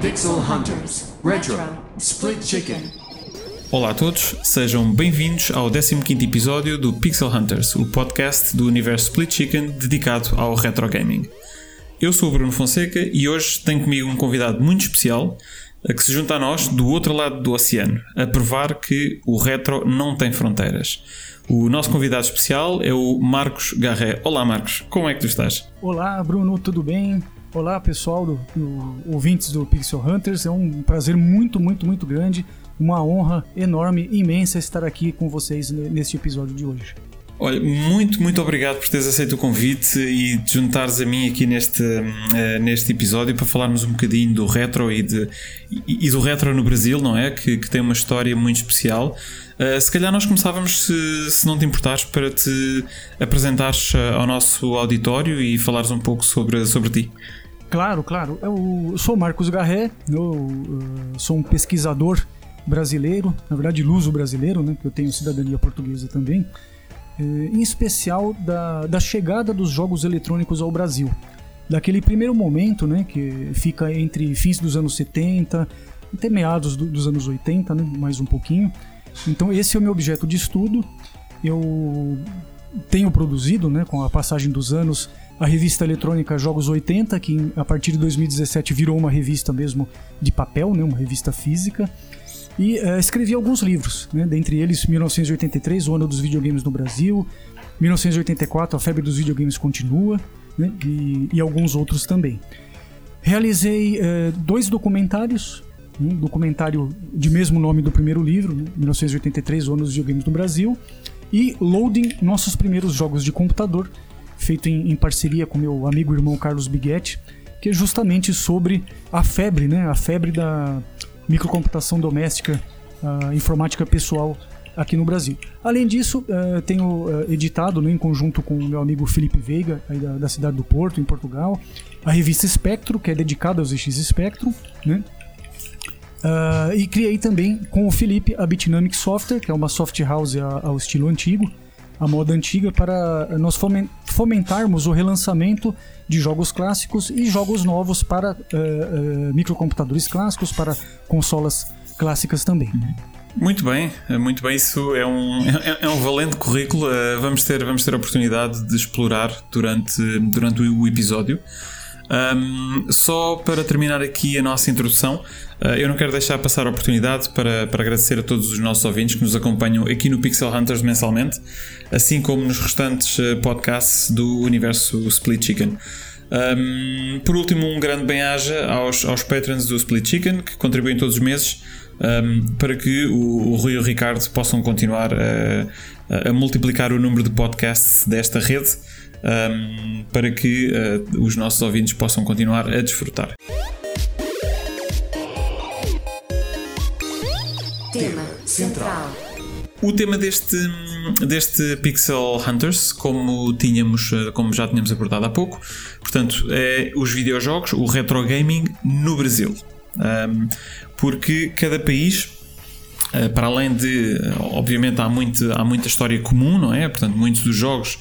Pixel Hunters Retro Split Chicken. Olá a todos, sejam bem-vindos ao 15º episódio do Pixel Hunters, o podcast do universo Split Chicken dedicado ao retro gaming. Eu sou o Bruno Fonseca e hoje tenho comigo um convidado muito especial que se junta a nós do outro lado do oceano, a provar que o retro não tem fronteiras. O nosso convidado especial é o Marcos Garré. Olá Marcos, como é que tu estás? Olá Bruno, tudo bem? Olá pessoal, do, do, ouvintes do Pixel Hunters, é um prazer muito, muito, muito grande, uma honra enorme, imensa estar aqui com vocês neste episódio de hoje. Olha, muito, muito obrigado por teres aceito o convite e te juntares a mim aqui neste, uh, neste episódio para falarmos um bocadinho do retro e, de, e, e do retro no Brasil, não é? Que, que tem uma história muito especial. Uh, se calhar nós começávamos, se, se não te importares, para te apresentares ao nosso auditório e falares um pouco sobre, sobre ti. Claro, claro. Eu sou Marcos Garré, eu sou um pesquisador brasileiro, na verdade luso brasileiro, né, eu tenho cidadania portuguesa também, em especial da, da chegada dos jogos eletrônicos ao Brasil. Daquele primeiro momento, né, que fica entre fins dos anos 70 até meados do, dos anos 80, né, mais um pouquinho. Então esse é o meu objeto de estudo. Eu tenho produzido, né, com a passagem dos anos, a revista eletrônica Jogos 80, que a partir de 2017 virou uma revista mesmo de papel, né, uma revista física. E uh, escrevi alguns livros, né, dentre eles 1983, o ano dos videogames no Brasil, 1984, a febre dos videogames continua, né, e, e, alguns outros também. Realizei uh, dois documentários, um documentário de mesmo nome do primeiro livro, né, 1983, o ano dos videogames no Brasil, e Loading, nossos primeiros jogos de computador, feito em, em parceria com meu amigo e irmão Carlos Biguetti, que é justamente sobre a febre, né? A febre da microcomputação doméstica, a informática pessoal aqui no Brasil. Além disso, uh, tenho uh, editado né, em conjunto com o meu amigo Felipe Veiga, da, da, cidade do Porto, em Portugal, a revista Espectro, que é dedicada aos ZX Spectrum, né? Uh, e criei também com o Felipe a Bitnamic Software, que é uma soft house ao estilo antigo, a moda antiga para nós fomentarmos o relançamento de jogos clássicos e jogos novos para uh, uh, microcomputadores clássicos, para consolas clássicas também. Muito bem, muito bem. Isso é um, é, é um valente currículo. Uh, vamos ter, vamos ter a oportunidade de explorar durante, durante o episódio. Um, só para terminar aqui a nossa introdução, uh, eu não quero deixar passar a oportunidade para, para agradecer a todos os nossos ouvintes que nos acompanham aqui no Pixel Hunters mensalmente, assim como nos restantes uh, podcasts do universo Split Chicken. Um, por último, um grande bem-aja aos, aos patrons do Split Chicken que contribuem todos os meses um, para que o, o Rui e o Ricardo possam continuar a, a multiplicar o número de podcasts desta rede um, para que uh, os nossos ouvintes possam continuar a desfrutar. Tema central. O tema deste, deste Pixel Hunters, como tínhamos, ah, como já tínhamos abordado há pouco, portanto, é os videojogos, o retro gaming no Brasil. Um, porque cada país ah, para além de, obviamente, há, muito, há muita história comum, não é? Portanto, muitos dos jogos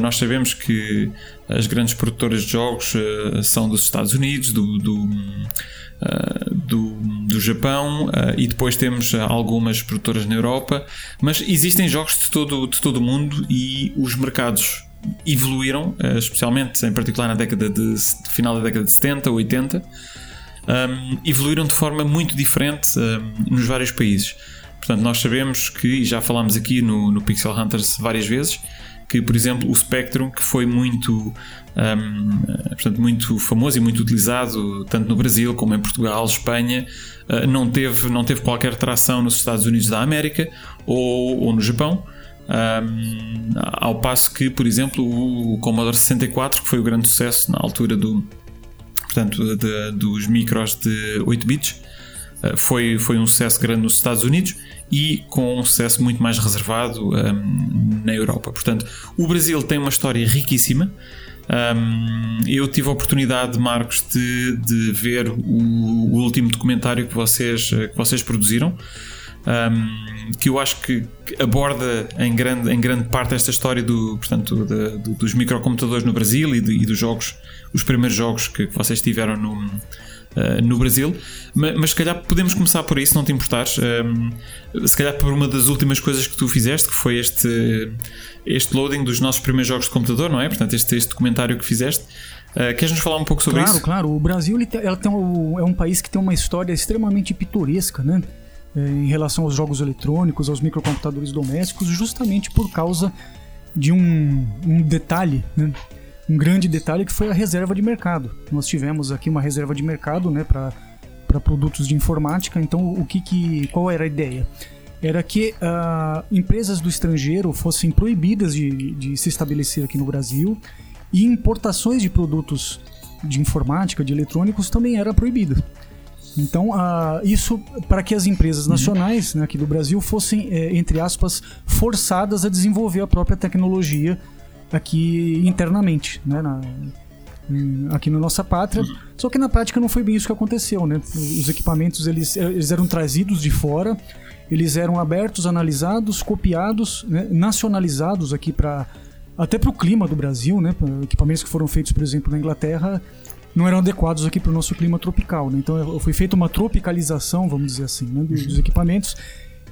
nós sabemos que as grandes produtoras de jogos eh, são dos Estados Unidos, do, do, eh, do, do Japão e depois temos algumas produtoras na Europa, mas existem jogos de todo, de todo o mundo e os mercados evoluíram, especialmente em particular na década de, final da década de 70, 80, um, evoluíram de forma muito diferente um, nos vários países. Portanto, nós sabemos que, e já falámos aqui no, no Pixel Hunters várias vezes, que, por exemplo, o Spectrum, que foi muito, um, portanto, muito famoso e muito utilizado tanto no Brasil como em Portugal, Espanha, uh, não, teve, não teve qualquer tração nos Estados Unidos da América ou, ou no Japão. Um, ao passo que, por exemplo, o Commodore 64, que foi o grande sucesso na altura do, portanto, de, dos micros de 8 bits, foi, foi um sucesso grande nos Estados Unidos e com um sucesso muito mais reservado um, na Europa. Portanto, o Brasil tem uma história riquíssima. Um, eu tive a oportunidade, Marcos, de, de ver o, o, último documentário que vocês, que vocês produziram. Um, que eu acho que aborda em grande, em grande parte esta história do, portanto, de, de, dos microcomputadores no Brasil e, de, e, dos jogos, os primeiros jogos que, que vocês tiveram no, uh, no Brasil. Mas, mas, se calhar podemos começar por isso, não te importares. Um, se calhar por uma das últimas coisas que tu fizeste, que foi este, este loading dos nossos primeiros jogos de computador, não é? Portanto, este, este documentário que fizeste. Uh, Queres-nos falar um pouco sobre claro, isso? Claro, claro. O Brasil ele tem, ela tem um, é um país que tem uma história extremamente pitoresca, né? É, em relação aos jogos eletrônicos, aos microcomputadores domésticos, justamente por causa de um, um detalhe, né? Um grande detalhe que foi a reserva de mercado. Nós tivemos aqui uma reserva de mercado né, para produtos de informática, então o que, que qual era a ideia? Era que uh, empresas do estrangeiro fossem proibidas de, de se estabelecer aqui no Brasil e importações de produtos de informática, de eletrônicos, também era proibida. Então, uh, isso para que as empresas nacionais né, aqui do Brasil fossem, é, entre aspas, forçadas a desenvolver a própria tecnologia aqui internamente, né, na, aqui na nossa pátria. Só que na prática não foi bem isso que aconteceu. Né? Os equipamentos eles, eles eram trazidos de fora, eles eram abertos, analisados, copiados, né, nacionalizados aqui para até para o clima do Brasil, né? Equipamentos que foram feitos, por exemplo, na Inglaterra não eram adequados aqui para o nosso clima tropical. Né? Então foi feita uma tropicalização, vamos dizer assim, né, dos, equipamentos.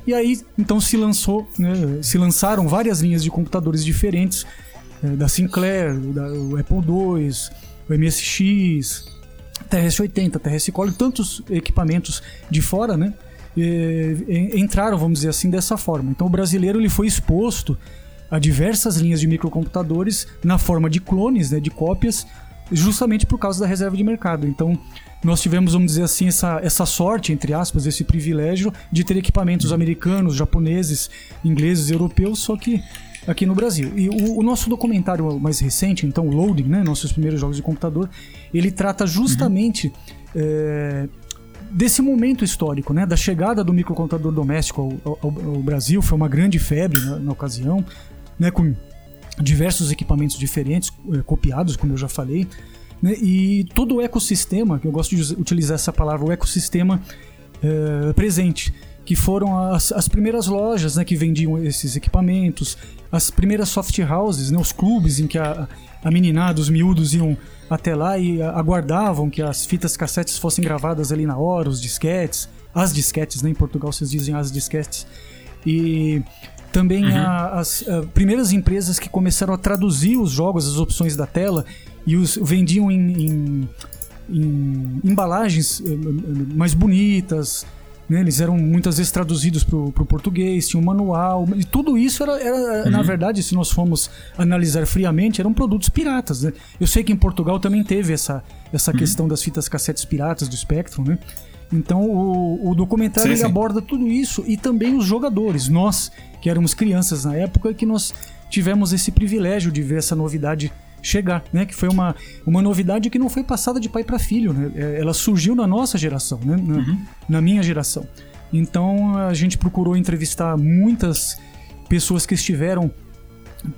E aí então se lançou, né, se lançaram várias linhas de computadores diferentes da Sinclair, da, o Apple II, o MSX, TRS-80, TRS-Core, tantos equipamentos de fora, né? Entraram, vamos dizer assim, dessa forma. Então o brasileiro ele foi exposto a diversas linhas de microcomputadores na forma de clones, né, de cópias, justamente por causa da reserva de mercado. Então, nós tivemos, vamos dizer assim, essa, essa sorte, entre aspas, esse privilégio de ter equipamentos americanos, japoneses, ingleses, europeus, só que aqui no Brasil. E o, o nosso documentário mais recente, então, Loading, né, nossos primeiros jogos de computador, ele trata justamente uhum. é, desse momento histórico, né, da chegada do microcomputador doméstico ao, ao, ao Brasil, foi uma grande febre na, na ocasião, né, com diversos equipamentos diferentes, eh, copiados, como eu já falei, né? e todo o ecossistema, que eu gosto de utilizar essa palavra, o ecossistema é, presente, que foram as, as primeiras lojas né, que vendiam esses equipamentos, as primeiras soft houses, né, os clubes em que a, a meninada, os miúdos iam até lá e aguardavam que as fitas cassetes fossem gravadas ali na hora, os disquetes, as disquetes, né, em Portugal vocês dizem as disquetes, e também uhum. a, as a, primeiras empresas que começaram a traduzir os jogos, as opções da tela, e os vendiam em, em, em embalagens eh, eh, mais bonitas. Né? Eles eram muitas vezes traduzidos para o português, tinha um manual. E tudo isso era, era uhum. na verdade, se nós formos analisar friamente, eram produtos piratas. Né? Eu sei que em Portugal também teve essa, essa uhum. questão das fitas cassetes piratas do Spectrum, né? Então o, o documentário sim, sim. aborda tudo isso e também os jogadores, nós que éramos crianças na época que nós tivemos esse privilégio de ver essa novidade chegar, né? Que foi uma, uma novidade que não foi passada de pai para filho, né? É, ela surgiu na nossa geração, né? Na, uhum. na minha geração. Então a gente procurou entrevistar muitas pessoas que estiveram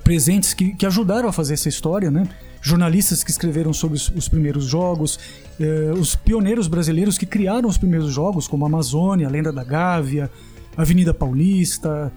presentes, que, que ajudaram a fazer essa história, né? jornalistas que escreveram sobre os, os primeiros jogos, eh, os pioneiros brasileiros que criaram os primeiros jogos, como Amazônia, Lenda da Gávea, Avenida Paulista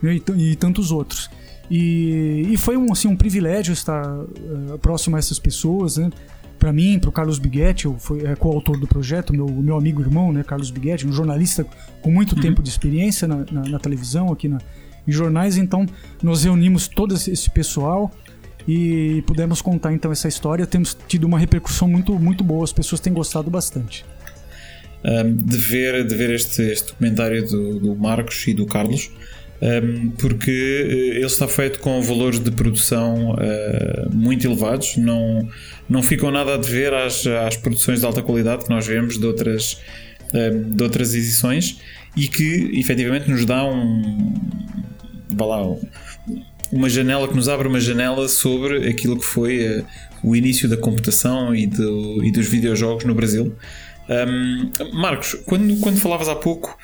né, e, e, tantos outros. E, e, foi um, assim, um privilégio estar uh, próximo a essas pessoas, né? Para mim, para o Carlos Biguetti, eu fui é, coautor do projeto, meu, meu amigo irmão, né, Carlos Biguetti, um jornalista com muito uhum. tempo de experiência na, na, na televisão, aqui na, em jornais. Então, nós reunimos todo esse pessoal e pudemos contar então essa história. Temos tido uma repercussão muito, muito boa, as pessoas têm gostado bastante. Um, de ver, de ver este, este documentário do, do Marcos e do Carlos, um, porque eh, ele está feito com valores de produção uh, muito elevados, não, não ficam nada a dever às, às produções de alta qualidade que nós vemos de outras, um, de outras edições e que efetivamente nos dá um. Lá, uma janela que nos abre uma janela sobre aquilo que foi uh, o início da computação e, do, e dos videojogos no Brasil. Um, Marcos, quando, quando falavas há pouco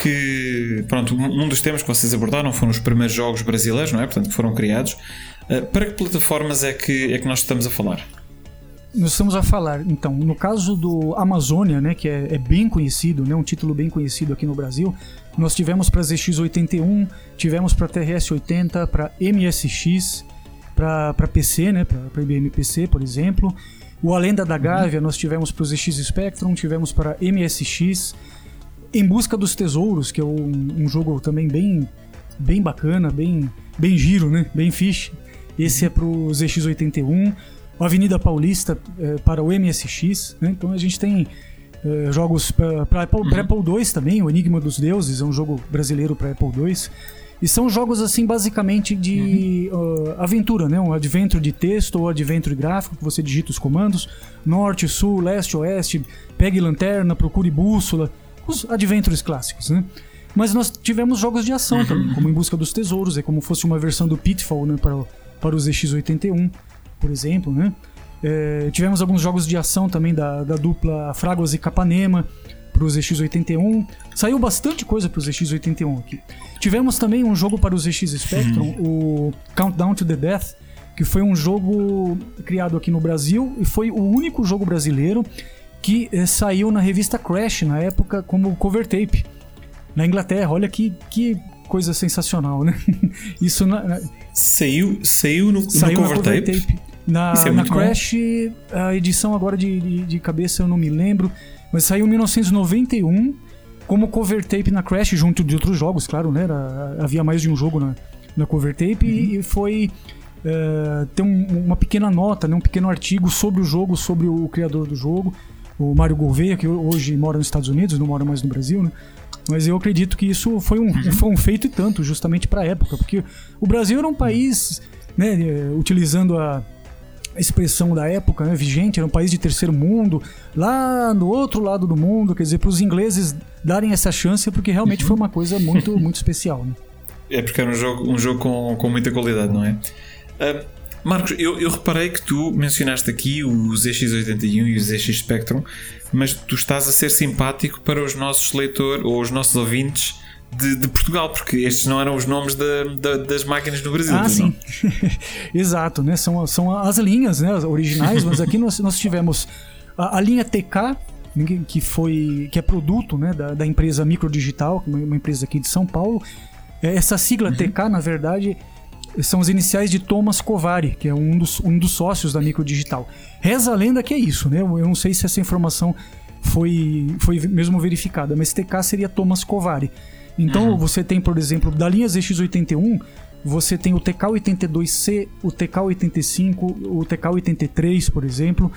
que pronto, um dos temas que vocês abordaram foram os primeiros jogos brasileiros, não é? Portanto, que foram criados. Uh, para que plataformas é que, é que nós estamos a falar? Nós estamos a falar, então, no caso do Amazônia, né, que é, é bem conhecido, né, um título bem conhecido aqui no Brasil, nós tivemos para ZX81, tivemos para TRS-80, para MSX, para PC, né, para IBM PC, por exemplo. O A Lenda da Gávea nós tivemos para o ZX Spectrum, tivemos para MSX. Em Busca dos Tesouros, que é um, um jogo também bem, bem bacana, bem, bem giro, né, bem fish. Esse é para o ZX81 o Avenida Paulista é, para o MSX. Né? Então a gente tem é, jogos para Apple, uhum. Apple II também, o Enigma dos Deuses é um jogo brasileiro para Apple II. E são jogos assim basicamente de uhum. uh, aventura, né? Um adventure de texto ou adventure gráfico, que você digita os comandos, norte, sul, leste, oeste, pegue lanterna, procure bússola, os adventures clássicos, né? Mas nós tivemos jogos de ação uhum. também, como Em Busca dos Tesouros, é como fosse uma versão do Pitfall né, para, para o ZX81 por exemplo, né? É, tivemos alguns jogos de ação também da, da dupla Fraguas e Capanema para o ZX81. Saiu bastante coisa para o ZX81 aqui. Tivemos também um jogo para o ZX Spectrum, o Countdown to the Death, que foi um jogo criado aqui no Brasil e foi o único jogo brasileiro que eh, saiu na revista Crash na época como cover tape na Inglaterra. Olha que, que coisa sensacional, né? Isso na, saiu saiu no, saiu no cover, cover tape. tape. Na, é na Crash, bom. a edição agora de, de, de, cabeça eu não me lembro, mas saiu em 1991 como cover tape na Crash, junto de outros jogos, claro, né? Era, havia mais de um jogo na, na cover tape uhum. e foi. Uh, tem um, uma pequena nota, né, um pequeno artigo sobre o jogo, sobre o criador do jogo, o Mário Gouveia, que hoje mora nos Estados Unidos, não mora mais no Brasil, né? Mas eu acredito que isso foi um, uhum. foi um feito e tanto, justamente para a época, porque o Brasil era um país, né, utilizando a, expressão da época, né, vigente, era um país de terceiro mundo, lá no outro lado do mundo, quer dizer, para os ingleses darem essa chance, porque realmente foi uma coisa muito, muito especial. Né? É porque era um jogo, um jogo com, com muita qualidade, não é? Uh, Marcos, eu, eu reparei que tu mencionaste aqui o ZX81 e o ZX Spectrum, mas tu estás a ser simpático para os nossos leitores ou os nossos ouvintes de, de, Portugal, porque estes não eram os nomes da, da, das máquinas no Brasil. Ah, sim. Exato, né? São, são as linhas né? originais, mas aqui nós, nós tivemos a, a, linha TK, que foi que é produto né? da, da empresa Microdigital, é uma empresa aqui de São Paulo. É, essa sigla uhum. TK, na verdade, são os iniciais de Thomas Kovari, que é um dos, um dos sócios da Microdigital. Reza a lenda que é isso, né? Eu não sei se essa informação foi, foi mesmo verificada, mas TK seria Thomas Kovari. Então uhum. você tem, por exemplo, da linha ZX81, você tem o TK82C, o TK85, o TK83, por exemplo.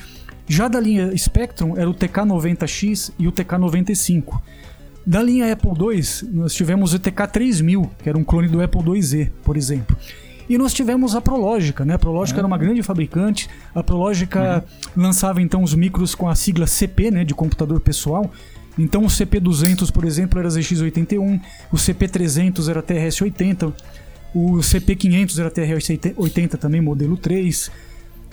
Já da linha Spectrum era o TK90X e o TK95. Da linha Apple II, nós tivemos o TK3000, que era um clone do Apple IIe, por exemplo. E nós tivemos a Prologica, né? A Prologica era uma grande fabricante. A Prologica uhum. lançava então os micros com a sigla CP, né, de computador pessoal. Então o CP200, por exemplo, era ZX81, o CP300 era TRS80, o CP500 era TRS80 também, modelo 3.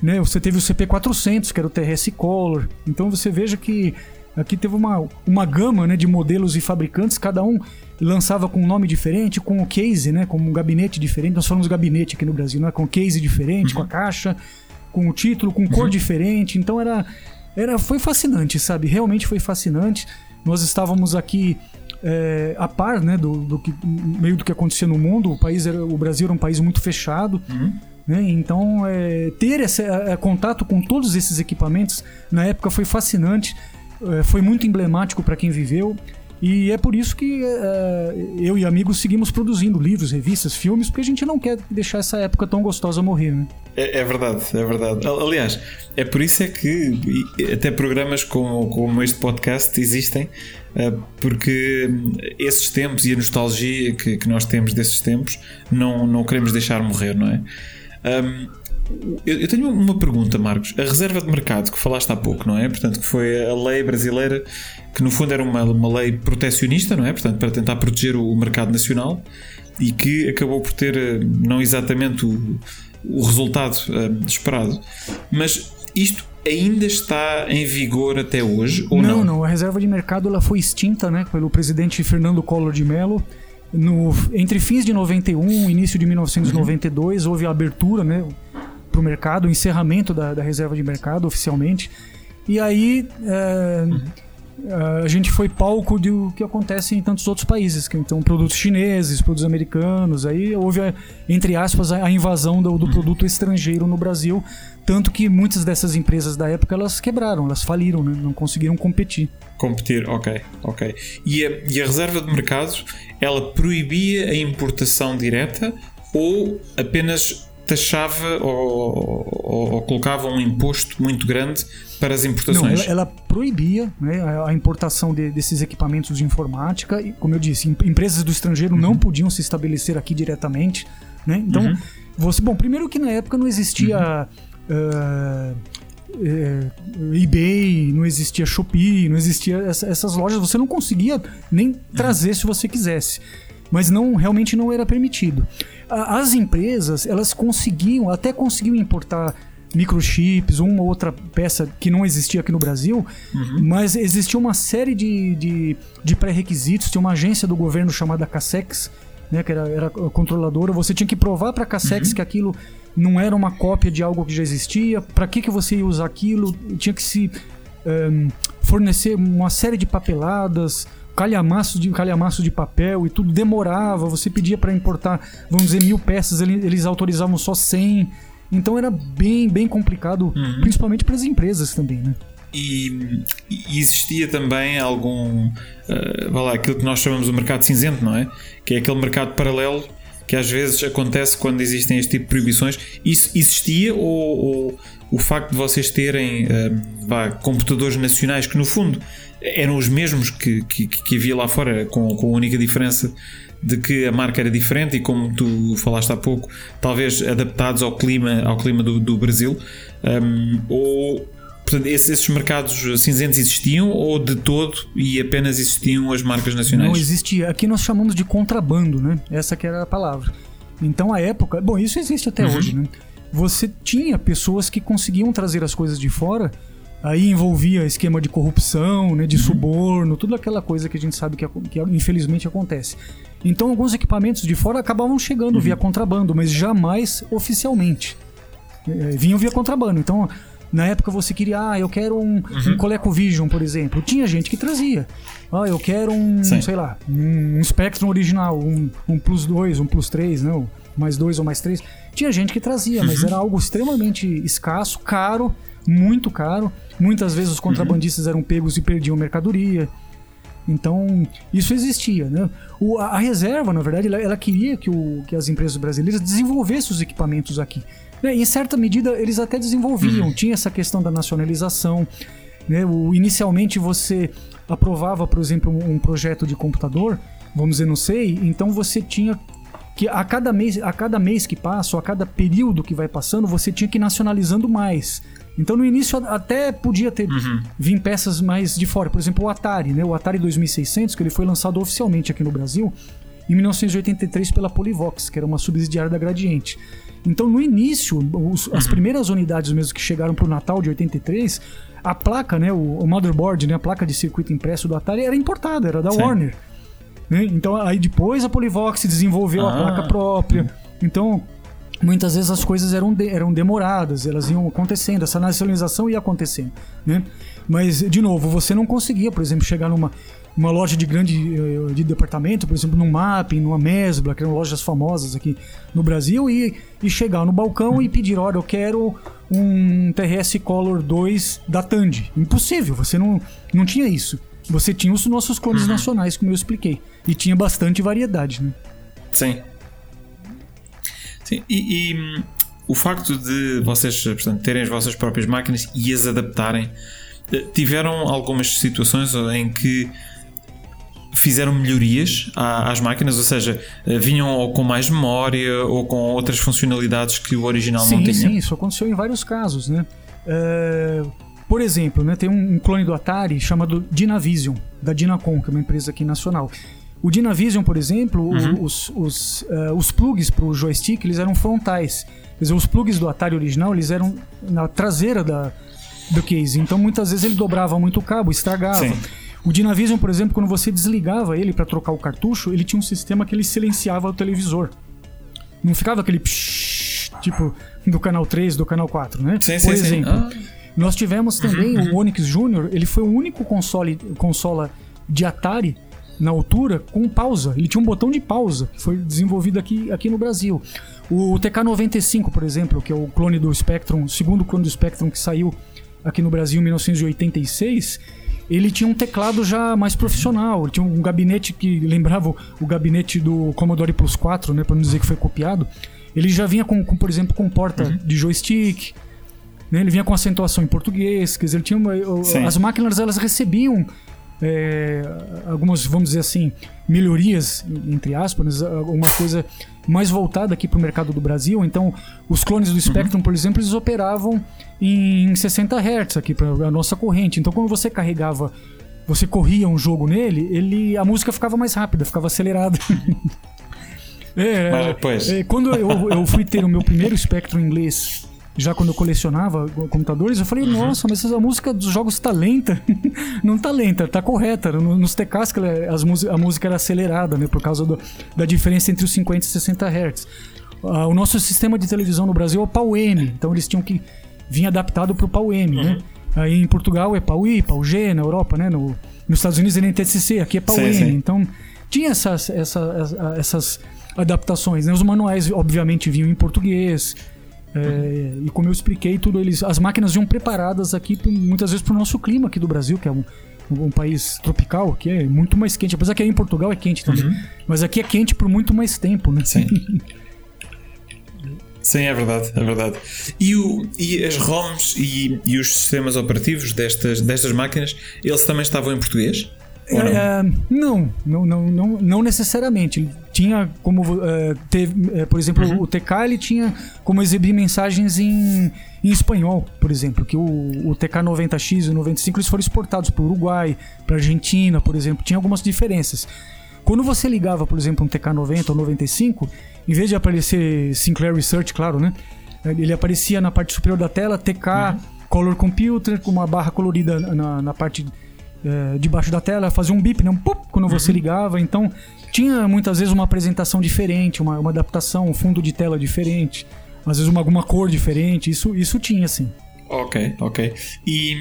Né? Você teve o CP400, que era o TRS Color. Então você veja que aqui teve uma, uma gama né, de modelos e fabricantes, cada um lançava com um nome diferente, com o um case, né, com um gabinete diferente. Nós falamos gabinete aqui no Brasil, né, com case diferente, uhum. com a caixa, com o título, com cor uhum. diferente. Então era, era foi fascinante, sabe? Realmente foi fascinante. Nós estávamos aqui é, a par, né, do, do, que meio do que acontecia no mundo. O país era, o Brasil era um país muito fechado. Uhum. Né? Então, é, ter esse é, contato com todos esses equipamentos na época foi fascinante, é, foi muito emblemático para quem viveu. E é por isso que uh, eu e amigos seguimos produzindo livros, revistas, filmes, porque a gente não quer deixar essa época tão gostosa morrer, né? É, é verdade, é verdade. Aliás, é por isso é que até programas como, como este podcast existem, uh, porque esses tempos e a nostalgia que, que nós temos desses tempos não, não queremos deixar morrer, não é? Um, eu tenho uma pergunta, Marcos. A reserva de mercado que falaste há pouco, não é? Portanto, que foi a lei brasileira que no fundo era uma, uma lei protecionista, não é? Portanto, para tentar proteger o mercado nacional e que acabou por ter eh, não exatamente o, o resultado uh, esperado. Mas isto ainda está em vigor até hoje ou não? Não, não. A reserva de mercado ela foi extinta, né, pelo presidente Fernando Collor de Mello no, entre fins de 91 e início de 1992 houve a abertura né, para o mercado, o encerramento da, da, reserva de mercado oficialmente. E aí é, a gente foi palco do que acontece em tantos outros países, que então produtos chineses, produtos americanos, aí houve, entre aspas, a invasão do, do produto estrangeiro no Brasil, tanto que muitas dessas empresas da época elas quebraram, elas faliram, né? não conseguiram competir. Competir, ok, ok. E a, e a reserva de mercado, ela proibia a importação direta ou apenas taxava ou, ou, ou colocava um imposto muito grande para as importações? Não, ela, ela proibia né, a importação de, desses equipamentos de informática e, como eu disse, empresas do estrangeiro uhum. não podiam se estabelecer aqui diretamente. Né? Então, uhum. você, bom, primeiro que na época não existia uhum. uh, eBay, não existia Shopee, não existia essa, essas lojas, você não conseguia nem uhum. trazer se você quisesse mas não realmente não era permitido. As empresas elas conseguiam até conseguiam importar microchips, uma ou outra peça que não existia aqui no Brasil, uhum. mas existia uma série de, de, de pré-requisitos. Tinha uma agência do governo chamada Cassex, né, que era, era controladora. Você tinha que provar para a Cassex uhum. que aquilo não era uma cópia de algo que já existia. Para que, que você ia usar aquilo? Tinha que se um, fornecer uma série de papeladas calhamaço de calhamaço de papel e tudo demorava. Você pedia para importar, vamos dizer, mil peças, eles autorizavam só 100. Então era bem, bem complicado, uhum. principalmente para as empresas também, né? E, e, existia também algum, uh, lá, aquilo que nós chamamos de mercado cinzento, não é? Que é aquele mercado paralelo que às vezes acontece quando existem este tipo de proibições. Isso existia ou, ou o facto de vocês terem uh, vá, computadores nacionais que no fundo eram os mesmos que, que, que havia lá fora, com, com a única diferença de que a marca era diferente e como tu falaste há pouco, talvez adaptados ao clima, ao clima do, do Brasil, um, ou portanto, esses, esses, mercados cinzentos existiam ou de todo e apenas existiam as marcas nacionais? Não existia. Aqui nós chamamos de contrabando, né? Essa que era a palavra. Então a época, bom, isso existe até uhum. hoje, né? Você tinha pessoas que conseguiam trazer as coisas de fora Aí envolvia esquema de corrupção, né, de uhum. suborno, tudo aquela coisa que a gente sabe que, que infelizmente acontece. Então alguns equipamentos de fora acabavam chegando uhum. via contrabando, mas jamais oficialmente. É, vinham via contrabando. Então, na época você queria, ah, eu quero um, uhum. um ColecoVision, por exemplo. Tinha gente que trazia. Ah, eu quero um, Sim. sei lá, um, um Spectrum original, um, um Plus 2, um Plus 3, né? mais 2 ou mais 3. Tinha gente que trazia, uhum. mas era algo extremamente escasso, caro, muito caro. Muitas vezes os uhum. contrabandistas eram pegos e perdiam mercadoria. Então, isso existia. Né? O, a, a, reserva, na verdade, ela, ela queria que, o, que, as empresas brasileiras desenvolvessem os equipamentos aqui. Né? Em certa medida, eles até desenvolviam. Uhum. Tinha essa questão da nacionalização. Né? O, inicialmente, você aprovava, por exemplo, um, um projeto de computador, vamos dizer, não sei, então você tinha que a cada mês, a cada mês que passa, ou a cada período que vai passando, você tinha que ir nacionalizando mais. Então no início até podia ter uhum. vir peças mais de fora, por exemplo o Atari, né? O Atari 2600 que ele foi lançado oficialmente aqui no Brasil em 1983 pela Polivox, que era uma subsidiária da Gradiente. Então no início, os, as uhum. primeiras unidades mesmo que chegaram para o Natal de 83, a placa, né, o, o, motherboard, né, a placa de circuito impresso do Atari era importada, era da Sim. Warner. Né? Então aí depois a Polivox desenvolveu ah. a placa própria. Então muitas vezes as coisas eram, de, eram demoradas, elas iam acontecendo, essa nacionalização ia acontecendo, né? Mas, de novo, você não conseguia, por exemplo, chegar numa uma loja de grande eh, de departamento, por exemplo, num Mapping, numa Mesbla, que eram lojas famosas aqui no Brasil, e, e chegar no balcão e pedir, olha, eu quero um TRS Color 2 da Tandy. Impossível, você não, não tinha isso. Você tinha os nossos clones uhum. nacionais, como eu expliquei. E tinha bastante variedade, né? Sim. Sim, e, e o facto de vocês portanto, terem as vossas próprias máquinas e as adaptarem, eh, tiveram algumas situações em que fizeram melhorias às máquinas, ou seja, eh, vinham ou com mais memória ou com outras funcionalidades que o original sim, não tinha? Sim, isso aconteceu em vários casos, né? É, por exemplo, né, tem um, clone do Atari chamado Dynavision, da Dynacon, que é uma empresa aqui nacional. O Dynavision, por exemplo, uhum. os, os, uh, os plugs para o joystick eles eram frontais. Quer dizer, os plugs do Atari original eles eram na traseira da, do case. Então muitas vezes ele dobrava muito o cabo, estragava. Sim. O Dynavision, por exemplo, quando você desligava ele para trocar o cartucho, ele tinha um sistema que ele silenciava o televisor. Não ficava aquele psh, tipo do canal 3, do canal 4, né? Sim, por sim, exemplo, Ah. nós tivemos também o Onix Junior, ele foi o único console consola de Atari na altura com pausa. Ele tinha um botão de pausa, que foi desenvolvido aqui, aqui no Brasil. O TK95, por exemplo, que é o clone do Spectrum, o segundo clone do Spectrum que saiu aqui no Brasil em 1986, ele tinha um teclado já mais profissional. Ele tinha um gabinete que lembrava o- gabinete do Commodore Plus 4, né, para não dizer que foi copiado. Ele já vinha com, com, por exemplo, com porta de joystick, né? Ele vinha com acentuação em português, quer dizer, ele tinha uma, as máquinas elas recebiam é, algumas, vamos dizer assim, melhorias, entre aspas, uma coisa mais voltada aqui para o mercado do Brasil. Então, os clones do Spectrum, por exemplo, eles operavam em 60 Hz aqui para a nossa corrente. Então, quando você carregava, você corria um jogo nele, ele a música ficava mais rápida, ficava acelerada. É, Mas, pois. é, quando eu, eu fui ter o meu primeiro Spectrum inglês, já quando eu colecionava computadores, eu falei, nossa, mas essa música dos jogos tá lenta. não tá lenta, tá correta. No- Nos TKs as músi- a música era acelerada, né? Por causa do- da diferença entre os 50 e 60 Hz. Ah, o nosso sistema de televisão no Brasil é o PAU-M, então eles tinham que vir adaptado pro PAU-M, né? Aí em Portugal é PAU-I, PAU-G, na Europa, né? No, nos Estados Unidos é NTSC, aqui é PAU-M. Então tinha essas, essa- essas adaptações, né? Os manuais, obviamente, vinham em português. É, e como eu expliquei, tudo eles, as máquinas vinham preparadas aqui muitas vezes para o nosso clima aqui do Brasil, que é um, um país tropical, que é muito mais quente. Apesar que aí em Portugal é quente também, mas aqui é quente por muito mais tempo, né? Sim. Sim, é verdade, é verdade. E, o, e as ROMs e, e os sistemas operativos destas, destas máquinas, eles também estavam em português? Ou não? É, não, não, não, não, não necessariamente. Tinha como é, teve, é, por exemplo, Uhum. o TK ele tinha como exibir mensagens em, em espanhol, por exemplo, que o, o TK90X e o 95 eles foram exportados para o Uruguai, para Argentina, por exemplo. Tinha algumas diferenças. Quando você ligava, por exemplo, um TK90 ou 95, em vez de aparecer Sinclair Research, claro, né? Ele aparecia na parte superior da tela, TK Color Computer, com uma barra colorida na, na parte é, debaixo da tela, fazia um bip, né? Um pop, quando você ligava. Então, tinha muitas vezes uma apresentação diferente, uma, uma adaptação, um fundo de tela diferente, às vezes uma, alguma cor diferente. Isso, isso tinha, sim. Ok, ok. E,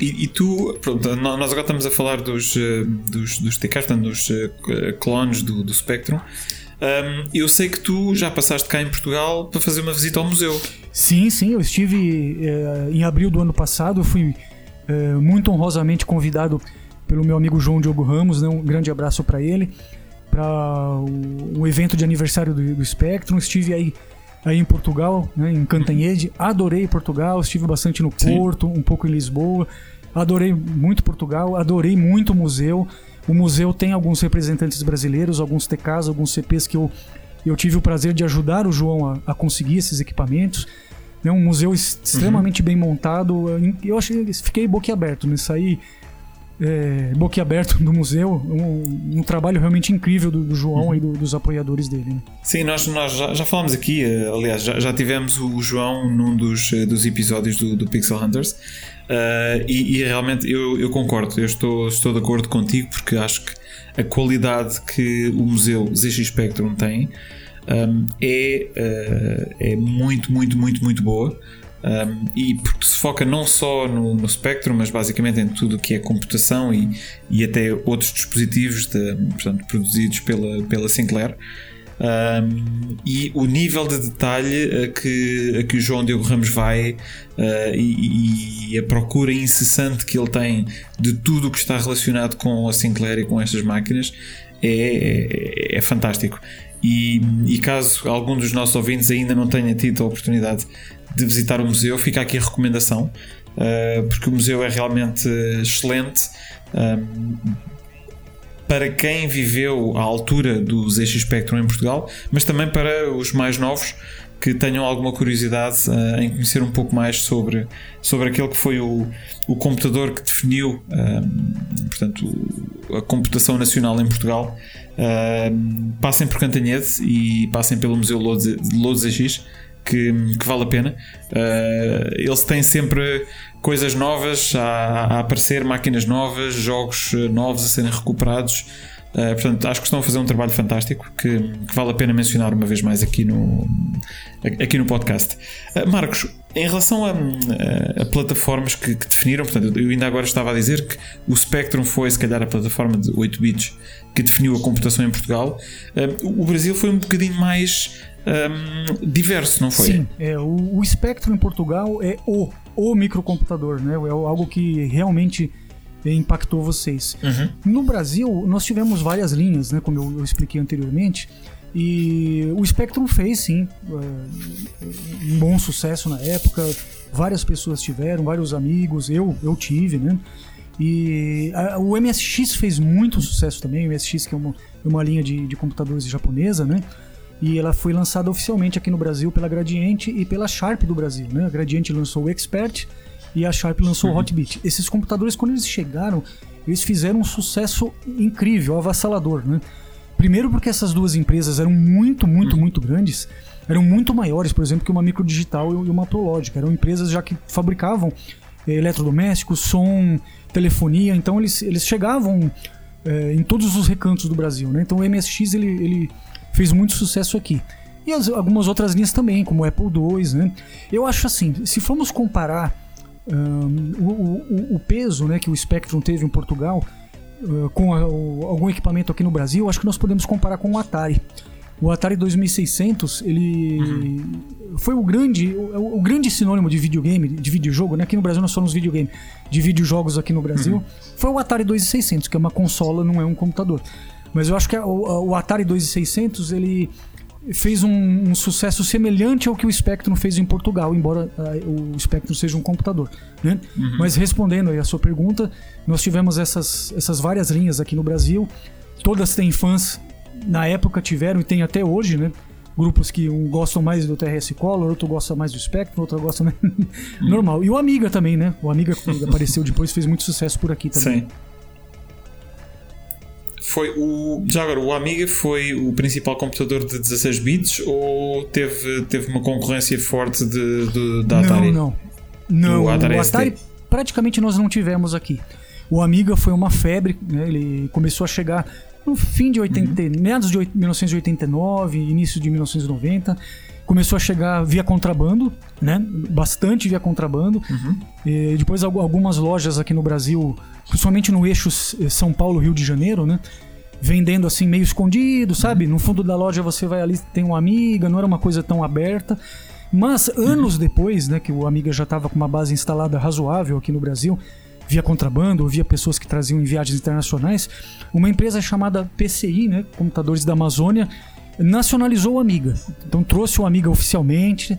e, e tu, pronto, nó- nós agora estamos a falar dos, eh, dos, dos TKs, dos eh, clones do, do Spectrum. Um, eu sei que tu já passaste cá em Portugal para fazer uma visita ao museu. Sim, sim, eu estive eh, em abril do ano passado, eu fui eh, muito honrosamente convidado pelo meu amigo João Diogo Ramos, né, um grande abraço para ele, para o, um evento de aniversário do, do Spectrum. Estive aí, aí em Portugal, né, em Cantanhede, adorei Portugal, estive bastante no Sim. Porto, um pouco em Lisboa, adorei muito Portugal, adorei muito o museu. O museu tem alguns representantes brasileiros, alguns TKs, alguns CPs que eu, eu tive o prazer de ajudar o João a, a conseguir esses equipamentos. É um museu ex- extremamente bem montado. Eu achei, fiquei boquiaberto, né? Saí é, boquiaberto do museu. Um, um trabalho realmente incrível do, do João e do- dos apoiadores dele. né? Sim, nós, nós já, já aqui, eh, aliás, já, já tivemos o João num dos, eh, dos episódios do, do Pixel Hunters eh, e, e realmente eu, eu concordo, eu estou, estou de acordo contigo porque acho que a qualidade que o museu ZX Spectrum tem um, é, eh, é muito, muito, muito, muito boa. Um, e porque se foca não só no, no Spectrum, mas basicamente em tudo o que é computação e, e até outros dispositivos de, portanto, produzidos pela, pela Sinclair. Um, e o nível de detalhe a que, a que o João Diogo Ramos vai uh, e, e a procura incessante que ele tem de tudo o que está relacionado com a Sinclair e com estas máquinas é, é, é fantástico. E, e caso algum dos nossos ouvintes ainda não tenha tido a oportunidade de visitar o museu, fica aqui a recomendação, uh, porque o museu é realmente excelente. Um, para quem viveu à altura do ZX Spectrum em Portugal, mas também para os mais novos que tenham alguma curiosidade uh, em conhecer um pouco mais sobre, sobre aquele que foi o, o computador que definiu um, portanto, a computação nacional em Portugal. Um, passem por Cantanhede e passem pelo Museu Lourdes ZX. Que, que vale a pena. Uh, eles têm sempre coisas novas a, a, aparecer, máquinas novas, jogos novos a serem recuperados. Uh, portanto, acho que estão a fazer um trabalho fantástico que, que, vale a pena mencionar uma vez mais aqui no, aqui no podcast. Uh, Marcos, em relação a, a, a plataformas que, que, definiram, portanto, eu ainda agora estava a dizer que o Spectrum foi, se calhar, a plataforma de 8 bits que definiu a computação em Portugal. Uh, o Brasil foi um bocadinho mais um, diverso, não foi? Sim, é, o, o Spectrum em Portugal é o, o microcomputador, né? É algo que realmente impactou vocês. Uhum. No Brasil, nós tivemos várias linhas, né, como eu, eu expliquei anteriormente, e o Spectrum fez sim é, um bom sucesso na época. Várias pessoas tiveram, vários amigos, eu, eu tive, né? E a, o MSX fez muito sucesso também. O MSX, que é uma, uma linha de, de computadores japonesa, né? E ela foi lançada oficialmente aqui no Brasil pela Gradiente e pela Sharp do Brasil, né? A Gradiente lançou o Expert e a Sharp lançou uhum. o Hotbit. Esses computadores, quando eles chegaram, eles fizeram um sucesso incrível, avassalador, né? Primeiro porque essas duas empresas eram muito, muito, uhum. muito grandes, eram muito maiores, por exemplo, que uma Microdigital e uma Prologic. Eram empresas já que fabricavam eh, eletrodomésticos, som, telefonia, então eles, eles chegavam eh, em todos os recantos do Brasil, né? Então o MSX ele, ele fez muito sucesso aqui. E as, algumas outras linhas também, como o Apple II, né? Eu acho assim, se formos comparar um, o, o, o, peso né, que o Spectrum teve em Portugal uh, com a, o, algum equipamento aqui no Brasil, acho que nós podemos comparar com o Atari. O Atari 2600, ele uhum. foi o grande, o, o, grande sinônimo de videogame, de videojogo, né? Aqui no Brasil nós falamos videogame, de videojogos aqui no Brasil, uhum. foi o Atari 2600, que é uma consola, não é um computador. Mas eu acho que o, o Atari 2600, ele fez um, um, sucesso semelhante ao que o Spectrum fez em Portugal, embora uh, o Spectrum seja um computador. Né? Uhum. Mas respondendo aí a sua pergunta, nós tivemos essas, essas várias linhas aqui no Brasil. Todas têm fãs, na época tiveram e tem até hoje, né? Grupos que um gostam mais do TRS Color, outro gosta mais do Spectrum, outro gosta mais... Normal. E o Amiga também, né? O Amiga que apareceu depois fez muito sucesso por aqui também. Sim. Foi o. Já agora, o Amiga foi o principal computador de 16 bits ou teve, teve uma concorrência forte de, de da Atari? Não, não. Não, o Atari, o Atari praticamente nós não tivemos aqui. O Amiga foi uma febre, né? ele começou a chegar no fim de 80, uhum. meados de 1989, início de 1990 começou a chegar via contrabando, né? Bastante via contrabando. Uhum. E depois algumas lojas aqui no Brasil, principalmente no eixo São Paulo Rio de Janeiro, né? vendendo assim meio escondido, sabe? No fundo da loja você vai ali, tem uma amiga, não era uma coisa tão aberta. Mas anos depois, né, que o Amiga já estava com uma base instalada razoável aqui no Brasil, via contrabando, via pessoas que traziam em viagens internacionais, uma empresa chamada PCI, né, Computadores da Amazônia, nacionalizou o Amiga. Então trouxe o Amiga oficialmente,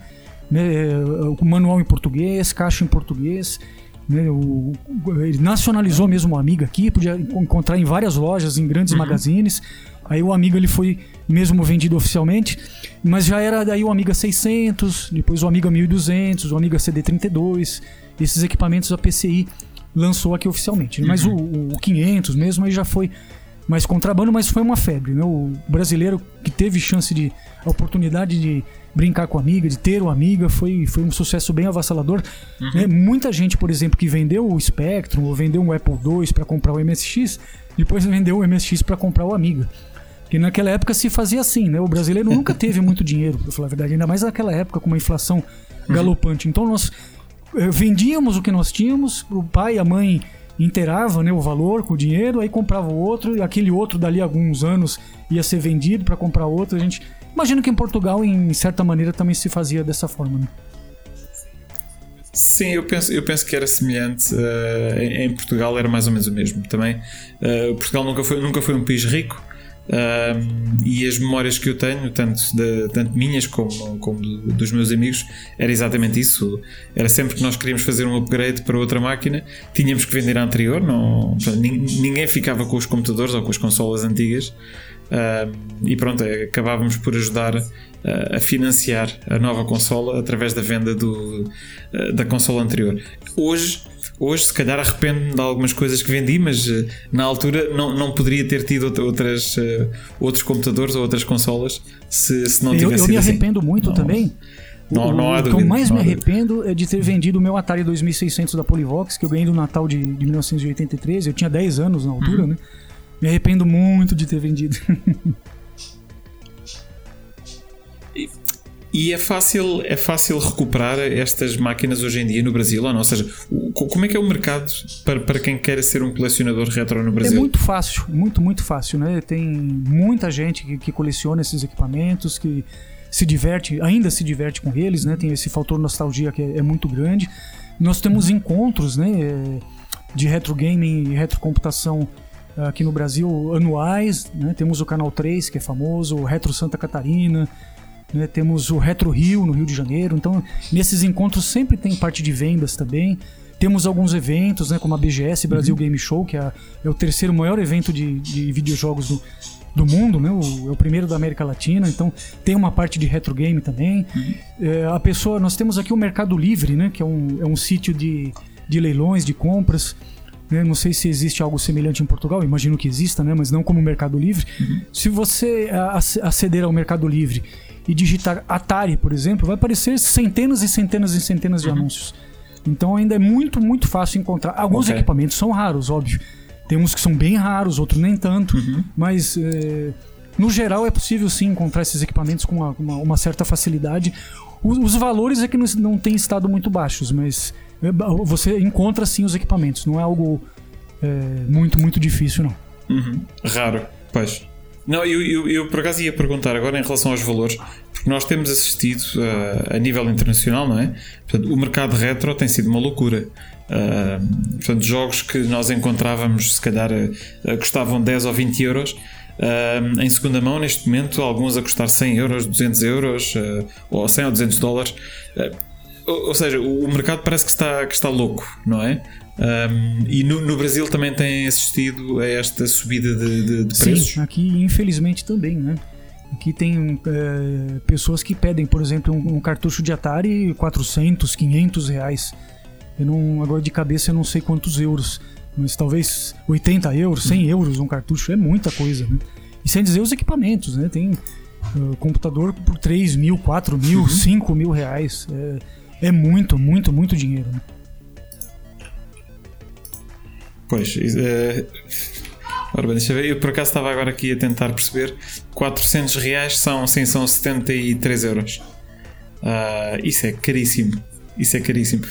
né, o manual em português, caixa em português, né, o, ele nacionalizou mesmo o Amiga aqui, podia encontrar em várias lojas, em grandes uhum. magazines. Aí o Amiga ele foi mesmo vendido oficialmente, mas já era daí o Amiga 600, depois o Amiga 1200, o Amiga CD32, esses equipamentos a PCI lançou aqui oficialmente. Uhum. Mas o, o 500 mesmo aí já foi mais contrabando, mas foi uma febre. Né? O brasileiro que teve chance de a oportunidade de brincar com a amiga, de ter uma amiga, foi, foi um sucesso bem avassalador. Uhum. Né? Muita gente, por exemplo, que vendeu o Spectrum ou vendeu um Apple II para comprar o MSX, depois vendeu o MSX para comprar o Amiga. Porque naquela época se fazia assim, né? O brasileiro nunca teve muito dinheiro, pra falar a verdade, ainda mais naquela época com uma inflação uhum. galopante. Então nós eh, vendíamos o que nós tínhamos, o pai e a mãe inteirava né, o valor com o dinheiro, aí comprava outro, e aquele outro dali alguns anos ia ser vendido para comprar outro. A gente imagino que em Portugal, em certa maneira, também se fazia dessa forma. Né? Sim, eu penso, eu penso que era semelhante. Uh, em, em, Portugal era mais ou menos o mesmo também. Uh, Portugal nunca foi, nunca foi um país rico. Um, e as memórias que eu tenho, tanto, de, tanto minhas como, como dos meus amigos, era exatamente isso. Era sempre que nós queríamos fazer um upgrade para outra máquina, tínhamos que vender a anterior, não, ninguém ficava com os computadores ou com as consolas antigas. Um, e pronto, acabávamos por ajudar a financiar a nova consola através da venda do, da consola anterior. Hoje Hoje, se calhar, arrependo-me de algumas coisas que vendi, mas uh, na altura não, não poderia ter tido outras, uh, outros computadores ou outras consolas se, se não tivesse Eu, eu me arrependo assim. muito não. também, Não, não há o que dúvida, eu mais me dúvida. arrependo é de ter vendido o meu Atari 2600 da Polivox, que eu ganhei no Natal de, de 1983. Eu tinha 10 anos na altura, Uhum. né? Me arrependo muito de ter vendido. E é fácil, é fácil recuperar estas máquinas hoje em dia no Brasil, ou não? Ou seja, como é que é o mercado para, para quem quer ser um colecionador retro no É Brasil? muito fácil, muito, muito fácil, né? Tem muita gente que, que coleciona esses equipamentos, que se diverte, ainda se diverte com eles, né? Tem esse fator nostalgia que é, é muito grande. Nós temos encontros, né? eh, De retro gaming e retrocomputação aqui no Brasil anuais, né? Temos o Canal 3, que é famoso, o Retro Santa Catarina, né? Temos o Retro Rio, no Rio de Janeiro. Então, nesses encontros sempre tem parte de vendas também. Temos alguns eventos, né, como a BGS Brasil Game Show, que é, é o terceiro maior evento de, de videojogos do, do mundo, né? O, é o primeiro da América Latina. Então, tem uma parte de retro game também. É, a pessoa, nós temos aqui o Mercado Livre, né, que é um, é um sítio de, de leilões, de compras. né? Não sei se existe algo semelhante em Portugal, imagino que exista, né? mas não como Mercado Livre. Se você aceder ao Mercado Livre e digitar Atari, por exemplo, vai aparecer centenas e centenas e centenas de anúncios. Então ainda é muito, muito fácil encontrar. Alguns Ok. equipamentos são raros, óbvio. Tem uns que são bem raros, outros nem tanto. Mas é, no geral é possível sim encontrar esses equipamentos com uma, uma- uma certa facilidade. Os, os valores é que não, não têm estado muito baixos, mas ba- você encontra sim os equipamentos. Não é algo é, muito, muito difícil, não. Uhum. Raro, pois. Não, eu, eu, eu por acaso ia perguntar agora em relação aos valores, porque nós temos assistido uh, a nível internacional, não é? Portanto, o mercado retro tem sido uma loucura. Uh, portanto, jogos que nós encontrávamos, se calhar, uh, custavam 10 ou 20 euros. uh, em segunda mão, neste momento, alguns a custar 100 euros, 200 euros, ou 100 ou 200 dólares. Ou, ou seja, o, o mercado parece que está, que está louco, não é? Um, e no, no Brasil também tem assistido a esta subida de, de- de preços. Sim, aqui infelizmente também, né? Aqui tem é, pessoas que pedem, por exemplo, um, um cartucho de Atari 400, 500 reais. Eu não, agora de cabeça eu não sei quantos euros, mas talvez 80 euros, 100 euros um cartucho é muita coisa, né? E sem dizer os equipamentos, né? Tem uh, computador por 3 mil, 4 mil, 5 mil reais. É, é muito, muito, muito dinheiro, né? Pois, é... Ora bem, deixa eu ver. Eu por acaso estava agora aqui a tentar perceber. 400 reais são, sim, são 73 euros. Ah, isso é caríssimo. Isso é caríssimo.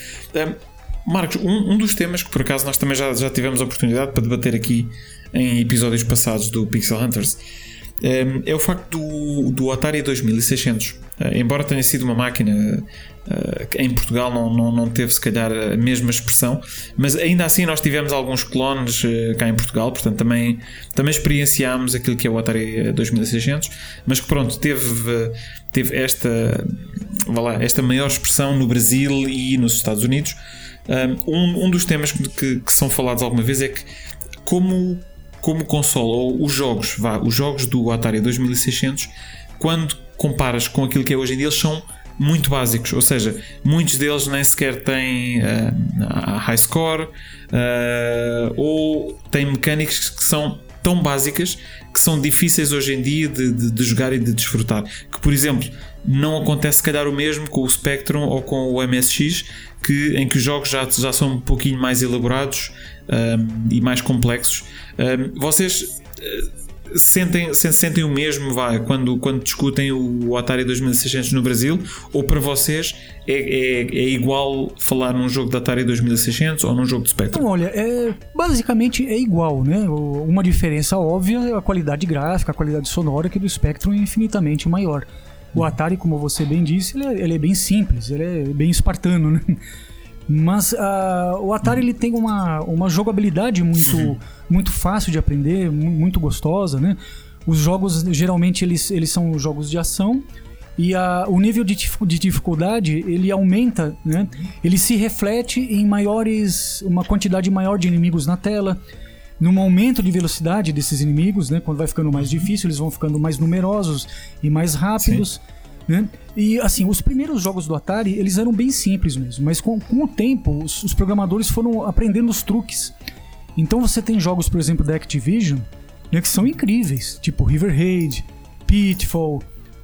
Marcos, um, um dos temas que por acaso nós também já, já tivemos a oportunidade para debater aqui em episódios passados do Pixel Hunters ah, é o facto do, do Atari 2600. Ah, embora tenha sido uma máquina em Portugal não, não, não teve se calhar a mesma expressão, mas ainda assim nós tivemos alguns clones ah, cá em Portugal, portanto também, também experienciámos aquilo que é o Atari 2600, mas que pronto, teve, ah, teve esta, lá, esta maior expressão no Brasil e nos Estados Unidos. Um, um dos temas que, que, que são falados alguma vez é que como como console ou os jogos, vá, os jogos do Atari 2600, quando comparas com aquilo que é hoje em dia, eles são muito básicos, ou seja, muitos deles nem sequer têm uh, high score uh, ou têm mecânicas que são tão básicas que são difíceis hoje em dia de, de, de jogar e de desfrutar. Que, por exemplo, não acontece se calhar o mesmo com o Spectrum ou com o MSX, que, em que os jogos já, já são um pouquinho mais elaborados um, e mais complexos. Um, vocês sentem, sentem o mesmo vá, quando, quando discutem o Atari 2600 no Brasil? Ou para vocês é, é, é igual falar num jogo de Atari 2600 ou num jogo de Spectrum? Então, olha, é, basicamente é igual, né? Uma diferença óbvia é a qualidade gráfica, a qualidade sonora, que do Spectrum é infinitamente maior. O Atari, como você bem disse, ele é, ele é bem simples, ele é bem espartano, né? Mas uh, o Atari ele tem uma, uma jogabilidade muito, uhum. muito fácil de aprender, muito gostosa, né? Os jogos, geralmente, eles, eles são jogos de ação e a, o nível de, de dificuldade, ele aumenta, né? Ele se reflete em maiores, uma quantidade maior de inimigos na tela, num aumento de velocidade desses inimigos, né? Quando vai ficando mais difícil, eles vão ficando mais numerosos e mais rápidos. Né? E assim, os primeiros jogos do Atari eles eram bem simples mesmo, mas com, com o tempo os, os, programadores foram aprendendo os truques. Então você tem jogos, por exemplo, da Activision, né, que são incríveis, tipo River Raid, Pitfall,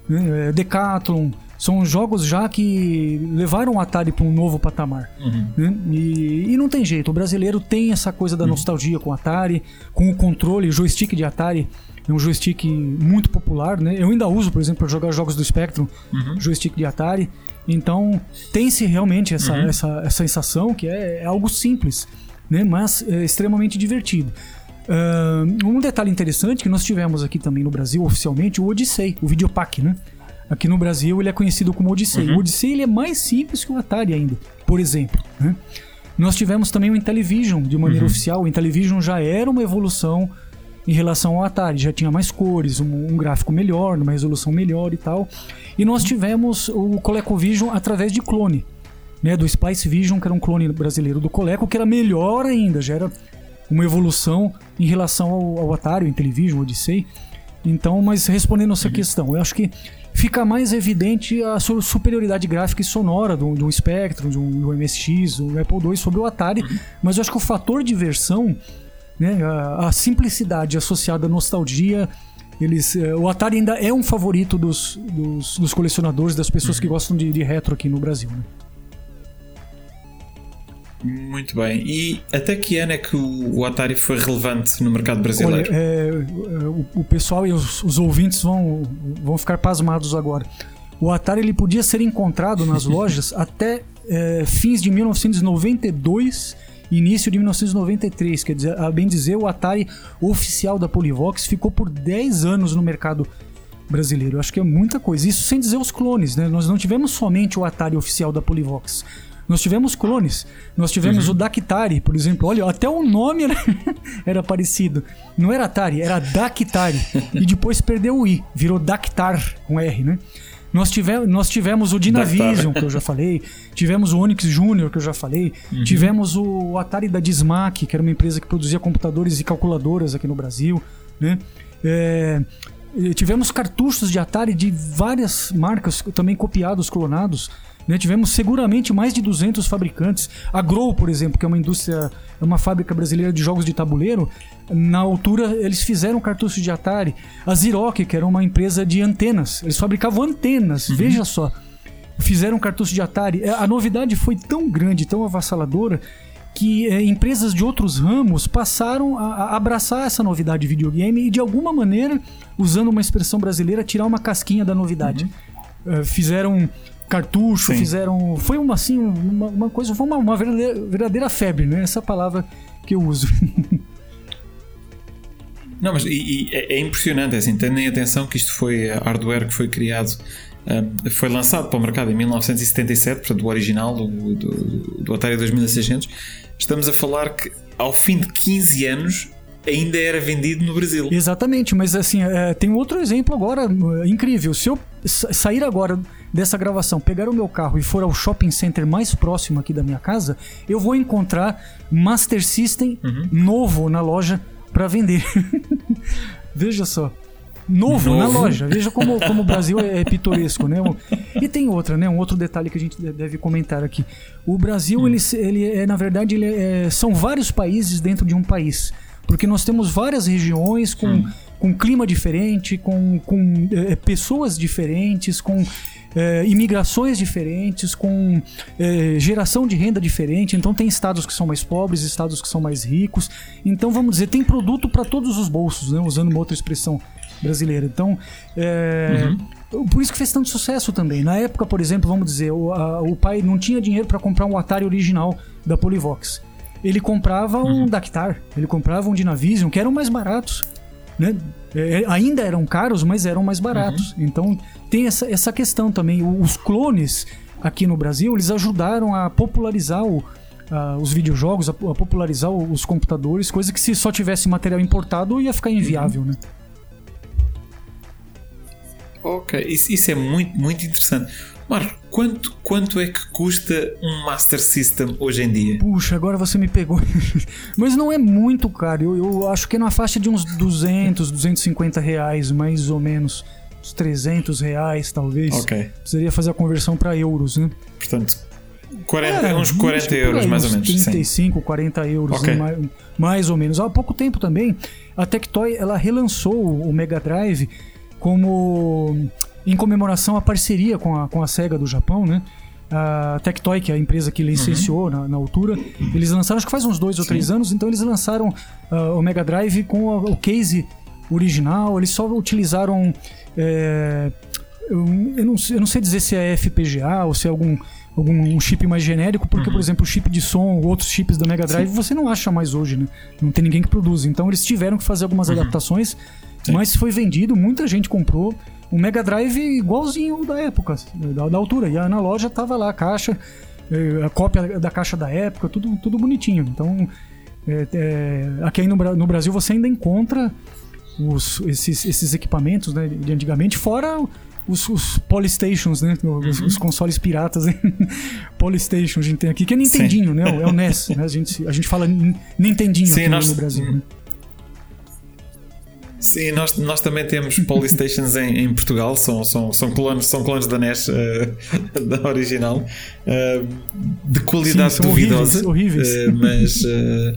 né, Decathlon, São jogos já que levaram o Atari para um novo patamar. Uhum. Né? E, e não tem jeito, o brasileiro tem essa coisa da nostalgia com o Atari, com o controle, o joystick de Atari. É um joystick muito popular, né? Eu ainda uso, por exemplo, para jogar jogos do Spectrum, joystick de Atari. Então, tem-se realmente essa, essa, essa sensação que é, é algo simples, né? Mas é extremamente divertido. Ah, um detalhe interessante que nós tivemos aqui também no Brasil, oficialmente, o Odyssey, o Videopack, né? Aqui no Brasil ele é conhecido como Odyssey. O Odyssey ele é mais simples que o Atari ainda, por exemplo. né? Nós tivemos também o Intellivision de maneira oficial. O Intellivision já era uma evolução em relação ao Atari, já tinha mais cores, um, um gráfico melhor, uma resolução melhor e tal. E nós tivemos o ColecoVision através de clone, né, do Splice Vision, que era um clone brasileiro do Coleco, que era melhor ainda, já era uma evolução em relação ao, ao Atari, o Intellivision, Odyssey. Então, mas respondendo essa questão, eu acho que fica mais evidente a su- superioridade gráfica e sonora do, do Spectrum, do, do MSX, do Apple II sobre o Atari, mas eu acho que o fator diversão, né, a, a simplicidade associada à nostalgia, eles, eh, o Atari ainda é um favorito dos, dos, dos colecionadores, das pessoas que gostam de, de retro aqui no Brasil. Né? Muito bem. E até que ano é que o, o Atari foi relevante no mercado Olha, brasileiro? é, o, o pessoal e os, os ouvintes vão, vão ficar pasmados agora. O Atari ele podia ser encontrado nas lojas até é, fins de 1992 início de 1993. Quer dizer, a bem dizer, o Atari oficial da Polivox ficou por 10 anos no mercado brasileiro. Eu acho que é muita coisa. Isso sem dizer os clones, né? Nós não tivemos somente o Atari oficial da Polivox. Nós tivemos clones. Nós tivemos o Dactari, por exemplo. Olha, até o nome era, era parecido. Não era Atari, era Dactari. e depois perdeu o I, virou Dactar com R, né? Nós tivemos, nós tivemos o Dynavision, que eu já falei. Tivemos o Onix Junior, que eu já falei. Tivemos o Atari da Dismac, que era uma empresa que produzia computadores e calculadoras aqui no Brasil. Né? É, tivemos cartuchos de Atari de várias marcas, também copiados, clonados. Né? Tivemos seguramente mais de 200 fabricantes. A Grow, por exemplo, que é uma indústria, é uma fábrica brasileira de jogos de tabuleiro, na altura eles fizeram cartuchos de Atari. A Xerox, que era uma empresa de antenas, eles fabricavam antenas, veja só. Fizeram cartucho de Atari. É, A novidade foi tão grande, tão avassaladora, que é, empresas de outros ramos passaram a, a abraçar essa novidade de videogame e, de alguma maneira, usando uma expressão brasileira, tirar uma casquinha da novidade. É, fizeram cartucho, Sim. fizeram. Foi uma assim, uma, uma coisa, foi uma, uma verdadeira, verdadeira febre, né? Essa palavra que eu uso. Não, mas e- e é, é impressionante, é assim, tendo em atenção que isto foi eh, hardware que foi criado, eh, foi lançado para o mercado em 1977, portanto, o original do, do, do Atari 2600. Estamos a falar que ao fim de 15 anos ainda era vendido no Brasil. Exatamente, mas assim, é, tem outro exemplo agora é, incrível. Se eu sa- sair agora dessa gravação, pegar o meu carro e for ao shopping center mais próximo aqui da minha casa, eu vou encontrar Master System novo na loja para vender. Veja só. Novo, na Novo. loja. Veja como, como o Brasil é, é pitoresco, né? E tem outra, né? Um outro detalhe que a gente de- deve comentar aqui. O Brasil, ele, se- ele é, na verdade, ele é- são vários países dentro de um país. Porque nós temos várias regiões com, com clima diferente, com, com eh, pessoas diferentes, com eh, imigrações diferentes, com eh, geração de renda diferente. Então tem estados que são mais pobres, estados que são mais ricos. Então vamos dizer, tem produto para todos os bolsos, né? usando uma outra expressão brasileira. Então, é, por isso que fez tanto sucesso também. Na época, por exemplo, vamos dizer, o, a- o pai não tinha dinheiro para comprar um Atari original da Polivox. Ele comprava um Dactar, ele comprava um Dynavision, que eram mais baratos. Né? É, ainda eram caros, mas eram mais baratos. Então tem essa, essa questão também. Os clones aqui no Brasil, eles ajudaram a popularizar o- a- os videojogos, a, a popularizar os computadores, coisa que se só tivesse material importado ia ficar inviável, né? Ok, isso, isso é muito, muito interessante. Marco, quanto, quanto é que custa um Master System hoje em dia? Puxa, agora você me pegou. Mas não é muito caro. Eu, eu acho que é na faixa de uns 200, 250 reais, mais ou menos. Uns 300 reais, talvez. Ok, Precisaria fazer a conversão para euros, né? portanto, 40, É, uns acho 40 que por euros aí, mais ou menos. Sim. 35, 40 euros, Ok. né? mais, mais ou menos. Há pouco tempo também, a Tectoy ela relançou o Mega Drive como em comemoração à parceria com a, com a SEGA do Japão, né? A Tectoy, que é a empresa que licenciou uhum. na, na, altura, eles lançaram, acho que faz uns dois ou três anos, então eles lançaram uh, o Mega Drive com a, o case original, eles só utilizaram. É, eu, eu, não, eu não sei dizer se é FPGA ou se é algum algum um chip mais genérico, porque, uhum. por exemplo, o chip de som, outros chips da Mega Drive, Sim. você não acha mais hoje, né? Não tem ninguém que produz. Então eles tiveram que fazer algumas uhum. adaptações, Sim. mas foi vendido, muita gente comprou. Um Mega Drive igualzinho da época, da, da altura. E na loja tava lá a caixa, eh, a cópia da caixa da época, tudo, tudo bonitinho. Então, é, é, aqui no, no Brasil você ainda encontra os, esses, esses equipamentos né, de antigamente, fora os, os Polystations, né? Os, uhum. os consoles piratas, hein? Polystation a gente tem aqui, que é Nintendinho, Sim. né? É o NES, né? A gente, a gente fala Nintendinho Sim, aqui nós... no Brasil, né? Sim, nós, nós também temos Polystations em, em Portugal, são, são, são, clones, são clones da NES uh, da original, uh, de qualidade Sim, duvidosa, horríveis, horríveis. Uh, mas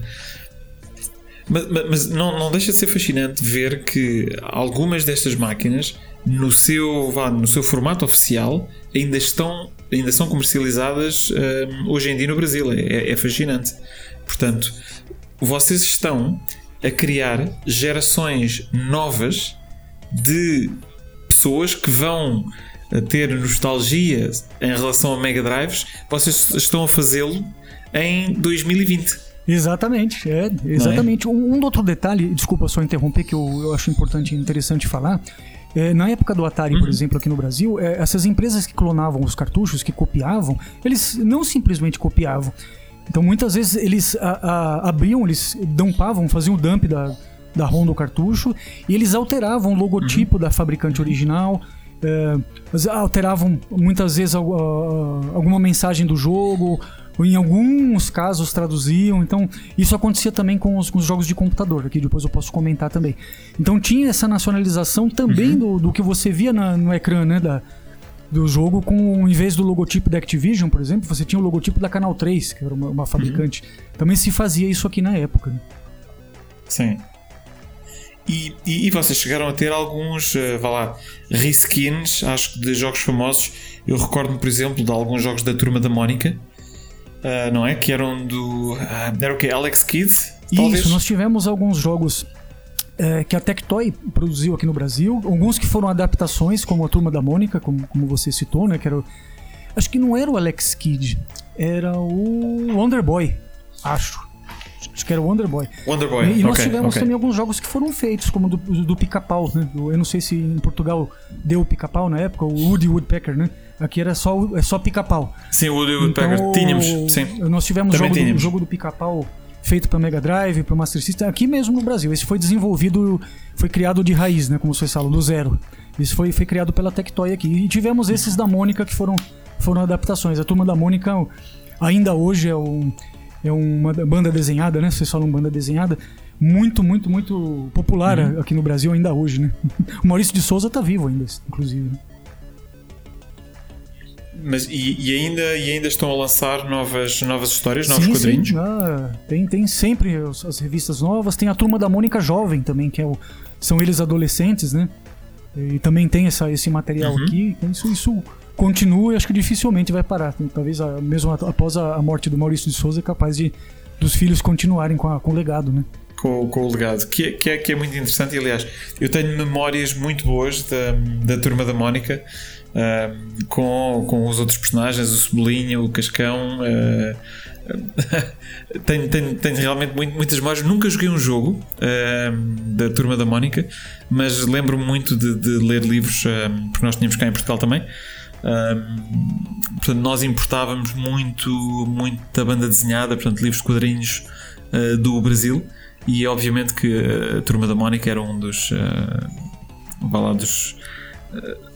mas, mas não, não deixa de ser fascinante ver que algumas destas máquinas, no seu, vá, no seu formato oficial, ainda estão ainda são comercializadas hoje em dia no Brasil. É, é fascinante. Portanto, vocês estão a criar gerações novas de pessoas que vão ter nostalgia em relação a Mega Drives. Vocês estão a fazê-lo em 2020. Exatamente, é, exatamente. É? Um, um, outro detalhe, desculpa só interromper, que eu, eu acho importante e interessante falar. É, na época do Atari, uhum. por exemplo, aqui no Brasil, é, essas empresas que clonavam os cartuchos, que copiavam, eles não simplesmente copiavam. Então muitas vezes eles a, a, abriam, eles dumpavam, faziam o dump da, da ROM do cartucho e eles alteravam o logotipo uhum. da fabricante original, é, alteravam muitas vezes alguma mensagem do jogo em alguns casos traduziam. Então, isso acontecia também com os, com os, jogos de computador, aqui depois eu posso comentar também. Então, tinha essa nacionalização também uhum. do, do que você via na, no ecrã, né? Da, do jogo, com em vez do logotipo da Activision, por exemplo, você tinha o logotipo da Canal 3, que era uma, uma fabricante. Uhum. Também se fazia isso aqui na época. Né? Sim. E, e, e, vocês chegaram a ter alguns, uh, vá lá, reskins, acho que de jogos famosos. Eu recordo-me, por exemplo, de alguns jogos da Turma da Mónica, uh, não é? Que eram do. Uh, era o que? Alex Kidd? Talvez? Isso, nós tivemos alguns jogos é, que a Tectoy produziu aqui no Brasil, alguns que foram adaptações, como a Turma da Mônica, como, como você citou, né? Que era acho que não era o Alex Kidd, era o Wonder Boy, acho. Acho que era o Wonder Boy. Wonder Boy. E, e nós okay, tivemos okay. também alguns jogos que foram feitos, como do, do pica-pau, né? Eu não sei se em Portugal deu o pica-pau na época, o Woody Woodpecker, né? Aqui era só, é só pica-pau. Sim, o Woody Woodpecker. Então, tínhamos, sim. Nós tivemos o jogo, do, jogo do pica-pau feito para Mega Drive, para Master System, aqui mesmo no Brasil. Esse foi desenvolvido, foi criado de raiz, né? Como vocês falam, do zero. Isso foi, foi criado pela Tectoy aqui. E tivemos esses da Mônica que foram, foram adaptações. A turma da Mônica ainda hoje é um é uma banda desenhada, né? Vocês falam banda desenhada. Muito, muito, muito popular uhum. aqui no Brasil ainda hoje, né? O Maurício de Souza tá vivo ainda, inclusive. Né? Mas e, e, ainda, e ainda estão a lançar novas, novas histórias, novos sim, quadrinhos? Sim. Ah, tem, tem sempre as, as, revistas novas. Tem a Turma da Mônica Jovem também, que é o, são eles adolescentes, né? E também tem essa, esse material uhum. aqui. Então isso, isso continua e acho que dificilmente vai parar. Talvez mesmo após a, morte do Maurício de Souza é capaz de dos filhos continuarem com, a, com o legado, né? Com, com, o legado, que, é, que, é, que é muito interessante. E, aliás, eu tenho memórias muito boas da, da turma da Mónica uh, com, com os outros personagens, o Cebolinha, o Cascão. Uh, tenho, tenho, tenho, realmente muito, muitas memórias. Nunca joguei um jogo da Turma da Mónica, mas lembro-me muito de, de, ler livros, porque nós tínhamos cá em Portugal também. Portanto, nós importávamos muito, muito da banda desenhada, portanto, livros de quadrinhos uh, do Brasil. E obviamente que a Turma da Mónica era um dos. Uh, dos, uh,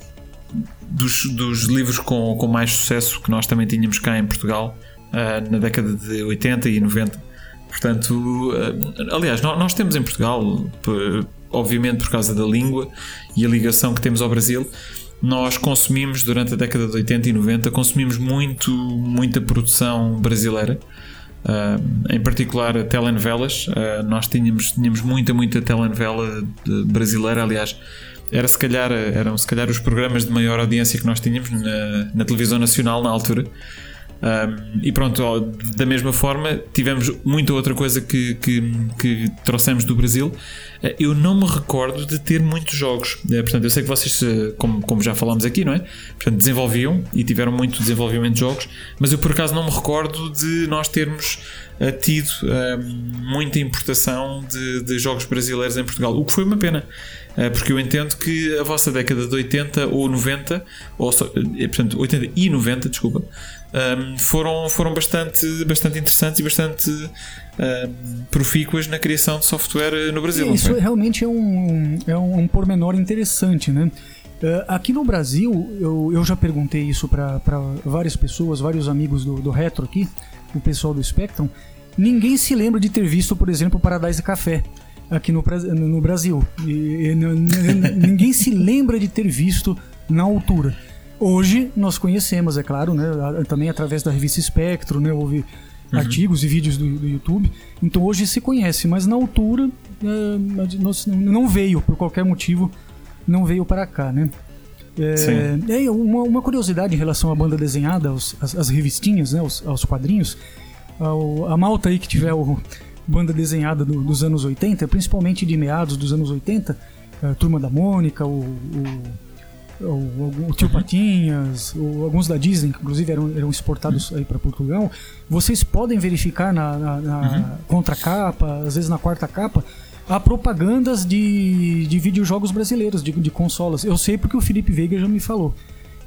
dos, dos, livros com, com mais sucesso que nós também tínhamos cá em Portugal uh, na década de 80 e 90. Portanto, aliás, nós, nós temos em Portugal, obviamente por causa da língua e a ligação que temos ao Brasil, nós consumimos durante a década de 80 e 90, consumimos muito, muita produção brasileira. Uh, em particular telenovelas. Uh, nós tínhamos, tínhamos muita, muita telenovela brasileira, aliás, era se calhar, eram se calhar os programas de maior audiência que nós tínhamos na, na televisão nacional na altura. Um, e pronto, da mesma forma, tivemos muita outra coisa que, que, que, trouxemos do Brasil. Eh, eu não me recordo de ter muitos jogos. Eh, portanto, eu sei que vocês, eh, como, como já falámos aqui, não é? Portanto, desenvolviam e tiveram muito desenvolvimento de jogos, mas eu por acaso não me recordo de nós termos tido muita importação de, de jogos brasileiros em Portugal, o que foi uma pena porque eu entendo que a vossa década de 80 ou 90, ou, portanto, 80 e 90, desculpa, um, foram, foram bastante, bastante interessantes e bastante um, profícuas na criação de software no Brasil. isso realmente é um, é um, um pormenor interessante, né? Uh, aqui no Brasil, eu, eu já perguntei isso para várias pessoas, vários amigos do, do Retro aqui, o pessoal do Spectrum. Ninguém se lembra de ter visto, por exemplo, Paradise Café aqui no, no Brasil. E, ninguém se lembra de ter visto na altura. Hoje nós conhecemos, é claro, né? Também através da revista Espectro, né? Houve uhum. artigos e vídeos do, do, YouTube. Então hoje se conhece, mas na altura é, não veio, por qualquer motivo, não veio para cá, né? É, é uma, uma, curiosidade em relação à banda desenhada, aos, as, as, revistinhas, né, aos, aos quadrinhos. a malta aí que tiver o banda desenhada do, dos anos 80, principalmente de meados dos anos 80, a Turma da Mônica, o, o o, o Tio Patinhas, o, alguns da Disney, que inclusive eram, eram exportados aí para Portugal, vocês podem verificar na, na, na uhum. contracapa, às vezes na quarta capa, há propagandas de, de videojogos brasileiros, de, de consolas. Eu sei porque o Felipe Veiga já me falou.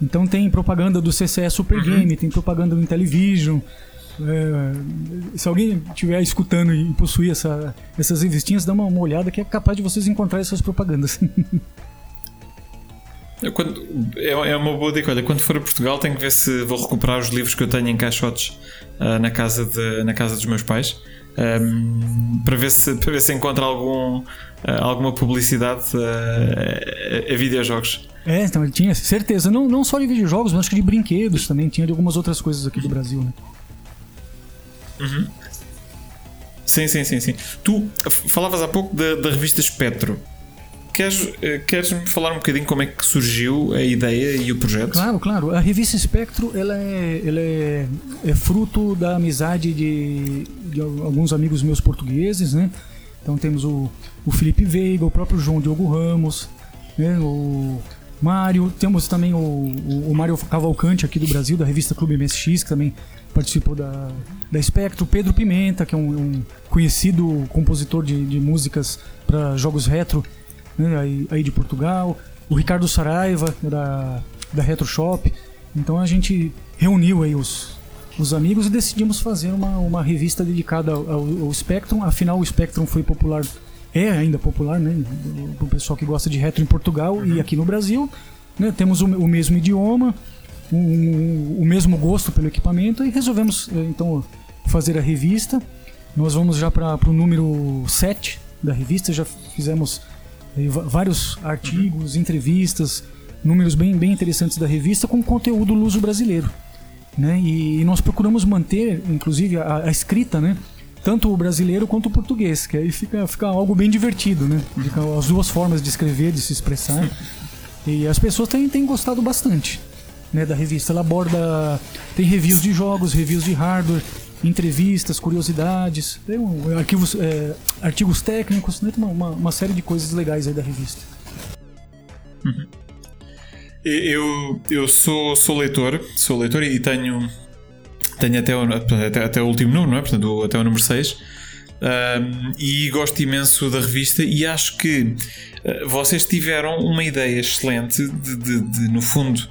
Então tem propaganda do CCE Super uhum. Game, tem propaganda do Intellivision. É, se alguém estiver escutando e possuir essa, essas revistinhas, dá uma, uma olhada que é capaz de vocês encontrar essas propagandas. Eu quando, é, é uma boa dica. Olha, quando for a Portugal, tenho que ver se vou recuperar os livros que eu tenho em caixotes uh, na, casa de, na casa dos meus pais. Um, para, ver se, para ver se encontra algum, uh, alguma publicidade uh, a, videojogos. É, então ele tinha certeza, não, não só de videojogos, mas acho que de brinquedos também, tinha de algumas outras coisas aqui do Brasil, né? Uhum. Sim, sim, sim, sim. Tu falavas há pouco da, da revista Espectro. Queres, eh, queres me falar um bocadinho como é que surgiu a ideia e o projeto? Claro, claro. A revista Espectro ela é, ela é, é fruto da amizade de, de, alguns amigos meus portugueses, né? Então temos o, o Felipe Veiga, o próprio João Diogo Ramos, né? o Mário, temos também o, o, o Mário Cavalcante aqui do Brasil, da revista Clube MSX, que também participou da, da Espectro, Pedro Pimenta, que é um, um conhecido compositor de, de músicas para jogos retro né, aí, aí, de Portugal, o Ricardo Saraiva da, da Retro Shop. Então a gente reuniu aí os, os amigos e decidimos fazer uma, uma revista dedicada ao, ao Spectrum. Afinal, o Spectrum foi popular, é ainda popular, né? Para o pessoal que gosta de retro em Portugal uhum. e aqui no Brasil. Né, temos o, o mesmo idioma, um, o mesmo gosto pelo equipamento e resolvemos eh, então fazer a revista. Nós vamos já para o número 7 da revista, já fizemos vários artigos, entrevistas, números bem, bem interessantes da revista com conteúdo luso brasileiro. Né? E, nós procuramos manter, inclusive, a, a, escrita, né? tanto o brasileiro quanto o português, que aí fica, fica algo bem divertido, né? Fica as duas formas de escrever, de se expressar. E as pessoas têm, têm gostado bastante né, da revista. Ela aborda. Tem reviews de jogos, reviews de hardware, entrevistas, curiosidades, um, arquivos, é, artigos técnicos, né? uma, uma, série de coisas legais aí da revista. Uhum. Eu, eu sou, sou leitor, sou leitor e tenho, tenho até, o, até, até o último número, não é? Portanto, até o número 6. Um, e gosto imenso da revista e acho que uh, vocês tiveram uma ideia excelente de, de, de no fundo,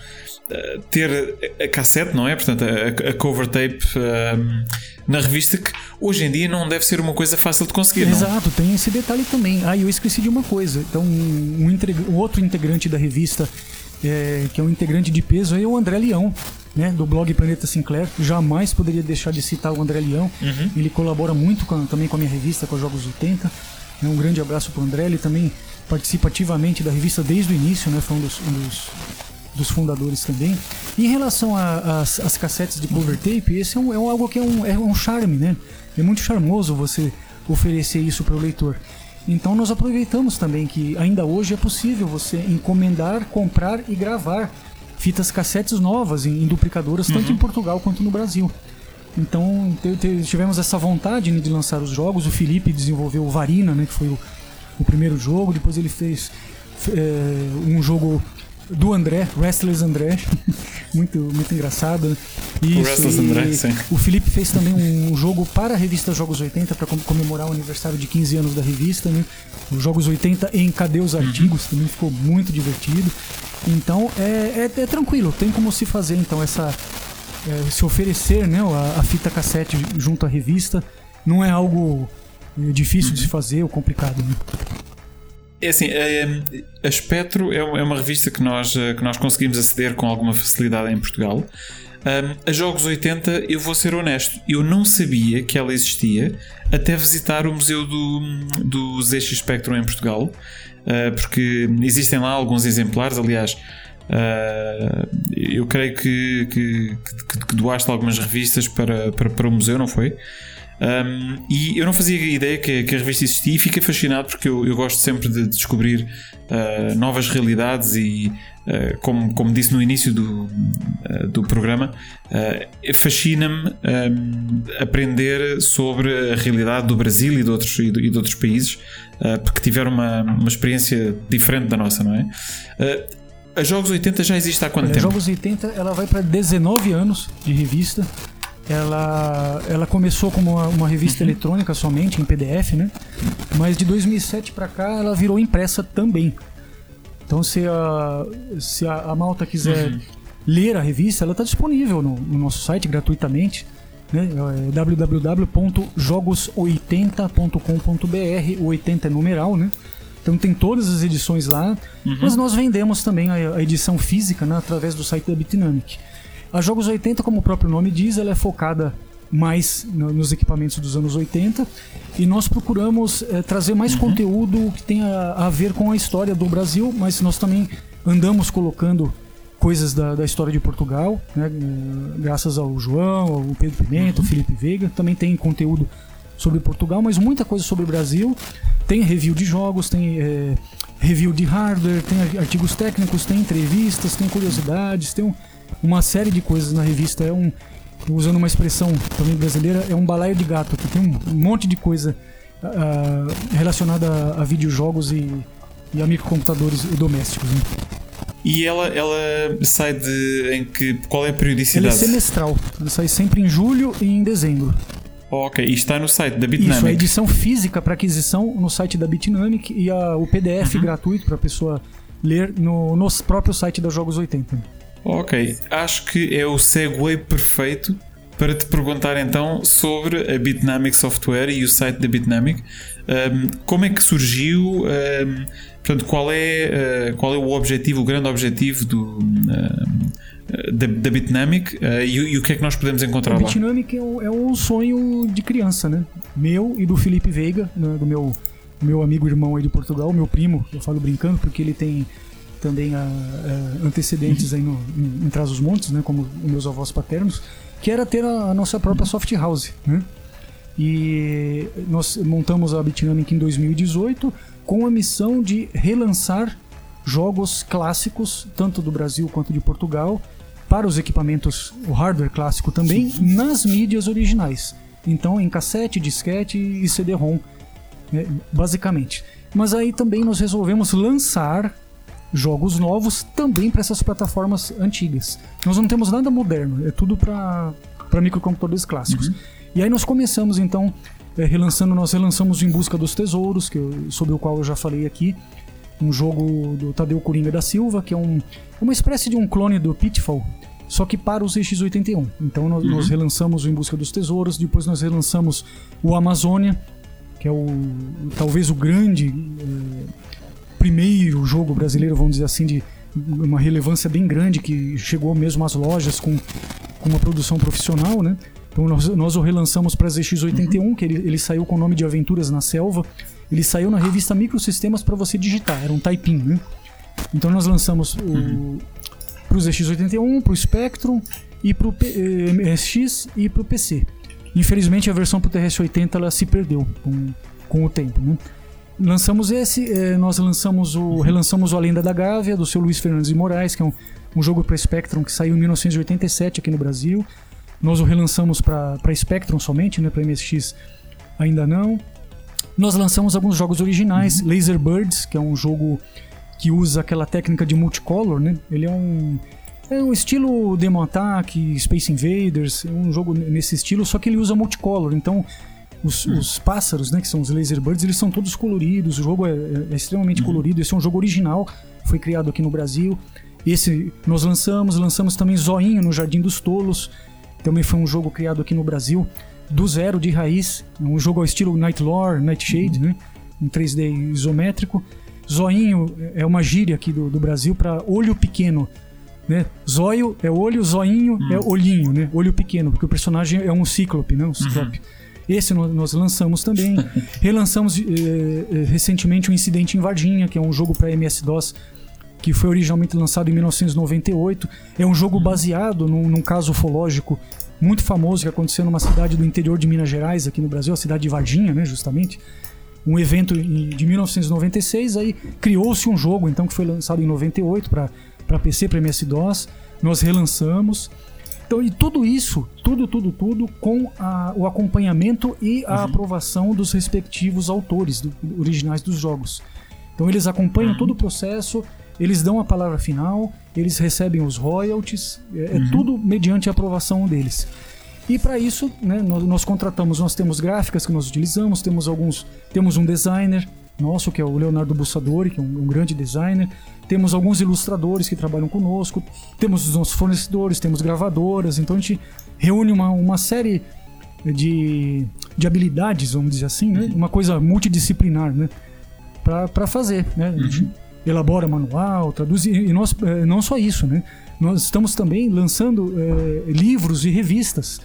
ter a cassete, não é? Portanto, a, a cover tape um, na revista que hoje em dia não deve ser uma coisa fácil de conseguir. Exato, não? tem esse detalhe também. Ah, eu esqueci de uma coisa. Então, um, um outro integrante da revista, é, que é um integrante de peso, é o André Leão. Né, do blog Planeta Sinclair, jamais poderia deixar de citar o André Leão. Uhum. Ele colabora muito com, também com a minha revista, com os Jogos 80. É um grande abraço para o André. Ele também participa ativamente da revista desde o início, né? Foi um dos, um dos dos fundadores também. E em relação às cassetes de cover tape, esse é, um, é um, algo que é um, é um charme, né? É muito charmoso você oferecer isso para o leitor. Então nós aproveitamos também que ainda hoje é possível você encomendar, comprar e gravar fitas cassetes novas em, em duplicadoras, uhum. tanto em Portugal quanto no Brasil. Então tivemos essa vontade né, de lançar os jogos. O Felipe desenvolveu o Varina, né, que foi o, o primeiro jogo. Depois ele fez é, um jogo do André, Restless André, muito, muito engraçado. Né? Isso, o André, sim. O Felipe fez também um jogo para a revista Jogos 80 para comemorar o aniversário de 15 anos da revista, né? Os Jogos 80 em Cadê os Artigos, uhum. também ficou muito divertido. Então é, é, é, tranquilo, tem como se fazer então essa. É, se oferecer né, a, a, fita cassete junto à revista. Não é algo é, difícil uhum. de se fazer ou complicado. Né? É assim, é, a Spectro é uma revista que nós, eh, que nós conseguimos aceder com alguma facilidade em Portugal. Um, a Jogos 80, eu vou ser honesto, eu não sabia que ela existia até visitar o Museu do, do ZX Spectrum em Portugal, uh, porque existem lá alguns exemplares. Aliás, uh, eu creio que, que, que, que, doaste algumas revistas para, para, para o museu, não foi? Um, e eu não fazia ideia que, que, a revista existia e fiquei fascinado porque eu, eu gosto sempre de descobrir uh, novas realidades e, uh, como, como disse no início do, uh, do programa, fascina-me um, aprender sobre a realidade do Brasil e de outros, e de, e de outros países porque tiveram uma, uma experiência diferente da nossa, não é? a Jogos 80 já existe há quanto Olha, tempo? A Jogos 80 ela vai para 19 anos de revista ela, ela começou como uma, uma revista uhum. eletrônica somente, em PDF, né? Mas de 2007 para cá ela virou impressa também. Então se a, se a, a malta quiser uhum. ler a revista, ela está disponível no, no, nosso site gratuitamente. Né? É www.jogos80.com.br, o 80 é numeral, né? Então tem todas as edições lá, uhum. mas nós vendemos também a, a edição física né, através do site da Bitnamic. A Jogos 80, como o próprio nome diz, ela é focada mais no, nos equipamentos dos anos 80 e nós procuramos é, trazer mais uhum. conteúdo que tenha a ver com a história do Brasil, mas nós também andamos colocando coisas da, da história de Portugal, né, eh, graças ao João, ao Pedro Pimenta, uhum. ao Felipe Veiga, também tem conteúdo sobre Portugal, mas muita coisa sobre o Brasil. Tem review de jogos, tem é, review de hardware, tem artigos técnicos, tem entrevistas, tem curiosidades, tem um, uma série de coisas na revista. É um, usando uma expressão também brasileira, é um balaio de gato, que tem um monte de coisa uh, relacionada a, a videojogos e, e a microcomputadores domésticos. Né? E ela, ela sai de. em que. qual é a periodicidade? Ela é semestral. Ela sai sempre em julho e em dezembro. Ok, e está no site da Bitnamic. Isso, a edição física para aquisição no site da Bitnamic e a, o PDF uhum. gratuito para a pessoa ler no, no próprio site da Jogos 80. Ok, acho que é o segue perfeito para te perguntar então sobre a Bitnamic Software e o site da Bitnamic. Um, como é que surgiu? Um, portanto, qual é, uh, qual é o objetivo, o grande objetivo do, uh, da, da, Bitnamic uh, e, e, o que é que nós podemos encontrar a lá? A Bitnamic é um, é um sonho de criança, né? Meu e do Felipe Veiga, né? do meu, meu amigo irmão aí de Portugal, meu primo, eu falo brincando porque ele tem também a, a antecedentes aí no, em, em Trás os Montes, né, como os meus avós paternos, que era ter a, a nossa própria soft house, né? E nós montamos a Bitnamic em 2018 com a missão de relançar jogos clássicos, tanto do Brasil quanto de Portugal, para os equipamentos, o hardware clássico também, nas mídias originais. Então, em cassete, disquete e CD-ROM, né, basicamente. Mas aí também nós resolvemos lançar jogos novos também para essas plataformas antigas. Nós não temos nada moderno, é tudo para microcomputadores clássicos. Uhum. E aí nós começamos então é, relançando, nós relançamos Em Busca dos Tesouros, que eu, sobre o qual eu já falei aqui, um jogo do Tadeu Coringa da Silva, que é um, uma espécie de um clone do Pitfall, só que para os X81. Então nós, uhum. nós relançamos o Em Busca dos Tesouros, depois nós relançamos o Amazônia, que é o talvez o grande é, primeiro jogo brasileiro, vamos dizer assim, de uma relevância bem grande, que chegou mesmo às lojas com, com uma produção profissional, né? Então nós, nós o relançamos para ZX81, uhum. que ele, ele saiu com o nome de Aventuras na Selva. Ele saiu na revista Microsistemas para você digitar, era um typing, né? Então nós lançamos o, uhum. para o ZX81, para o Spectrum e para o MSX e para o PC. Infelizmente a versão para o TRS-80 ela se perdeu com, com o tempo. Né? Lançamos esse, eh, nós lançamos o, relançamos o A Lenda da Gávea, do seu Luiz Fernandes de Moraes, que é um, um jogo para Spectrum que saiu em 1987 aqui no Brasil. Nós o relançamos para Spectrum somente, né, para MSX ainda não. Nós lançamos alguns jogos originais, uhum. Laser Birds, que é um jogo que usa aquela técnica de multicolor, né? Ele é um é um estilo Demo Attack, Space Invaders, é um jogo nesse estilo, só que ele usa multicolor. Então, os, os, pássaros, né, que são os Laser Birds, eles são todos coloridos. O jogo é, é extremamente uhum. colorido. Esse é um jogo original, foi criado aqui no Brasil. Esse nós lançamos, lançamos também Zoinho no Jardim dos Tolos. Também foi um jogo criado aqui no Brasil, do zero de raiz. Um jogo ao estilo Night Lore, Nightshade, uhum. né? Em 3D isométrico. Zoinho é uma gíria aqui do, do Brasil para olho pequeno. Né? Zóio é olho, zoinho é hum. olhinho, né? Olho pequeno, porque o personagem é um cíclope, né? Um ciclope. Uhum. Esse nós lançamos também. Relançamos eh, eh, recentemente o Incidente em Varginha, que é um jogo para MS-DOS que foi originalmente lançado em 1998. É um jogo baseado num, num, caso ufológico muito famoso que aconteceu numa cidade do interior de Minas Gerais, aqui no Brasil, a cidade de Varginha, né, justamente um evento de 1996, aí criou-se um jogo então que foi lançado em 98 para PC, para MS-DOS, nós relançamos. Então, e tudo isso, tudo, tudo, tudo, com a, o acompanhamento e a uhum. aprovação dos respectivos autores do, originais dos jogos. Então eles acompanham uhum. todo o processo, eles dão a palavra final, eles recebem os royalties, é, é uhum. tudo mediante a aprovação deles. E para isso, né, nós, nós, contratamos, nós temos gráficas que nós utilizamos, temos alguns, temos um designer nosso que é o Leonardo Bussadori, que é um, um grande designer, temos alguns ilustradores que trabalham conosco, temos os nossos fornecedores, temos gravadoras, então a gente reúne uma, uma série de, de habilidades, vamos dizer assim, né? uma coisa multidisciplinar, né? para fazer, né? A gente uhum. elabora manual, traduz e nós eh, não só isso, né? Nós estamos também lançando é, livros e revistas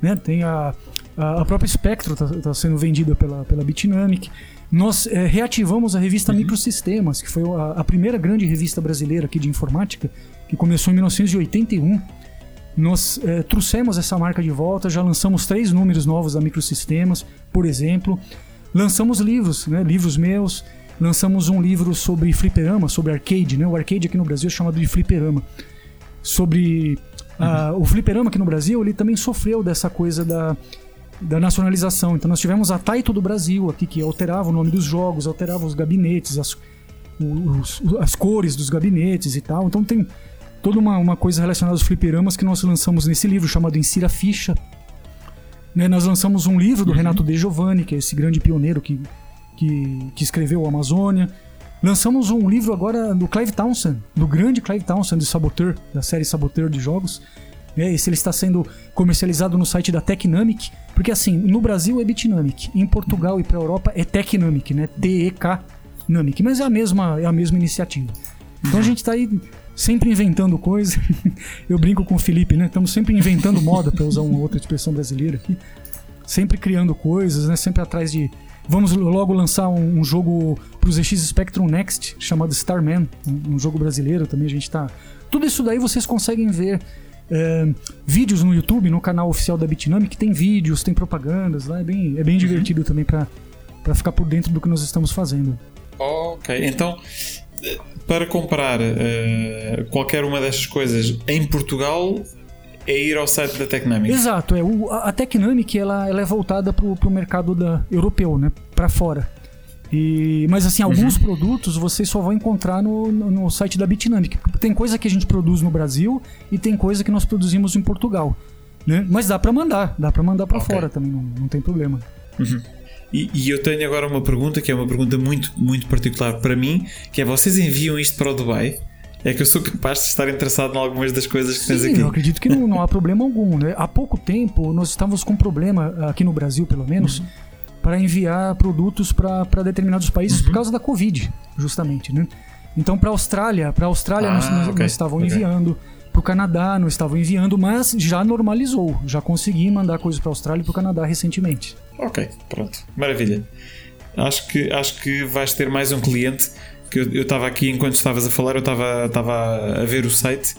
né? Tem a, a, a própria Spectro está tá sendo vendida pela, pela Bitnamic. Nós é, reativamos a revista uhum. Microsistemas, que foi a, a, primeira grande revista brasileira aqui de informática, que começou em 1981. Nós é, trouxemos essa marca de volta, já lançamos três números novos da Microsistemas, por exemplo. Lançamos livros, né, livros meus. Lançamos um livro sobre fliperama, sobre arcade. Né? O arcade aqui no Brasil é chamado de fliperama. Sobre Uhum. o fliperama aqui no Brasil, ele também sofreu dessa coisa da, da nacionalização. Então nós tivemos a Taito do Brasil aqui, que alterava o nome dos jogos, alterava os gabinetes, as, os, as cores dos gabinetes e tal. Então tem toda uma, uma coisa relacionada aos fliperamas que nós lançamos nesse livro chamado Insira Ficha. Né, nós lançamos um livro do uhum. Renato De Giovanni, que é esse grande pioneiro que, que, que escreveu o Amazônia. Lançamos um livro agora do Clive Townsend, do grande Clive Townsend de Saboteur, da série Saboteur de jogos. É, esse ele está sendo comercializado no site da Tecnamic, porque assim, no Brasil é Bitnamic, em Portugal e para a Europa é Tecnamic, né? T-E-K Namic, mas é a mesma, é a mesma iniciativa. Então a gente está aí sempre inventando coisas. Eu brinco com o Felipe, né? Estamos sempre inventando moda, para usar uma outra expressão brasileira aqui. Sempre criando coisas, né? Sempre atrás de Vamos logo lançar um, um jogo para os ZX Spectrum Next, chamado Starman, um, um jogo brasileiro também. A gente tá. Tudo isso daí vocês conseguem ver é, vídeos no YouTube, no canal oficial da Bitnami, que tem vídeos, tem propagandas lá. É bem, é bem uhum. divertido também para ficar por dentro do que nós estamos fazendo. Ok, então para comprar uh, qualquer uma destas coisas em Portugal é ir ao site da Tecnamic. Exato, é, o, a Tecnamic ela, ela é voltada para o mercado da, europeu, né, para fora. E, mas assim, alguns uhum. produtos vocês só vão encontrar no, no, no, site da Bitnamic. Tem coisa que a gente produz no Brasil e tem coisa que nós produzimos em Portugal. Né? Mas dá para mandar, dá para mandar para okay. fora também, não, não tem problema. Uhum. E, e, eu tenho agora uma pergunta que é uma pergunta muito, muito particular para mim, que é vocês enviam isto para o Dubai? é que eu sou capaz de estar interessado em algumas das coisas que Sim, tens aqui. Eu acredito que não, não há problema algum. Né? Há pouco tempo nós estávamos com problema, aqui no Brasil pelo menos, uhum. Para enviar produtos para determinados países uhum. por causa da Covid, justamente. Né? Então, para a Austrália, para a Austrália ah, nós, okay. nós estavam okay. enviando, para o Canadá não estavam enviando, mas já normalizou. Já consegui mandar coisas para a Austrália e para o Canadá recentemente. Ok, pronto. Maravilha. Acho que, acho que vais ter mais um cliente que eu estava aqui enquanto estavas a falar, eu estava a ver o site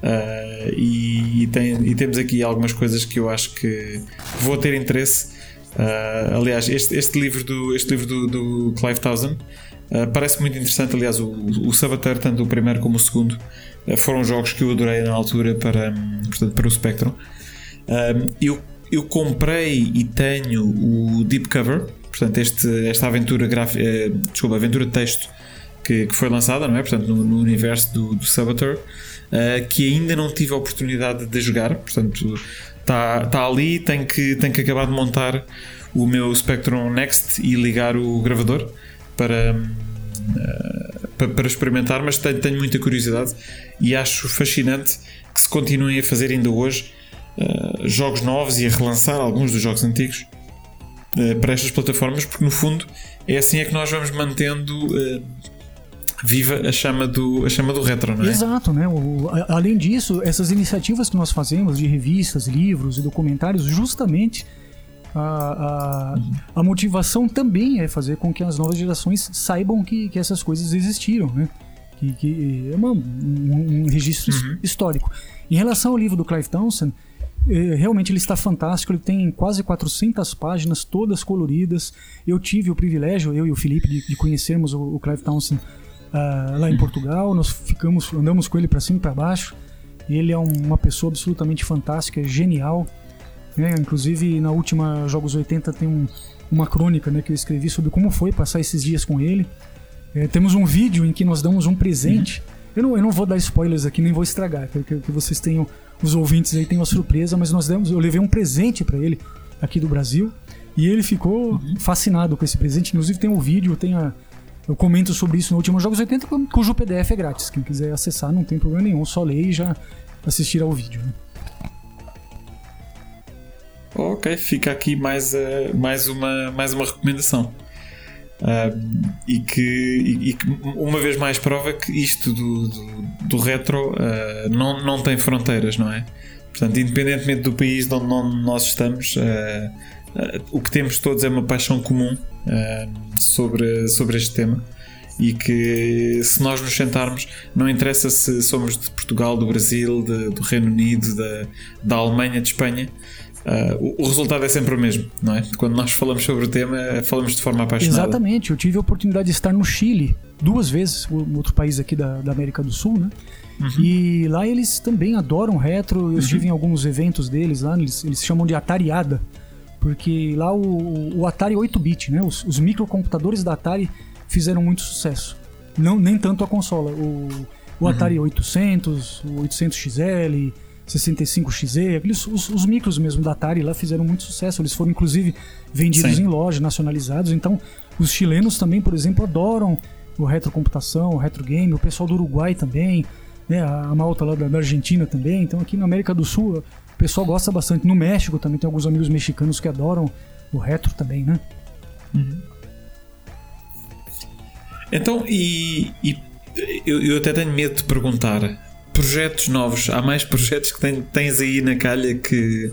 uh, e, e, tem, e, temos aqui algumas coisas que eu acho que vou ter interesse. Uh, aliás, este, este livro do, este livro do, do Clive Townsend uh, parece muito interessante. Aliás, o, o tanto o primeiro como o segundo, foram jogos que eu adorei na altura para, um, portanto, para o Spectrum. eu, eu comprei e tenho o Deep Cover, portanto, este, esta aventura gráfica, desculpa, aventura de texto que, que, foi lançada, não é? Portanto, no, no universo do, do Sabator, uh, que ainda não tive a oportunidade de jogar, portanto, está tá ali, tenho que, tenho que acabar de montar o meu Spectrum Next e ligar o gravador para, uh, para, para, experimentar, mas tenho, tenho, muita curiosidade e acho fascinante que se continuem a fazer ainda hoje uh, jogos novos e a relançar alguns dos jogos antigos para estas plataformas, porque no fundo é assim é que nós vamos mantendo viva a chama do, a chama do retro, não é? Exato, né? O, a, além disso, essas iniciativas que nós fazemos de revistas, livros e documentários, justamente a, a, a motivação também é fazer com que as novas gerações saibam que, que essas coisas existiram, né? Que, que é uma, um, um, registro uhum. histórico. Em relação ao livro do Clive Townsend, eh, realmente ele está fantástico, ele tem quase 400 páginas, todas coloridas. Eu tive o privilégio, eu e o Felipe, de, de conhecermos o, o Clive Townsend uh, lá em Portugal. Nós ficamos, andamos com ele para cima e para baixo. Ele é um, uma pessoa absolutamente fantástica, genial. Né? Inclusive, na última Jogos 80 tem um, uma crônica né, que eu escrevi sobre como foi passar esses dias com ele. É, temos um vídeo em que nós damos um presente. Uhum. Eu, não, eu não vou dar spoilers aqui, nem vou estragar, que, que vocês tenham, os ouvintes aí tenham uma surpresa, mas nós demos, eu levei um presente para ele aqui do Brasil. E ele ficou uhum. fascinado com esse presente. Inclusive tem o um vídeo, tem a, eu comento sobre isso no último Jogos 80, cujo PDF é grátis. Quem quiser acessar, não tem problema nenhum, só ler e já assistir ao vídeo. Né? Ok, fica aqui mais, uh, mais, uma, mais uma recomendação. Uh, e, que, e, e, que uma vez mais prova que isto do, do, do retro uh, não, não tem fronteiras, não é? Portanto, independentemente do país onde nós estamos, uh, o que temos todos é uma paixão comum sobre, sobre este tema e que se nós nos sentarmos, não interessa se somos de Portugal, do Brasil, de, do Reino Unido, da, da Alemanha, de Espanha, uh, o, o, resultado é sempre o mesmo, não é? Quando nós falamos sobre o tema, falamos de forma apaixonada. Exatamente, eu tive a oportunidade de estar no Chile duas vezes, outro país aqui da, da América do Sul, né? Uhum. E lá eles também adoram retro. Eu uhum. estive em alguns eventos deles lá, eles, eles chamam de Atariada. Porque lá o, o Atari 8-bit, né? Os, os, microcomputadores da Atari fizeram muito sucesso. Não, nem tanto a consola. O, o uhum. Atari 800, o 800XL, 65XE, aqueles, os, os, micros mesmo da Atari lá fizeram muito sucesso. Eles foram inclusive vendidos Sim. em loja, nacionalizados. Então, os chilenos também, por exemplo, adoram o retrocomputação, o retro game. O pessoal do Uruguai também, né? a malta lá da, da Argentina também. Então, aqui na América do Sul, o pessoal gosta bastante. No México também tem alguns amigos mexicanos que adoram o retro também, né? Uhum. Então, e, e eu, eu, até tenho medo de perguntar: projetos novos, há mais projetos que tens aí na calha que,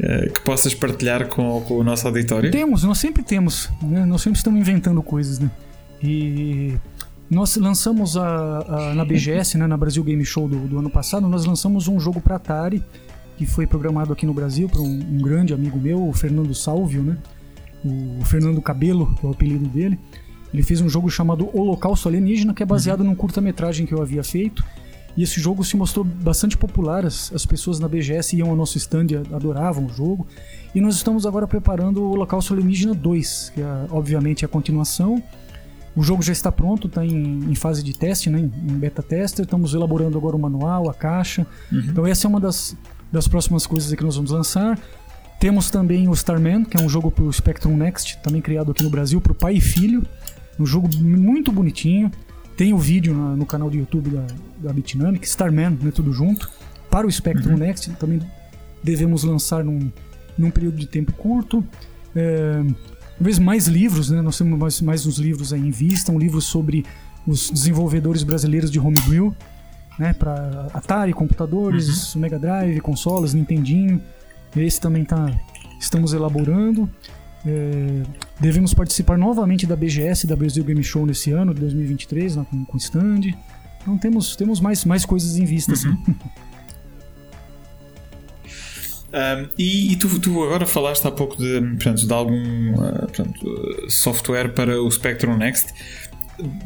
uh, que possas partilhar com, com o nosso auditório? Temos, nós sempre temos, né? nós sempre estamos inventando coisas, né? E nós lançamos a, a na BGS, né, na Brasil Game Show do, do ano passado, nós lançamos um jogo para Atari que foi programado aqui no Brasil por um, um, grande amigo meu, o Fernando Salvio, né? O Fernando Cabelo, que é o apelido dele. Ele fez um jogo chamado Holocausto Alienígena, que é baseado uhum. num curta-metragem que eu havia feito. E esse jogo se mostrou bastante popular, as, as pessoas na BGS iam ao nosso stand e adoravam o jogo. E nós estamos agora preparando o Holocausto Alienígena 2, que é, obviamente é a continuação. O jogo já está pronto, está em, em, fase de teste, né, em beta tester. Estamos elaborando agora o manual, a caixa. Uhum. Então essa é uma das das próximas coisas que nós vamos lançar. Temos também o Starman, que é um jogo para o Spectrum Next, também criado aqui no Brasil para o pai e filho. Um jogo muito bonitinho. Tem o vídeo no, canal do YouTube da, da Bitnamic, Starman, né, tudo junto. Para o Spectrum uhum. Next, também devemos lançar num, num período de tempo curto. É, talvez mais livros, né? Nós temos mais, mais uns livros aí em vista, um livro sobre os desenvolvedores brasileiros de homebrew né, para Atari, computadores, uhum. Mega Drive, consoles, Nintendinho. Esse também tá, estamos elaborando. É, devemos participar novamente da BGS, da Brasil Game Show nesse ano, de 2023, lá com, com stand. Então temos, temos mais, mais coisas em vista, Uhum. sim. Um, e e tu, tu agora falaste há pouco de, portanto, de algum uh, portanto, software para o Spectrum Next.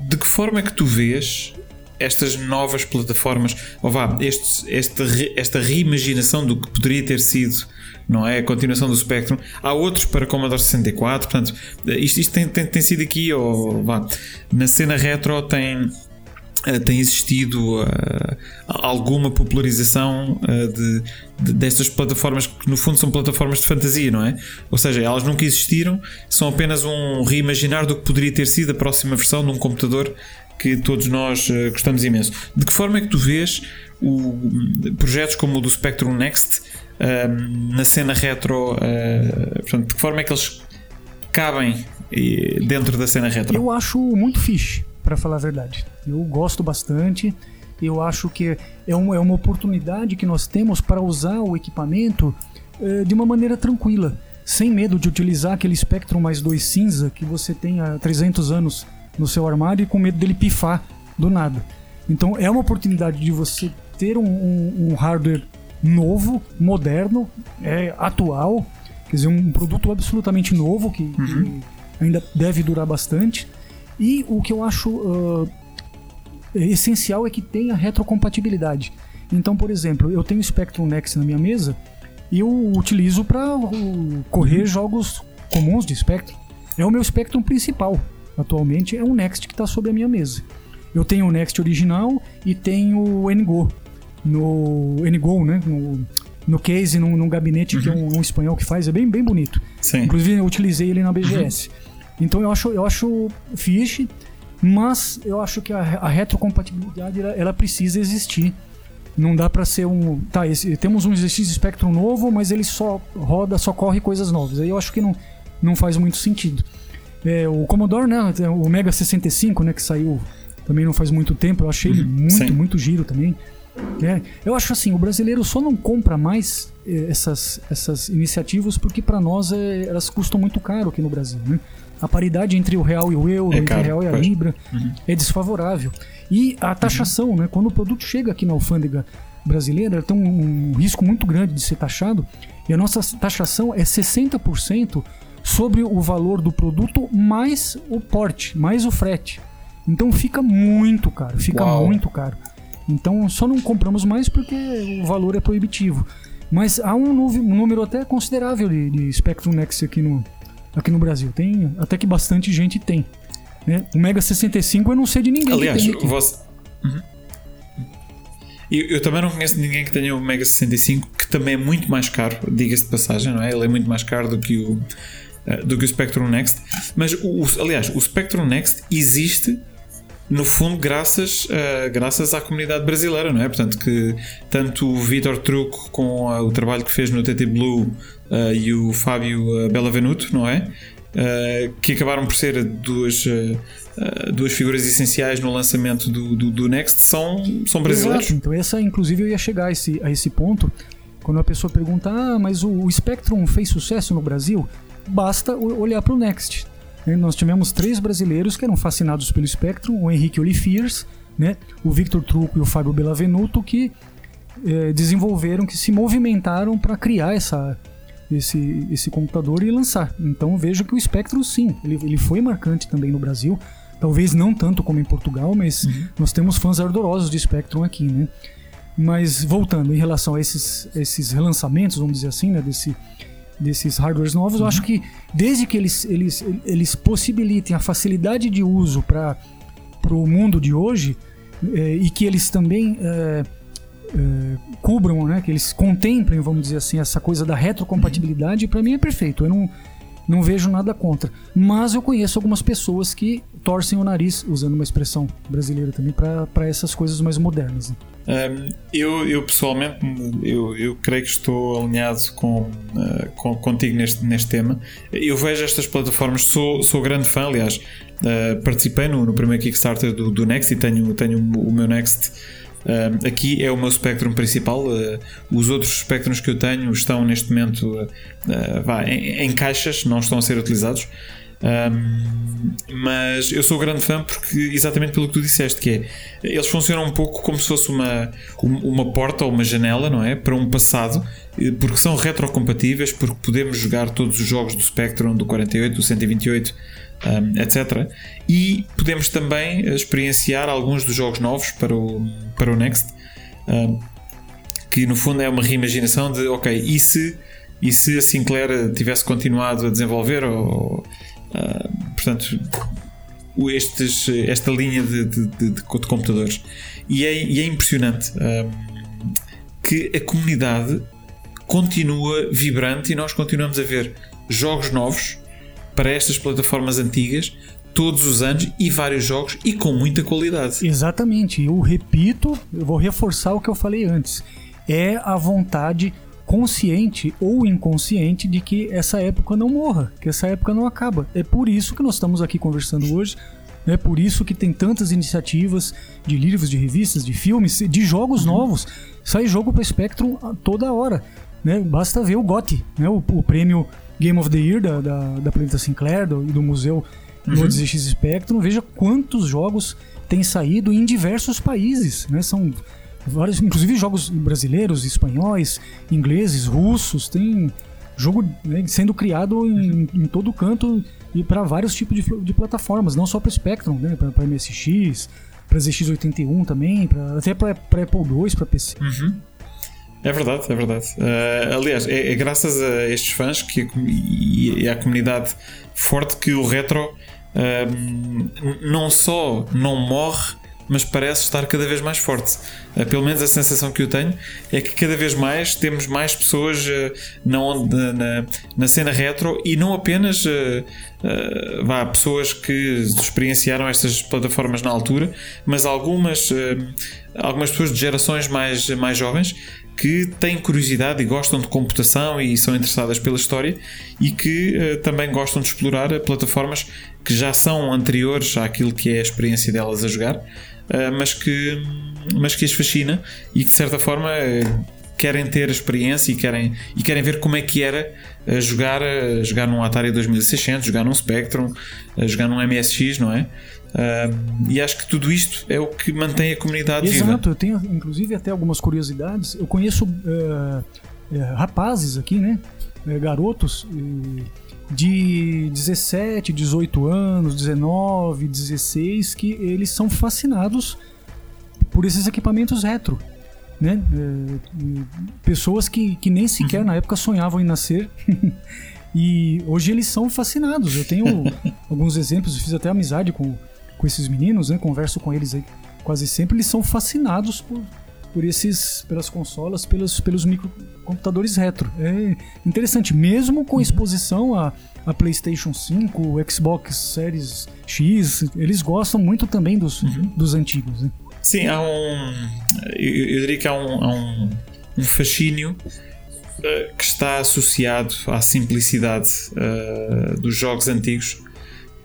De que forma é que tu vês estas novas plataformas, ou vá, este, este, esta reimaginação do que poderia ter sido, não é? A continuação do Spectrum. Há outros para Commodore 64, portanto, isto, isto tem, tem, tem sido aqui, ou vá, na cena retro tem. Uh, tem existido uh, alguma popularização uh, de, de- destas plataformas que no fundo são plataformas de fantasia, não é? Ou seja, elas nunca existiram, são apenas um reimaginar do que poderia ter sido a próxima versão de um computador que todos nós uh, gostamos imenso. De que forma é que tu vês o, projetos como o do Spectrum Next um, na cena retro? uh, portanto, de que forma é que eles cabem eh, dentro da cena retro? Eu acho muito fixe, para falar a verdade. Eu gosto bastante. Eu acho que é, um, é uma oportunidade que nós temos para usar o equipamento eh, de uma maneira tranquila, sem medo de utilizar aquele Spectrum mais 2 cinza que você tem há 300 anos no seu armário e com medo dele pifar do nada. Então é uma oportunidade de você ter um, um- um hardware novo, moderno, é, atual, quer dizer, um produto absolutamente novo que, que ainda deve durar bastante. E o que eu acho ah, essencial é que tenha retrocompatibilidade. Então, por exemplo, eu tenho o Spectrum Next na minha mesa e eu utilizo para correr jogos comuns de Spectrum. É o meu Spectrum principal. Atualmente é um Next que está sobre a minha mesa. Eu tenho o Next original e tenho o NGO no NGO, né? No, no case, num, num gabinete que é um, um espanhol que faz, é bem, bem bonito. Sim. Inclusive eu utilizei ele na BGS. Então eu acho, eu acho fixe, mas eu acho que a, a retrocompatibilidade ela, ela precisa existir. Não dá pra ser um. Tá, esse- temos um ZX Spectrum novo, mas ele só roda, só corre coisas novas. Aí eu acho que não, não faz muito sentido. É, o Commodore, né? tem O Mega 65, né? Que saiu também não faz muito tempo. Eu achei ele muito, sim. muito giro também. É, eu acho assim, o brasileiro só não compra mais eh, essas, essas iniciativas porque para nós eh, elas custam muito caro aqui no Brasil, né? A paridade entre o real e o euro, É entre caro, o real e a pois. libra, é desfavorável. E a taxação, né? Quando o produto chega aqui na alfândega brasileira, ela tem um, um risco muito grande de ser taxado. E a nossa taxação é 60% sobre o valor do produto mais o porte, mais o frete. Então fica muito caro, fica Uau. muito caro. Então só não compramos mais porque o valor é proibitivo. Mas há um, um número até considerável de, de Spectrum Next aqui no, aqui no Brasil. Tem até que bastante gente tem. né? O Mega 65 eu não sei de ninguém Aliás, que tem você. Uhum. Eu, eu também não conheço ninguém que tenha o Mega 65, que também é muito mais caro, diga-se de passagem, não é? Ele é muito mais caro do que o, do que o Spectrum Next. Mas, o, o- aliás, o Spectrum Next existe no fundo graças, eh, graças à comunidade brasileira, não é? Portanto, que tanto o Vitor Truco com eh, o trabalho que fez no TT Blue eh, e o Fábio eh, Bellavenuto, não é? Eh, que acabaram por ser duas, eh, eh, duas figuras essenciais no lançamento do, do, do Next, são, são brasileiros. Exato, então essa, inclusive, eu ia chegar a esse, a esse ponto. Quando a pessoa pergunta, ah, mas o, o Spectrum fez sucesso no Brasil? Basta olhar para o Next. né? Nós tivemos três brasileiros que eram fascinados pelo Spectrum, o Henrique Olifiers, né, o Victor Truco e o Fábio Bellavenuto, que eh, desenvolveram, que se movimentaram para criar essa, esse, esse computador e lançar. Então vejo que o Spectrum, sim, ele, ele foi marcante também no Brasil. Talvez não tanto como em Portugal, mas nós temos fãs ardorosos de Spectrum aqui, né? Mas voltando em relação a esses, esses relançamentos, vamos dizer assim, né, desse, desses hardwares novos, eu acho que desde que eles, eles, eles possibilitem a facilidade de uso para o mundo de hoje eh, e que eles também eh, eh, cubram, né, que eles contemplem, vamos dizer assim, essa coisa da retrocompatibilidade, para mim é perfeito. Eu não, não vejo nada contra. Mas eu conheço algumas pessoas que torcem o nariz, usando uma expressão brasileira também, para essas coisas mais modernas. né? Um, eu, eu pessoalmente eu, eu creio que estou alinhado com, uh, com- contigo neste, neste tema. Eu vejo estas plataformas, sou, sou grande fã, aliás, uh, participei no, no primeiro Kickstarter do, do Next e tenho, tenho o meu Next Uh, aqui é o meu Spectrum principal. Uh, os outros Spectrums que eu tenho estão neste momento uh, vá, em, em, caixas, não estão a ser utilizados. Um, mas eu sou grande fã porque exatamente pelo que tu disseste, que é eles funcionam um pouco como se fosse uma, uma porta ou uma janela, não é? Para um passado, porque são retrocompatíveis, porque podemos jogar todos os jogos do Spectrum, do 48, do 128 um, etc. E podemos também experienciar alguns dos jogos novos para o, para o Next, um, que no fundo é uma reimaginação de, ok, e se, e se a Sinclair tivesse continuado a desenvolver, ou, uh, portanto, estes, esta linha de, de, de, de computadores. E é, e é impressionante um, que a comunidade continua vibrante e nós continuamos a ver jogos novos para estas plataformas antigas todos os anos e vários jogos e com muita qualidade. Exatamente. Eu repito, eu vou reforçar o que eu falei antes. É a vontade consciente ou inconsciente de que essa época não morra, que essa época não acaba. É por isso que nós estamos aqui conversando hoje. É por isso que tem tantas iniciativas de livros, de revistas, de filmes, de jogos uhum. novos. Sai jogo para Spectrum toda hora. Né? Basta ver o GOT, né? o, o prêmio Game of the Year da, da, da Planeta Sinclair do, e do Museu uhum. no DZX Spectrum, veja quantos jogos têm saído em diversos países, né? São vários, inclusive jogos brasileiros, espanhóis, ingleses, russos, tem jogo né, sendo criado em, em todo canto e para vários tipos de, de, plataformas, não só para Spectrum, né? Para MSX, para ZX81 também, pra, até para Apple II, para PC. Uhum. É verdade, é verdade. Uh, aliás, é, é, graças a estes fãs que, e, à comunidade forte que o retro uh, não só não morre, mas parece estar cada vez mais forte. Uh, pelo menos a sensação que eu tenho é que cada vez mais temos mais pessoas uh, na, na, na, cena retro e não apenas uh, vá, pessoas que experienciaram estas plataformas na altura, mas algumas, algumas pessoas de gerações mais, mais jovens que têm curiosidade e gostam de computação e são interessadas pela história e que também gostam de explorar plataformas que já são anteriores àquilo que é a experiência delas a jogar, mas, que, mas que as fascina e que de certa forma uh, querem ter experiência e querem, e querem ver como é que era jogar, jogar num Atari 2600, jogar num Spectrum, jogar num MSX, não é? Uh, e acho que tudo isto é o que mantém a comunidade Exato, viva. Exato, eu tenho inclusive até algumas curiosidades. Eu conheço uh, rapazes aqui, né? Eh, garotos de 17, 18 anos, 19, 16, que eles são fascinados por esses equipamentos retro. Né? Eh, pessoas que, que nem sequer uhum. na época sonhavam em nascer. e hoje eles são fascinados. Eu tenho alguns exemplos, fiz até amizade com com esses meninos, né? Converso com eles aí quase sempre, eles são fascinados por, por esses, pelas consolas, pelos, pelos microcomputadores retro. É interessante, mesmo com exposição a, a PlayStation 5, o Xbox Series X, eles gostam muito também dos, uhum. dos antigos. Né? Sim, há um. Eu, eu diria que há um, há um, um fascínio uh, que está associado à simplicidade uh, dos jogos antigos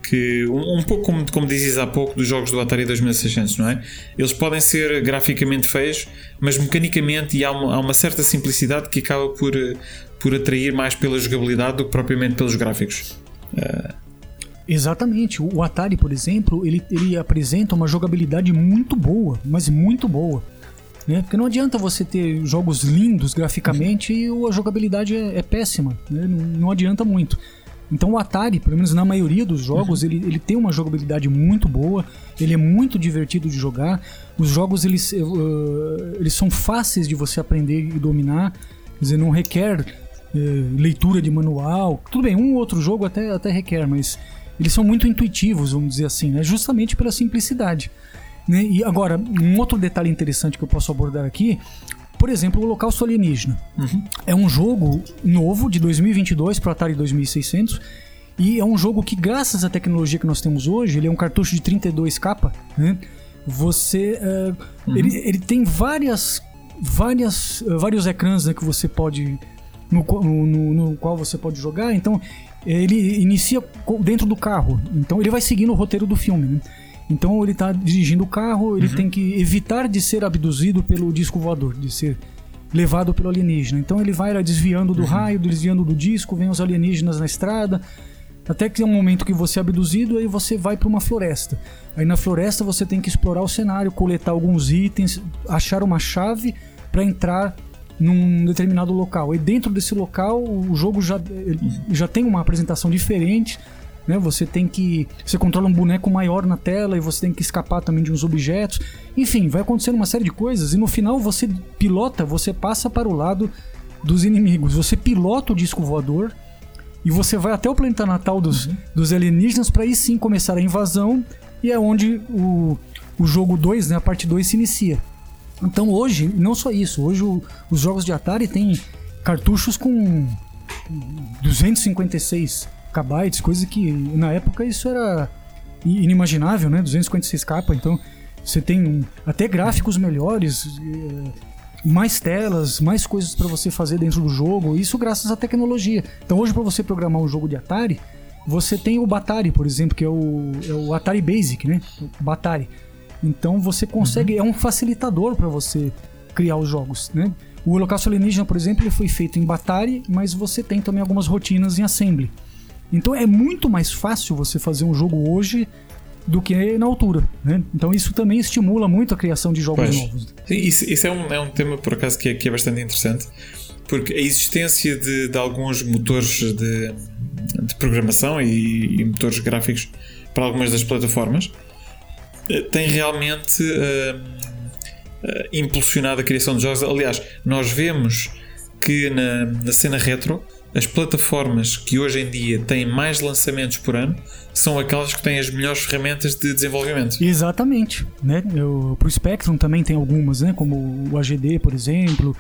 que um, um pouco como, como dizes há pouco dos jogos do Atari 2600, não é? Eles podem ser graficamente feios, mas mecanicamente e há uma, há uma certa simplicidade que acaba por, por atrair mais pela jogabilidade do que propriamente pelos gráficos. Uh... Exatamente. O Atari, por exemplo, ele, ele apresenta uma jogabilidade muito boa, mas muito boa. Né? Porque não adianta você ter jogos lindos graficamente e a jogabilidade é, é péssima. Né? Não, não adianta muito. Então o Atari, pelo menos na maioria dos jogos, uhum. ele, ele tem uma jogabilidade muito boa, ele é muito divertido de jogar. Os jogos eles, uh, eles são fáceis de você aprender e dominar, quer dizer, não requer uh, leitura de manual. Tudo bem, um ou outro jogo até, até requer, mas eles são muito intuitivos, vamos dizer assim, né? justamente pela simplicidade. Né? E agora, um outro detalhe interessante que eu posso abordar aqui por exemplo, o Holocausto Alienígena. Uhum. É um jogo novo de 2022 para o Atari 2600 e é um jogo que, graças à tecnologia que nós temos hoje, ele é um cartucho de 32K, né? Você. Uh, uhum. ele, ele tem várias. várias uh, vários ecrãs né, que você pode. No, no, no, qual você pode jogar. Então, ele inicia dentro do carro. Então, ele vai seguindo o roteiro do filme. Né? Então ele está dirigindo o carro, ele uhum. tem que evitar de ser abduzido pelo disco voador, de ser levado pelo alienígena. Então ele vai desviando do uhum. raio, desviando do disco, vem os alienígenas na estrada, até que tem um momento que você é abduzido, aí você vai para uma floresta. Aí na floresta você tem que explorar o cenário, coletar alguns itens, achar uma chave para entrar num determinado local. E dentro desse local, o jogo já, já tem uma apresentação diferente. Né? Você tem que. Você controla um boneco maior na tela e você tem que escapar também de uns objetos. Enfim, vai acontecendo uma série de coisas. E no final você pilota, você passa para o lado dos inimigos. Você pilota o disco voador e você vai até o planeta natal dos, uhum. dos alienígenas para aí sim começar a invasão. E é onde o, o jogo 2, né, a parte 2, se inicia. Então hoje, não só isso, hoje o, os jogos de Atari têm cartuchos com 256 KB, coisa que na época isso era inimaginável, né? 256k, então você tem até gráficos melhores, eh, mais telas, mais coisas para você fazer dentro do jogo, isso graças à tecnologia. Então hoje para você programar um jogo de Atari, você tem o Batari, por exemplo, que é o, é o Atari Basic, né? O Batari. Então você consegue, uhum. é um facilitador para você criar os jogos, né? O Holocausto Alienígena, por exemplo, ele foi feito em Batari, mas você tem também algumas rotinas em Assembly. Então é muito mais fácil você fazer um jogo hoje do que na altura. Né? Então isso também estimula muito a criação de jogos pois. novos. Isso, isso é, um, é um tema, por acaso, que é, que é bastante interessante, porque a existência de, de alguns motores de, de programação e, e, motores gráficos para algumas das plataformas eh, tem realmente uh, uh, impulsionado a criação de jogos. Aliás, nós vemos que na, na cena retro as plataformas que hoje em dia têm mais lançamentos por ano são aquelas que têm as melhores ferramentas de desenvolvimento. Exatamente. Né? Para o Spectrum também tem algumas, né? como o AGD, por exemplo.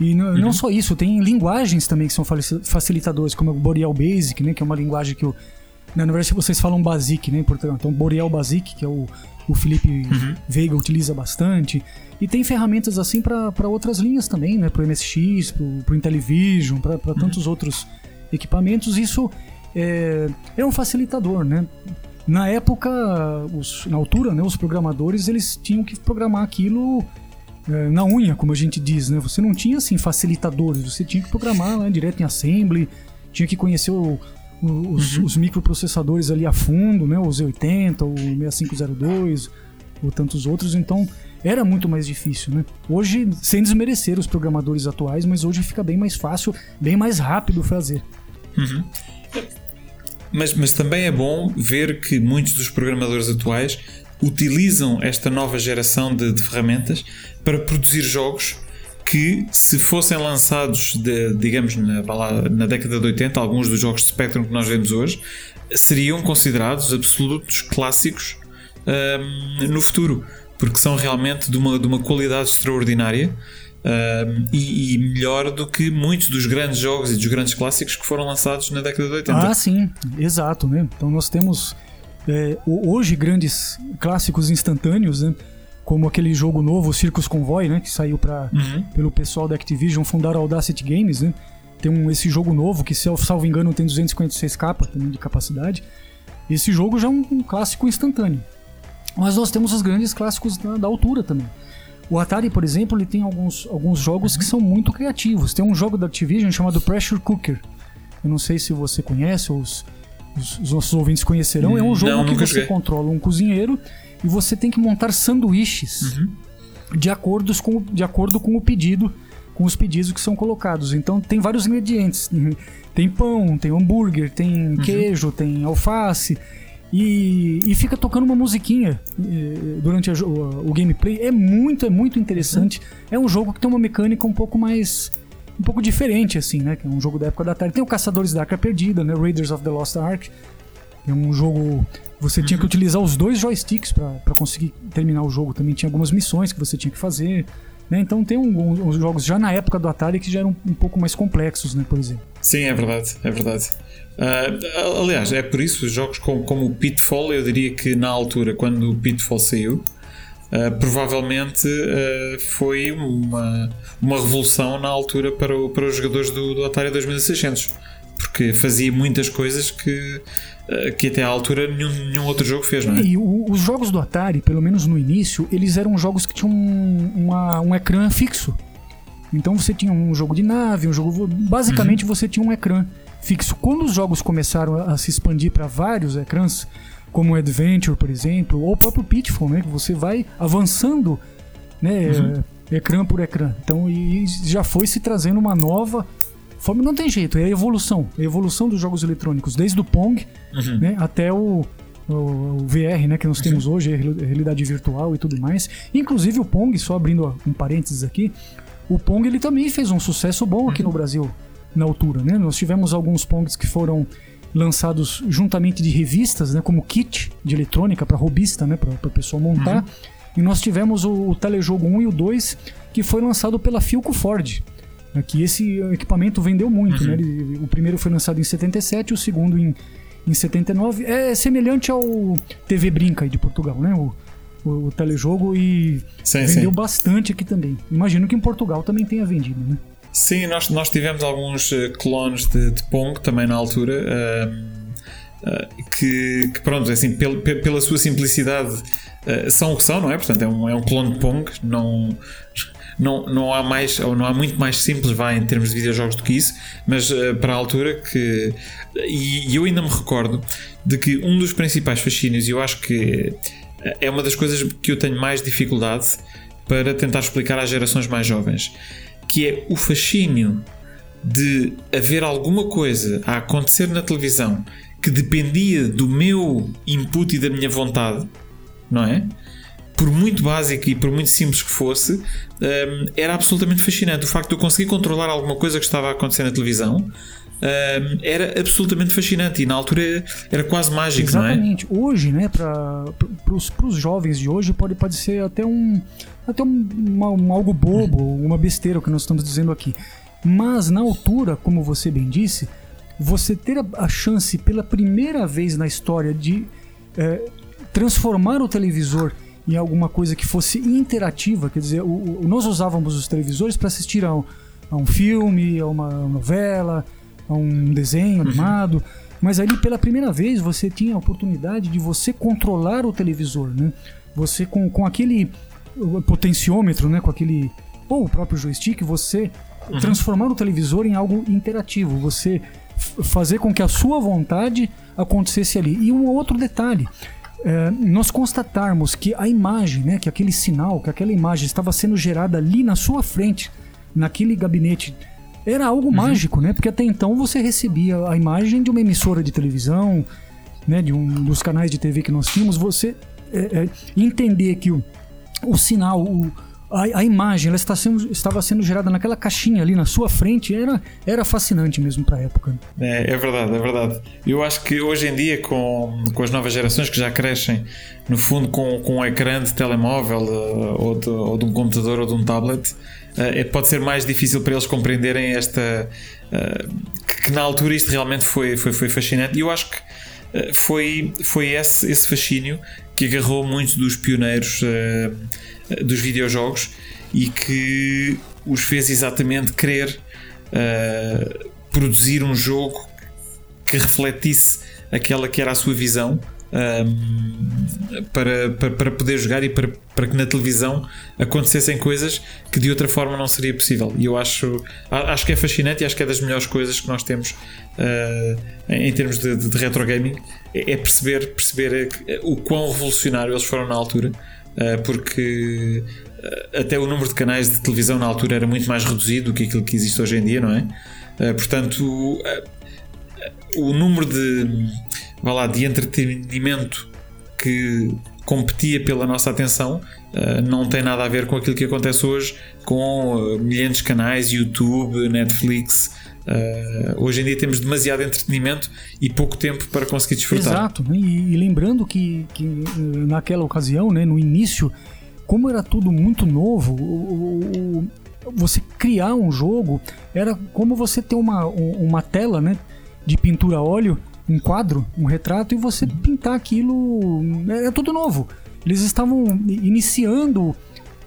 E não, uhum. não só isso, tem linguagens também que são facilitadores, como o Boreal Basic, né? que é uma linguagem que eu. Na verdade, vocês falam Basic, né, Portugal. Então, Boreal Basic, que é o, o Felipe uhum. Veiga utiliza bastante. E tem ferramentas assim para outras linhas também, né? Para o MSX, para o Intellivision, para uhum. tantos outros equipamentos. Isso é, é um facilitador, né? Na época, os, na altura, né, os programadores eles tinham que programar aquilo é, na unha, como a gente diz, né? Você não tinha assim facilitadores, você tinha que programar né, direto em assembly, tinha que conhecer o, os, uhum. os, microprocessadores ali a fundo, né? O Z80, o 6502, ou tantos outros. Então era muito mais difícil, né? Hoje, sem desmerecer os programadores atuais, mas hoje fica bem mais fácil, bem mais rápido fazer. Uhum. Mas, mas também é bom ver que muitos dos programadores atuais utilizam esta nova geração de, de ferramentas para produzir jogos que, se fossem lançados, de, digamos, na, na, década de 80, alguns dos jogos de Spectrum que nós vemos hoje, seriam considerados absolutos clássicos um, no futuro porque são realmente de uma, de uma qualidade extraordinária uh, e, e, melhor do que muitos dos grandes jogos e dos grandes clássicos que foram lançados na década de 80. Ah, sim, exato. Né? Então nós temos é, hoje grandes clássicos instantâneos, né? Como aquele jogo novo, Circus Convoy, né? que saiu pra, uhum. pelo pessoal da Activision, fundaram a Audacity Games. Né? Tem um, esse jogo novo que, se eu salvo engano, tem 256k também de capacidade. Esse jogo já é um, um clássico instantâneo. Mas nós temos os grandes clássicos da, da altura também. O Atari, por exemplo, ele tem alguns, alguns jogos que são muito criativos. Tem um jogo da Activision chamado Pressure Cooker. Eu não sei se você conhece, ou os, os, os nossos ouvintes conhecerão. é um jogo não, que você joguei. controla um cozinheiro e você tem que montar sanduíches uhum. de, acordos com, de acordo com o pedido, com os pedidos que são colocados. Então tem vários ingredientes. Tem pão, tem hambúrguer, tem uhum. queijo, tem alface. E, e fica tocando uma musiquinha eh, durante a, o, o, gameplay. É muito, é muito interessante. É um jogo que tem uma mecânica um pouco mais. um pouco diferente, assim, né? Que é um jogo da época da Atari. Tem o Caçadores da Arca Perdida, né? Raiders of the Lost Ark. É um jogo. Você tinha que utilizar os dois joysticks para conseguir terminar o jogo. Também tinha algumas missões que você tinha que fazer. Né? Então tem um, uns jogos já na época do Atari que já eram um pouco mais complexos, né? Por exemplo. Sim, é verdade, é verdade. Uh, aliás, é por isso, jogos como, como o Pitfall, eu diria que na altura, quando o Pitfall saiu, uh, provavelmente uh, foi uma, uma revolução na altura para, o, para os jogadores do, do Atari 2600. porque fazia muitas coisas que, que até à altura nenhum, nenhum outro jogo fez, não é? E o, os jogos do Atari, pelo menos no início, eles eram jogos que tinham um, uma, um ecrã fixo. Então você tinha um jogo de nave, um jogo. Basicamente uhum. você tinha um ecrã fixo. Quando os jogos começaram a se expandir para vários ecrãs, como o Adventure, por exemplo, ou o próprio Pitfall, né? Que você vai avançando, né? Uhum. Ecrã por ecrã. Então, e já foi se trazendo uma nova forma. Não tem jeito, é a evolução. É a evolução dos jogos eletrônicos, desde o Pong uhum. né, até o, o, VR, né? Que nós temos uhum. hoje, realidade virtual e tudo mais. Inclusive o Pong, só abrindo um parênteses aqui, o Pong ele também fez um sucesso bom aqui no Brasil na altura, né? Nós tivemos alguns Pongs que foram lançados juntamente de revistas, né, como kit de eletrônica para robista, né, para a pessoa montar. Uhum. E nós tivemos o, o Telejogo 1 e o 2, que foi lançado pela Philco Ford. Né, que esse equipamento vendeu muito. Né, uhum. Né, ele, o primeiro foi lançado em 77, o segundo em, em 79. É semelhante ao TV Brinca de Portugal, né? O, o, o telejogo e sim, vendeu sim. bastante aqui também. Imagino que em Portugal também tenha vendido, né? Sim, nós, nós tivemos alguns eh, clones de, de Pong também na altura. Uh, uh, que, que, pronto, assim, pel, pela sua simplicidade uh, são o que são, não é? Portanto, é um, é um clone de Pong, não, não, não há mais, ou não há muito mais simples, vai, em termos de videojogos do que isso, mas para a altura que. E, e, eu ainda me recordo de que um dos principais fascínios, e eu acho que é uma das coisas que eu tenho mais dificuldade para tentar explicar às gerações mais jovens que é o fascínio de haver alguma coisa a acontecer na televisão que dependia do meu input e da minha vontade, não é? Por muito básico e por muito simples que fosse, um, era absolutamente fascinante. O facto de eu conseguir controlar alguma coisa que estava a acontecer na televisão um, era absolutamente fascinante e na altura era quase mágico, Exatamente. não é? Hoje, né, para os jovens de hoje, pode, pode ser até um até um, uma, um algo bobo, uma besteira o que nós estamos dizendo aqui. Mas na altura, como você bem disse, você ter a, a chance pela primeira vez na história de é, transformar o televisor em alguma coisa que fosse interativa, quer dizer, o, o, nós usávamos os televisores para assistir a um, a um, filme, a uma novela, a um desenho animado. Uhum. Mas ali pela primeira vez você tinha a oportunidade de você controlar o televisor, né? Você com, com aquele potenciômetro, né, com aquele ou o próprio joystick, você uhum. transformar o televisor em algo interativo, você fazer com que a sua vontade acontecesse ali. E um outro detalhe, é, nós constatarmos que a imagem, né, que aquele sinal, que aquela imagem estava sendo gerada ali na sua frente, naquele gabinete, era algo uhum. mágico, né? Porque até então você recebia a imagem de uma emissora de televisão, né, de um dos canais de TV que nós tínhamos, você é, é, entender que o o sinal, o, a, a, imagem, ela está sendo, estava sendo gerada naquela caixinha ali na sua frente, era, era fascinante mesmo para a época. É, é verdade, é verdade. Eu acho que hoje em dia, com, com as novas gerações que já crescem, no fundo, com, com um ecrã de telemóvel uh, ou, de, ou de um computador ou de um tablet, uh, pode ser mais difícil para eles compreenderem esta. Uh, que na altura isto realmente foi, foi, foi fascinante. E eu acho que foi, foi esse, esse fascínio que agarrou muitos dos pioneiros uh, dos videojogos e que os fez exatamente querer uh, produzir um jogo que refletisse aquela que era a sua visão um, para, para, para, poder jogar e para, para que na televisão acontecessem coisas que de outra forma não seria possível. E eu acho, acho que é fascinante e acho que é das melhores coisas que nós temos uh, em termos de, de, retro gaming é, é perceber, perceber o quão revolucionário eles foram na altura, porque uh, até o número de canais de televisão na altura era muito mais reduzido do que aquilo que existe hoje em dia, não é? portanto, o número de vá lá, de entretenimento que competia pela nossa atenção não tem nada a ver com aquilo que acontece hoje com milhares de canais, YouTube, Netflix. Uh, hoje em dia temos demasiado entretenimento e pouco tempo para conseguir desfrutar. Exato, né? e, e, lembrando que, que, naquela ocasião, né, no início, como era tudo muito novo, o, o, você criar um jogo era como você ter uma, uma tela né, de pintura a óleo um quadro, um retrato, e você pintar aquilo. É, é tudo novo. Eles estavam iniciando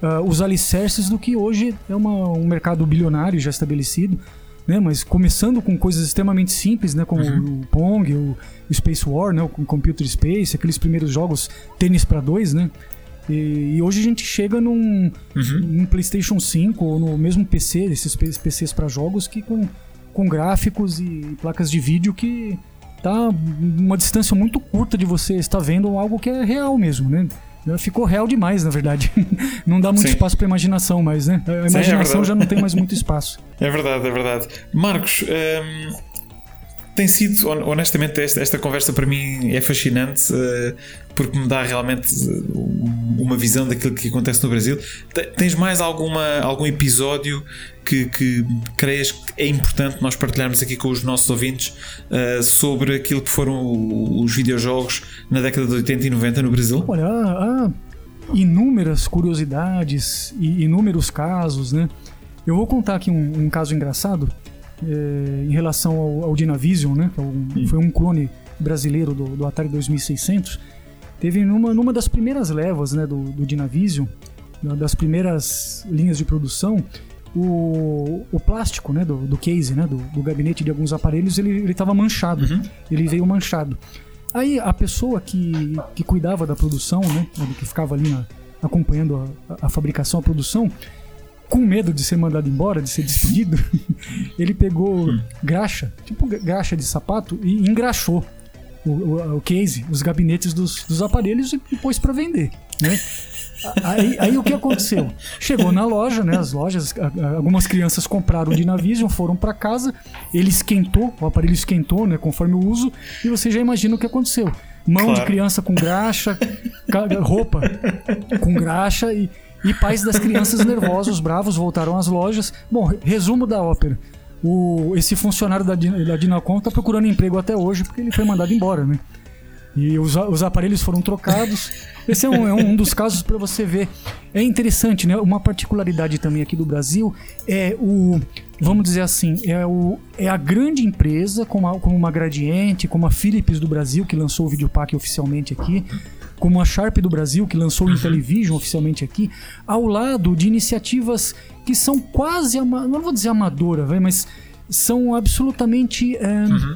uh, os alicerces do que hoje é uma, um mercado bilionário já estabelecido. Né? Mas começando com coisas extremamente simples, né? Como uhum. o Pong, o, Space War, né? O Computer Space, aqueles primeiros jogos tênis para dois, né? E, e, hoje a gente chega num, uhum. num PlayStation 5 ou no mesmo PC, esses PCs para jogos que com, com gráficos e placas de vídeo que tá uma distância muito curta de você estar vendo algo que é real mesmo, né? Ficou real demais, na verdade. Não dá muito Sim. espaço para imaginação, mas né? A imaginação Sim, é já não tem mais muito espaço. É verdade, é verdade. Marcos, hum, tem sido, honestamente, esta, esta conversa para mim é fascinante uh, porque me dá realmente uh, uma visão daquilo que acontece no Brasil. Tens mais alguma, algum episódio que, que creias que é importante nós partilharmos aqui com os nossos ouvintes uh, sobre aquilo que foram os videojogos na década de 80 e 90 no Brasil? Olha, há, há inúmeras curiosidades e inúmeros casos, né? Eu vou contar aqui um, um caso engraçado é, em relação ao, ao Dynavision, né? É foi um clone brasileiro do, do, Atari 2600. Teve numa, numa das primeiras levas né, do, do Dynavision, das primeiras linhas de produção, o, o plástico né, do, do case, né, do, do gabinete de alguns aparelhos, ele estava manchado. Uhum. Ele veio manchado. Aí a pessoa que, que cuidava da produção, né, que ficava ali na, acompanhando a, a, fabricação, a produção, com medo de ser mandado embora, de ser despedido, ele pegou hum. graxa, tipo graxa de sapato, e engraxou o, o, o case, os gabinetes dos, dos aparelhos e, e pôs para vender, né? Aí, aí, o que aconteceu? Chegou na loja, né? As lojas, algumas crianças compraram o Dynavision, foram para casa, ele esquentou, o aparelho esquentou, né? Conforme o uso, e você já imagina o que aconteceu. Mão claro. de criança com graxa, roupa com graxa e, e pais das crianças nervosos, bravos, voltaram às lojas. Bom, resumo da ópera. O, esse funcionário da, da Dinacom está procurando emprego até hoje porque ele foi mandado embora, né? E os, os aparelhos foram trocados. Esse é um, é um dos casos para você ver. É interessante, né? Uma particularidade também aqui do Brasil é o. Vamos dizer assim, é, o, é a grande empresa, como, a, como uma Gradiente, como a Philips do Brasil, que lançou o Videopack oficialmente aqui, como a Sharp do Brasil, que lançou o uhum. Intellivision oficialmente aqui, ao lado de iniciativas que são quase, não vou dizer amadora, mas são absolutamente. É, uhum.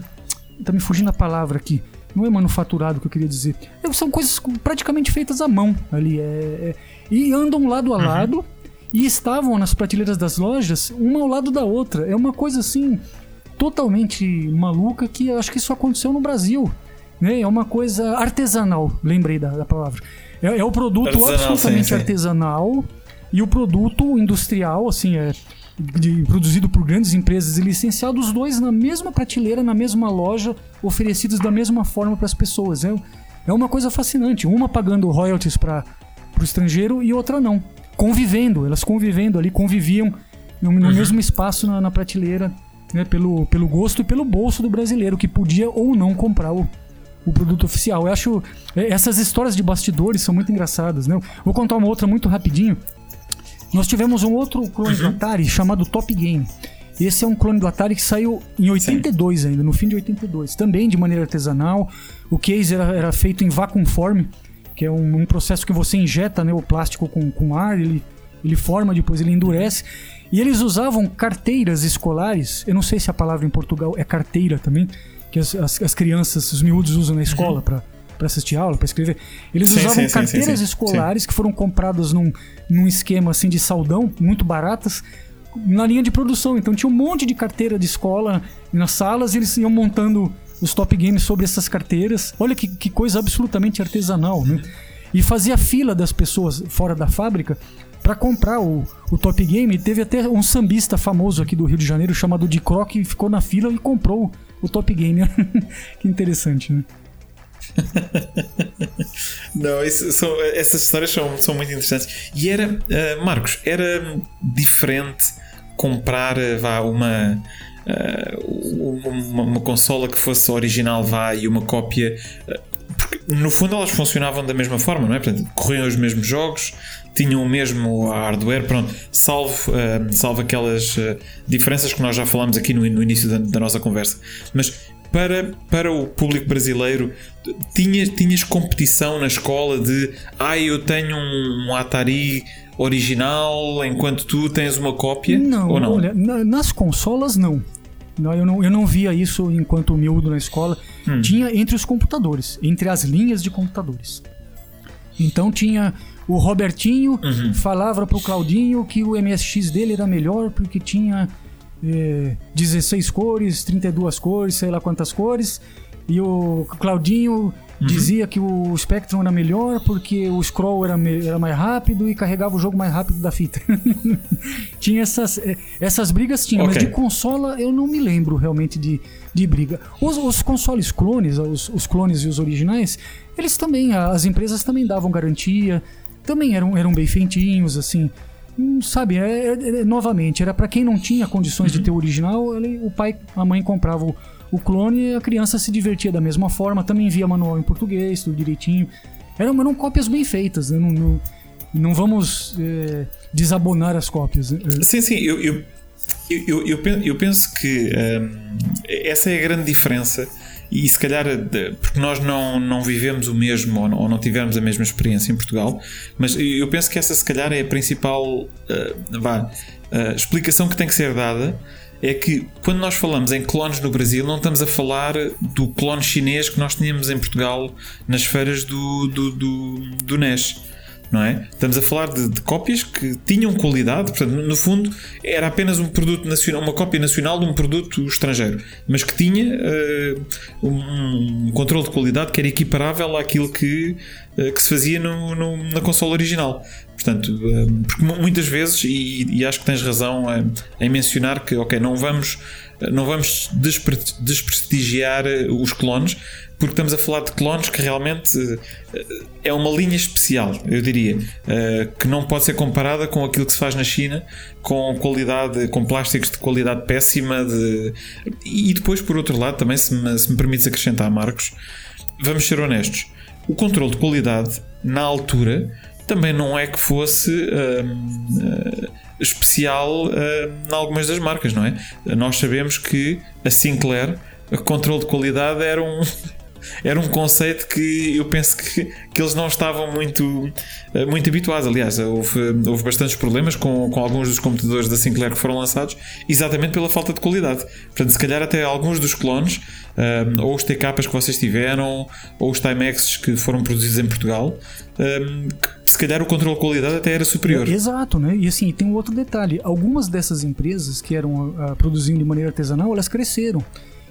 Tá me fugindo a palavra aqui não é manufaturado que eu queria dizer. É, são coisas praticamente feitas à mão ali. É, é, e andam lado a uhum. lado e estavam nas prateleiras das lojas, uma ao lado da outra. É uma coisa assim totalmente maluca que acho que isso aconteceu no Brasil. Né? É uma coisa artesanal, lembrei da, da palavra. É, é, o produto artesanal, absolutamente sim, sim. artesanal e o produto industrial, assim, é de, produzido por grandes empresas e licenciado, os dois na mesma prateleira, na mesma loja, oferecidos da mesma forma para as pessoas. É, é uma coisa fascinante. Uma pagando royalties para o estrangeiro e outra não. Convivendo, elas convivendo ali, conviviam no, no uhum. mesmo espaço na, na prateleira, né, pelo, pelo gosto e pelo bolso do brasileiro, que podia ou não comprar o, o produto oficial. Eu acho. É, essas histórias de bastidores são muito engraçadas, né? Vou contar uma outra muito rapidinho. Nós tivemos um outro clone uhum. do Atari chamado Top Game. Esse é um clone do Atari que saiu em 82 Sim. ainda, no fim de 82. Também de maneira artesanal. O case era, era feito em vacuum form, que é um, um, processo que você injeta né, o plástico com, com ar, ele, ele forma, depois ele endurece. E eles usavam carteiras escolares. Eu não sei se a palavra em Portugal é carteira também, que as, as, as crianças, os miúdos usam na escola uhum. para para assistir aula, para escrever. Eles sim, usavam sim, carteiras sim, escolares que foram compradas num, num esquema assim de saldão, muito baratas, na linha de produção. Então tinha um monte de carteira de escola nas salas e eles iam montando os top games sobre essas carteiras. Olha que, que coisa absolutamente artesanal, né? E fazia fila das pessoas fora da fábrica para comprar o, o Top Game. Teve até um sambista famoso aqui do Rio de Janeiro chamado de Croc que ficou na fila e comprou o Top Game. que interessante, né? Não, isso, são, essas histórias são, são muito interessantes. E era, uh, Marcos, era diferente comprar eh, vá, uma, uh, uma, uma, consola que fosse original vá, e uma cópia. Uh, porque no fundo elas funcionavam da mesma forma, não é? Portanto, corriam os mesmos jogos, tinham o mesmo hardware, pronto, salvo, uh, salvo aquelas uh, diferenças que nós já falámos aqui no, no início da, da, nossa conversa. Mas para, para o público brasileiro, tinhas, tinhas competição na escola de ah, eu tenho um, um Atari original enquanto tu tens uma cópia? Não, ou não? olha, nas consolas não. Não, eu, não, eu não via isso enquanto miúdo na escola. Hum. Tinha entre os computadores, entre as linhas de computadores. Então tinha o Robertinho Uhum. falava pro Claudinho que o MSX dele era melhor porque tinha é, 16 cores, 32 cores, sei lá quantas cores. E o Claudinho Uhum. dizia que o Spectrum era melhor porque o scroll era, era mais rápido e carregava o jogo mais rápido da fita. tinha essas, eh, essas brigas, tinha, mas Ok. de consola eu não me lembro realmente de, de briga. Os, os consoles clones, os, os clones e os originais, eles também, as empresas também davam garantia, também eram, eram bem feitinhos, assim. Hum, Sabe, é- é- é- novamente, era pra quem não tinha condições de ter o original, ele- o pai, a mãe comprava o, o clone e a criança se divertia da mesma forma, também via manual em português, tudo direitinho. Eram, eram cópias bem feitas, né? não, não, não vamos é, desabonar as cópias. né? Sim, sim, eu, eu, eu, eu penso que hum, essa é a grande diferença. E se calhar, porque nós não, não vivemos o mesmo ou não, ou não tivemos a mesma experiência em Portugal, mas eu penso que essa, se calhar, é a principal uh, vá, uh, explicação que tem que ser dada. É que quando nós falamos em clones no Brasil, não estamos a falar do clone chinês que nós tínhamos em Portugal nas feiras do, do, do, do NES não é? Estamos a falar de, de cópias que tinham qualidade, portanto, no fundo, era apenas um produto nacional, uma cópia nacional de um produto estrangeiro, mas que tinha eh, um, um controle de qualidade que era equiparável àquilo que, eh, que se fazia no, no- na consola original. Portanto, eh, porque mu- muitas vezes, e, e acho que tens razão em mencionar que, ok, não vamos, não vamos despre- desprestigiar eh, os clones, porque estamos a falar de clones que realmente eh, é uma linha especial, eu diria, eh, que não pode ser comparada com aquilo que se faz na China, com qualidade, com plásticos de qualidade péssima. De... E depois, por outro lado, também, se me, se me permites acrescentar, Marcos, vamos ser honestos: o controle de qualidade na altura também não é que fosse. hum, especial eh, em algumas das marcas, não é? Nós sabemos que a Sinclair, o controle de qualidade era um, era um conceito que eu penso que, que eles não estavam muito, eh, muito habituados. Aliás, houve, houve bastantes problemas com, com alguns dos computadores da Sinclair que foram lançados exatamente pela falta de qualidade. Portanto, se calhar até alguns dos clones, eh, ou os TKs que vocês tiveram, ou os Timexes que foram produzidos em Portugal, eh, que se calhar o controle de qualidade até era superior. Exato, né? E assim, tem um outro detalhe. Algumas dessas empresas que eram ah, produzindo de maneira artesanal, elas cresceram.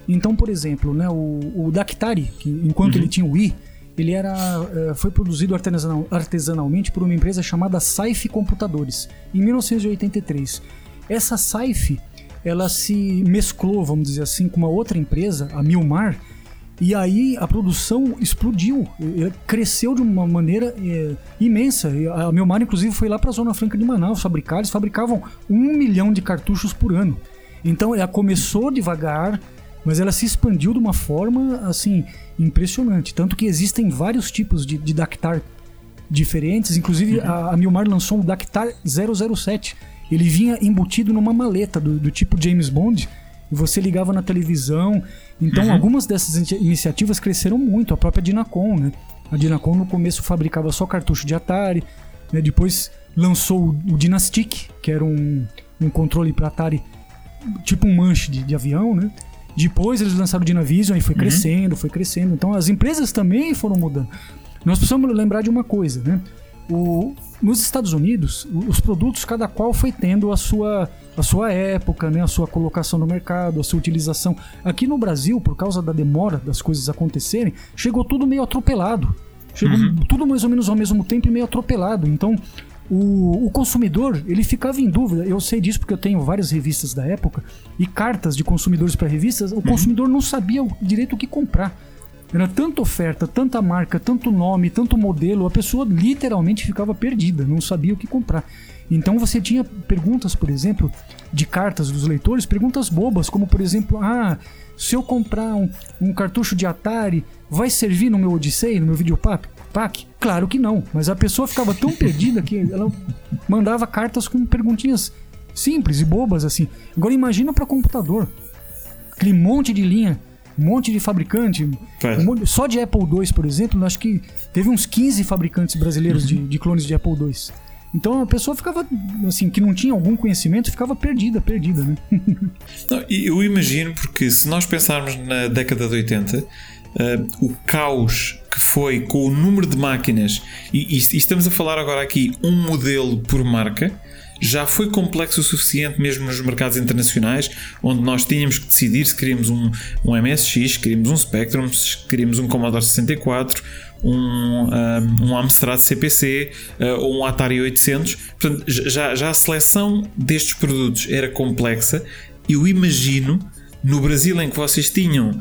Então, por exemplo, né, o, o Dactari, que enquanto ele tinha o Wii, ele era, ah, foi produzido artesanal- artesanalmente por uma empresa chamada Saife Computadores, em 1983. Essa Saife, ela se mesclou, vamos dizer assim, com uma outra empresa, a Milmar, e aí a produção explodiu, eh, cresceu de uma maneira eh, imensa. A Milmar, inclusive, foi lá para a Zona Franca de Manaus fabricar. Eles fabricavam um milhão de cartuchos por ano. Então ela começou devagar, mas ela se expandiu de uma forma assim impressionante. Tanto que existem vários tipos de, de Dactar diferentes. Inclusive a, a Milmar lançou um Dactar 007. Ele vinha embutido numa maleta do, do tipo James Bond e você ligava na televisão. Então, algumas dessas in- iniciativas cresceram muito. A própria Dinacon, né? A Dinacon no começo fabricava só cartucho de Atari, né? depois lançou o, o Dynastic, que era um, um controle para Atari, tipo um manche de, de avião, né? Depois eles lançaram o Dynavision e foi crescendo, foi crescendo. Então as empresas também foram mudando. Nós precisamos lembrar de uma coisa, né? O, nos Estados Unidos, os produtos, cada qual foi tendo a sua, a sua época, né? a sua colocação no mercado, a sua utilização. Aqui no Brasil, por causa da demora das coisas acontecerem, chegou tudo meio atropelado. Chegou tudo mais ou menos ao mesmo tempo e meio atropelado. Então, o, o consumidor, ele ficava em dúvida. Eu sei disso porque eu tenho várias revistas da época e cartas de consumidores para revistas. O consumidor não sabia o- direito o que comprar. Era tanta oferta, tanta marca, tanto nome, tanto modelo, a pessoa literalmente ficava perdida, não sabia o que comprar. Então você tinha perguntas, por exemplo, de cartas dos leitores, perguntas bobas, como por exemplo, ah, se eu comprar um, um cartucho de Atari, vai servir no meu Odyssey, no meu Videopack? Pack? Claro que não, mas a pessoa ficava tão perdida que ela mandava cartas com perguntinhas simples e bobas assim. Agora imagina para computador, aquele monte de linha, um monte de fabricante. Pois. um monte- só de Apple II, por exemplo, acho que teve uns 15 fabricantes brasileiros de, de clones de Apple II. Então a pessoa ficava, assim, que não tinha algum conhecimento, ficava perdida, perdida, né? não, eu imagino, porque se nós pensarmos na década de 80, uh, o caos que foi com o número de máquinas, e, e, e estamos a falar agora aqui um modelo por marca, já foi complexo o suficiente mesmo nos mercados internacionais, onde nós tínhamos que decidir se queríamos um, um MSX, se queríamos um Spectrum, se queríamos um Commodore 64, um, um, um Amstrad CPC uh, ou um Atari 800. Portanto, já, já a seleção destes produtos era complexa. Eu imagino no Brasil em que vocês tinham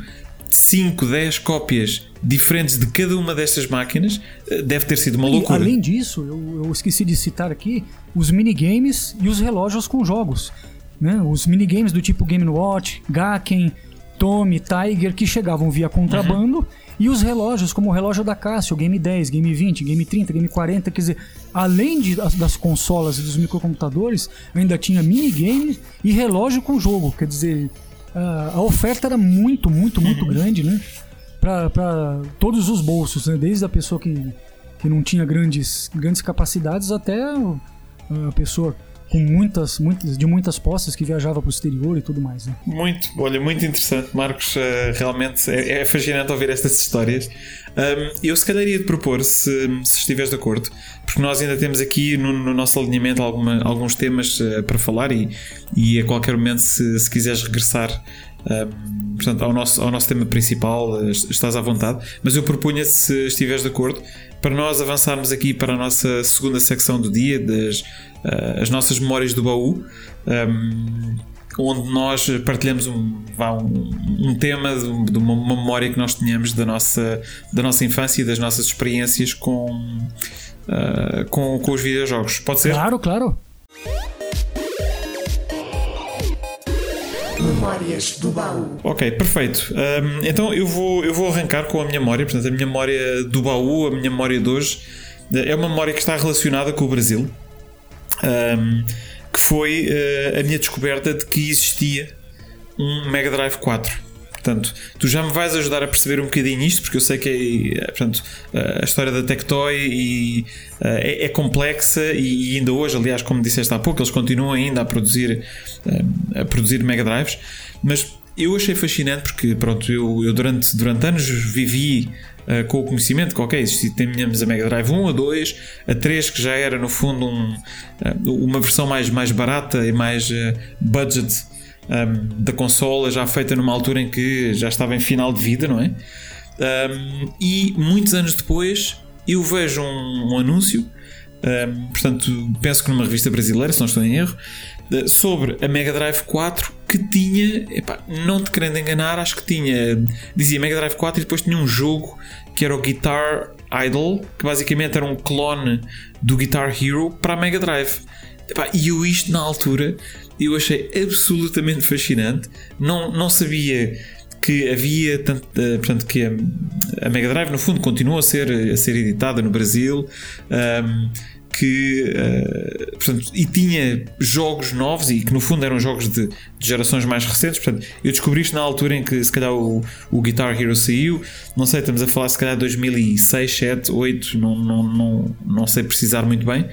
5, 10 cópias diferentes de cada uma destas máquinas, eh, deve ter sido uma loucura. E, além disso, eu, eu, esqueci de citar aqui os minigames e os relógios com jogos. Né? Os minigames do tipo Game Watch, Gaken, Tommy, Tiger, que chegavam via contrabando. Uhum. E os relógios, como o relógio da Casio, Game 10, Game 20, Game 30, Game 40, quer dizer, além de, das, das consolas e dos microcomputadores, ainda tinha minigame e relógio com jogo. Quer dizer, a, oferta era muito, muito, muito uhum. grande, né? Para todos os bolsos, né? Desde a pessoa que, que não tinha grandes, grandes capacidades até a pessoa com muitas, muitas, de muitas posses que viajava para o exterior e tudo mais. Né? Muito, olha, muito interessante, Marcos. Uh, realmente é, é, fascinante ouvir estas histórias. Eu se calhar ia te propor, se, se estiveres de acordo, porque nós ainda temos aqui no, no nosso alinhamento alguma, alguns temas uh, para falar e, e a qualquer momento, se, se quiseres regressar. Um, portanto, ao nosso, ao nosso tema principal, uh, estás à vontade, mas eu propunha se estiveres de acordo, para nós avançarmos aqui para a nossa segunda secção do dia, das uh, as nossas memórias do baú. Um, onde nós partilhamos um, um, um tema de, de, uma memória que nós tínhamos da nossa, da nossa infância e das nossas experiências com, uh, com, com os videojogos. Pode ser? Claro, claro. Memórias do baú. Ok, perfeito. Um, então eu vou, eu vou arrancar com a minha memória, portanto, a minha memória do baú, a minha memória de hoje. É uma memória que está relacionada com o Brasil. Um, que foi uh, a minha descoberta de que existia um Mega Drive 4. Portanto, tu já me vais ajudar a perceber um bocadinho isto, porque eu sei que é, é portanto, a história da Tectoy e, é, é, complexa e, ainda hoje, aliás, como disseste há pouco, eles continuam ainda a produzir, a produzir Mega Drives, mas eu achei fascinante porque pronto, eu, eu durante, durante anos vivi uh, com o conhecimento que, ok, tínhamos a Mega Drive 1, a 2, a 3, que já era no fundo um, uh, uma versão mais, mais barata e mais uh, budget um, da consola, já feita numa altura em que já estava em final de vida, não é? Um, e muitos anos depois eu vejo um, um anúncio, portanto, penso que numa revista brasileira, se não estou em erro, sobre a Mega Drive 4 que tinha, epá, não te querendo enganar, acho que tinha, dizia Mega Drive 4 e depois tinha um jogo que era o Guitar Idol, que basicamente era um clone do Guitar Hero para a Mega Drive. Epá, e eu isto na altura eu achei absolutamente fascinante. Não, não sabia que havia tanto, uh, portanto que a, a, Mega Drive no fundo continua a ser a ser editada no Brasil. Um, que uh, portanto, e tinha jogos novos e que no fundo eram jogos de, de, gerações mais recentes. Portanto, eu descobri isto na altura em que se calhar o, o Guitar Hero saiu. Não sei, estamos a falar se calhar 2006, 7, 8, não, não, não, não sei precisar muito bem.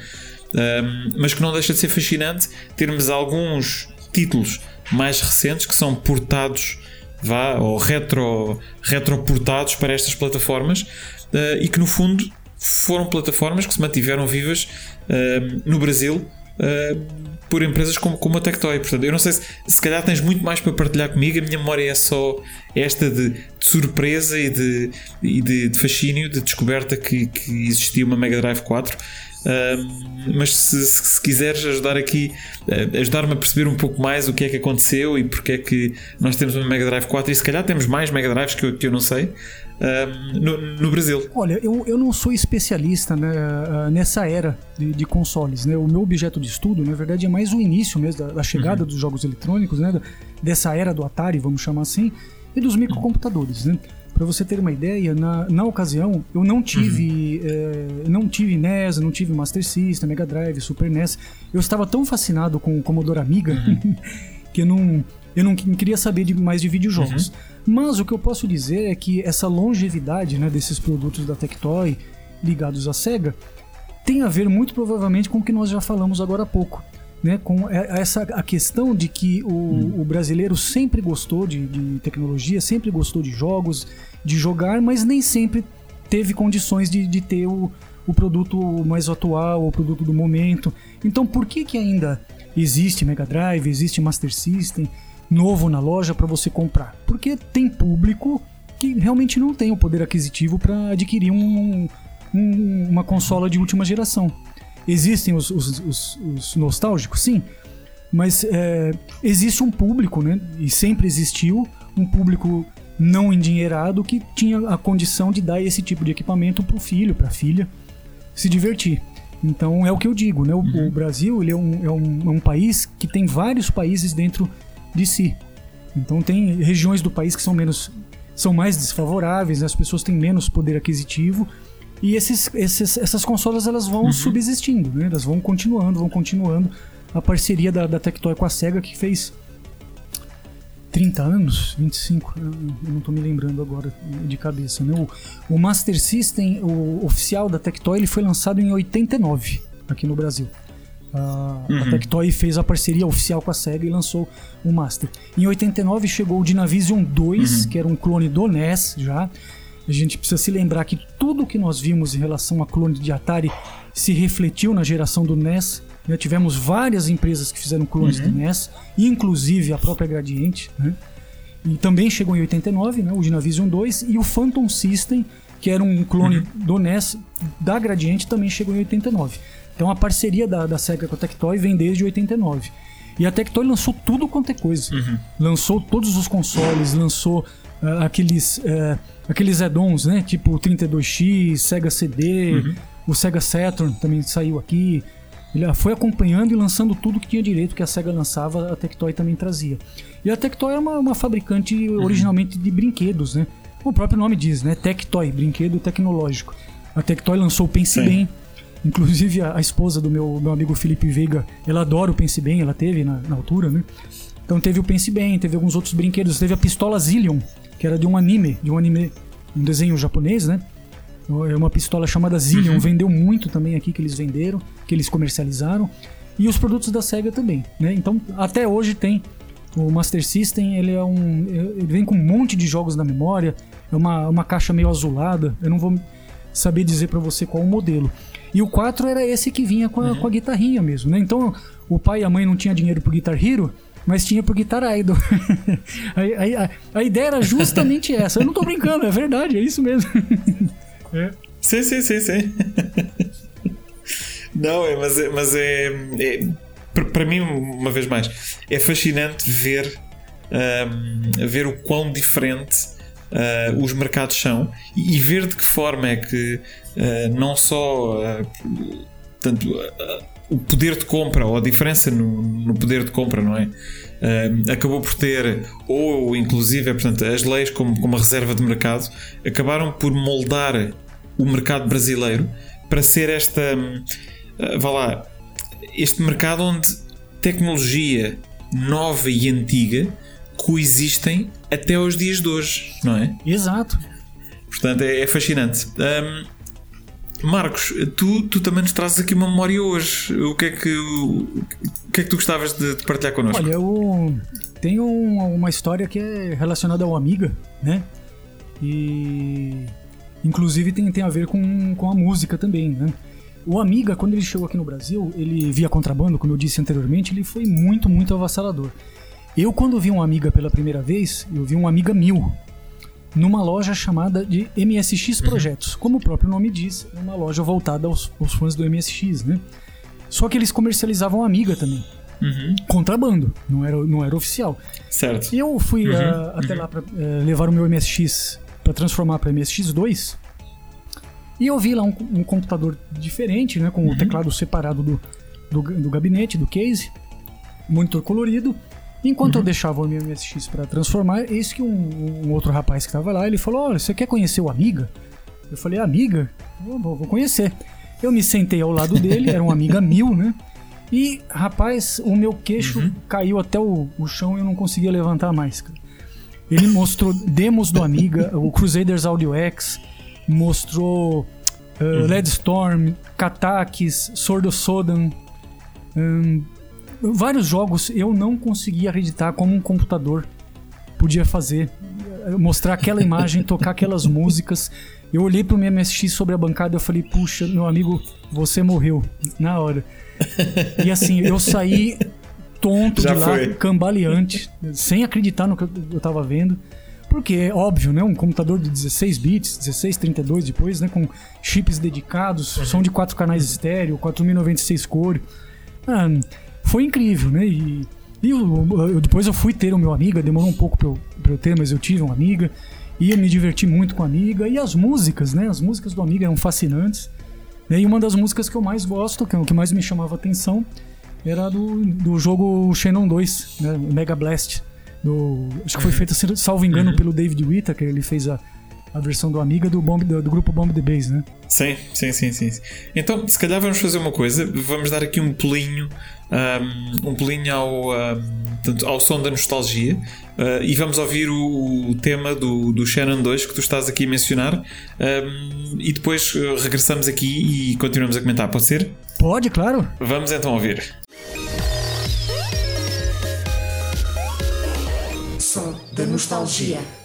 Mas que não deixa de ser fascinante termos alguns títulos mais recentes que são portados vá, ou retro, retroportados para estas plataformas uh, e que no fundo foram plataformas que se mantiveram vivas uh, no Brasil uh, por empresas como, como a Tectoy. Portanto, eu não sei se se calhar tens muito mais para partilhar comigo. A minha memória é só esta de, de surpresa e, de, e de, de, fascínio, de descoberta que, que existia uma Mega Drive 4. Uh, mas se, se, quiseres ajudar aqui, uh, ajudar-me a perceber um pouco mais o que é que aconteceu e porque é que nós temos uma Mega Drive 4 e se calhar temos mais Mega Drives que eu, que eu não sei, no, no, Brasil. Olha, eu, eu não sou especialista né, ah, nessa era de, de, consoles. Né? O meu objeto de estudo, na verdade, é mais o início mesmo da, da chegada uhum. dos jogos eletrônicos, né? dessa era do Atari, vamos chamar assim, e dos microcomputadores. Né? Para você ter uma ideia, na, na ocasião eu não tive, uhum. é, não tive NES, não tive Master System, Mega Drive, Super NES. Eu estava tão fascinado com o Commodore Amiga uhum. que eu não, eu não queria saber de, mais de videojogos. Uhum. Mas o que eu posso dizer é que essa longevidade né, desses produtos da Tectoy ligados à SEGA tem a ver muito provavelmente com o que nós já falamos agora há pouco. Né, com essa a questão de que o, hum. o brasileiro sempre gostou de, de, tecnologia, sempre gostou de jogos, de jogar, mas nem sempre teve condições de, de ter o, o produto mais atual, o produto do momento. Então, por que que ainda existe Mega Drive, existe Master System novo na loja para você comprar? Porque tem público que realmente não tem o poder aquisitivo para adquirir um, um, uma consola de última geração. Existem os, os, os, os nostálgicos, sim, mas é, existe um público, né? E sempre existiu um público não endinheirado que tinha a condição de dar esse tipo de equipamento para o filho, para a filha se divertir. Então é o que eu digo, né? O, uhum. o Brasil ele é um, é, um, é um país que tem vários países dentro de si. Então tem regiões do país que são menos são mais desfavoráveis, né? as pessoas têm menos poder aquisitivo e esses, esses, essas consolas elas vão uhum. subsistindo, né? Elas vão continuando, vão continuando. A parceria da, da Tectoy com a Sega que fez 30 anos, 25, eu não estou me lembrando agora de cabeça. Né? O, o, Master System, o oficial da Tectoy, ele foi lançado em 89 aqui no Brasil. A, uhum. a Tectoy fez a parceria oficial com a SEGA e lançou o Master. Em 89 chegou o Dynavision 2, uhum. que era um clone do NES já. A gente precisa se lembrar que tudo que nós vimos em relação a clone de Atari se refletiu na geração do NES já tivemos várias empresas que fizeram clones uhum. do NES, inclusive a própria Gradiente, né? E também chegou em 89, né, o Dynavision 2 e o Phantom System, que era um clone uhum. do NES da Gradiente, também chegou em 89. Então a parceria da, da Sega com a Tectoy vem desde 89. E a Tectoy lançou tudo quanto é coisa. Uhum. Lançou todos os consoles, lançou uh, aqueles uh, aqueles add-ons, né? Tipo o 32X, Sega CD, uhum. o Sega Saturn também saiu aqui. Ele foi acompanhando e lançando tudo que tinha direito que a SEGA lançava, a Tectoy também trazia. E a Tectoy é uma, uma fabricante uhum. originalmente de brinquedos, né? O próprio nome diz, né? Tectoy, brinquedo tecnológico. A Tectoy lançou o Pense Sim. Bem. Inclusive a, a, esposa do meu, meu amigo Felipe Veiga, ela adora o Pense Bem, ela teve na, na altura, né? Então teve o Pense Bem, teve alguns outros brinquedos, teve a pistola Zillion, que era de um anime, de um anime, um desenho japonês, né? É uma pistola chamada Zillion, uhum. vendeu muito também aqui que eles venderam, que eles comercializaram. E os produtos da SEGA também, né? Então, até hoje tem o Master System, ele é um ele vem com um monte de jogos na memória, é uma, uma caixa meio azulada, eu não vou saber dizer para você qual o modelo. E o 4 era esse que vinha com a, uhum. com a guitarrinha mesmo, né? Então, o pai e a mãe não tinham dinheiro pro Guitar Hero, mas tinha pro Guitar Idol. a, a, a, ideia era justamente essa. Eu não tô brincando, é verdade, é isso mesmo. É. Sim, sim, sim, sim. Não, é, mas, é, mas é, é para mim, uma vez mais, é fascinante ver, um, ver o quão diferente uh, os mercados são e, ver de que forma é que uh, não só uh, o poder de compra ou a diferença no, no poder de compra, não é? acabou por ter, ou inclusive, portanto, as leis como, como a reserva de mercado acabaram por moldar o mercado brasileiro para ser esta, uh, vá lá, este mercado onde tecnologia nova e antiga coexistem até aos dias de hoje, não é? Exato. Portanto, é, é fascinante. Um, Marcos, tu, tu também nos trazes aqui uma memória hoje. O que é que, o, o que, é que tu gostavas de, de partilhar connosco? Olha, eu tenho uma história que é relacionada ao Amiga, né? E Inclusive tem, tem a ver com, com a música também, né? O Amiga, quando ele chegou aqui no Brasil, ele via contrabando, como eu disse anteriormente, ele foi muito, muito avassalador. Eu, quando vi um Amiga pela primeira vez, eu vi um Amiga 1000 numa loja chamada de MSX uhum. Projetos. Como o próprio nome diz, é uma loja voltada aos, aos fãs do MSX, né? Só que eles comercializavam Amiga também. Uhum. Contrabando, não era, não era oficial. Certo. E eu fui uhum. uh, até uhum. lá para uh, eh, levar o meu MSX para transformar para MSX2. E eu vi lá um, um computador diferente, né, com uhum. o teclado separado do, do, do, gabinete, do case, monitor colorido. Enquanto uhum. eu deixava o MSX para transformar, eis que um, um, outro rapaz que estava lá, ele falou: Olha, você quer conhecer o Amiga? Eu falei: Amiga? Eu vou, vou conhecer. Eu me sentei ao lado dele, era um Amiga 1000, né? E, rapaz, o meu queixo uhum. caiu até o, o chão e eu não conseguia levantar mais, cara. Ele mostrou demos do Amiga, o Crusaders Audio X, mostrou uh, uhum. Led Storm, Katakis, Sword of Sodan. Um, vários jogos eu não conseguia acreditar como um computador podia fazer. Mostrar aquela imagem, tocar aquelas músicas. Eu olhei pro meu MSX sobre a bancada e falei, puxa, meu amigo, você morreu. Na hora. E assim, eu saí tonto Já de lá, foi. cambaleante, sem acreditar no que eu tava vendo. Porque é óbvio, né? Um computador de 16 bits, 16, 32 depois, né? Com chips dedicados, uhum. som de quatro canais estéreo, 4096 cores. Ah, foi incrível, né? E, e eu, eu, depois eu fui ter o meu amiga, demorou um pouco pra eu, pra eu ter, mas eu tive uma amiga. E eu me diverti muito com a amiga. E as músicas, né? As músicas do Amiga eram fascinantes. E uma das músicas que eu mais gosto, que é o que mais me chamava atenção, era do, do jogo Shannon 2, né? Mega Blast. Do, acho que foi uhum. feito, salvo engano, uhum. pelo David Whittaker. Ele fez a, a versão do Amiga do, Bomb, do, do, grupo Bomb the Base, né? Sim, sim, sim, sim. Então, se calhar vamos fazer uma coisa. Vamos dar aqui um pulinho, um, um pulinho ao, um, ao som da nostalgia. Uh, e vamos ouvir o, o, tema do, do Shannon 2 que tu estás aqui a mencionar. Um, e depois uh, regressamos aqui e continuamos a comentar. Pode ser? Pode, claro. Vamos então ouvir. Som da nostalgia.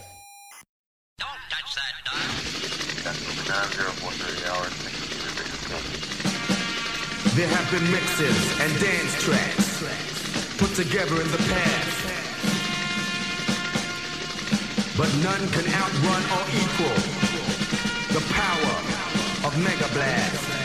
There have been mixes and dance tracks put together in the past. But none can outrun or equal the power of Mega Blast.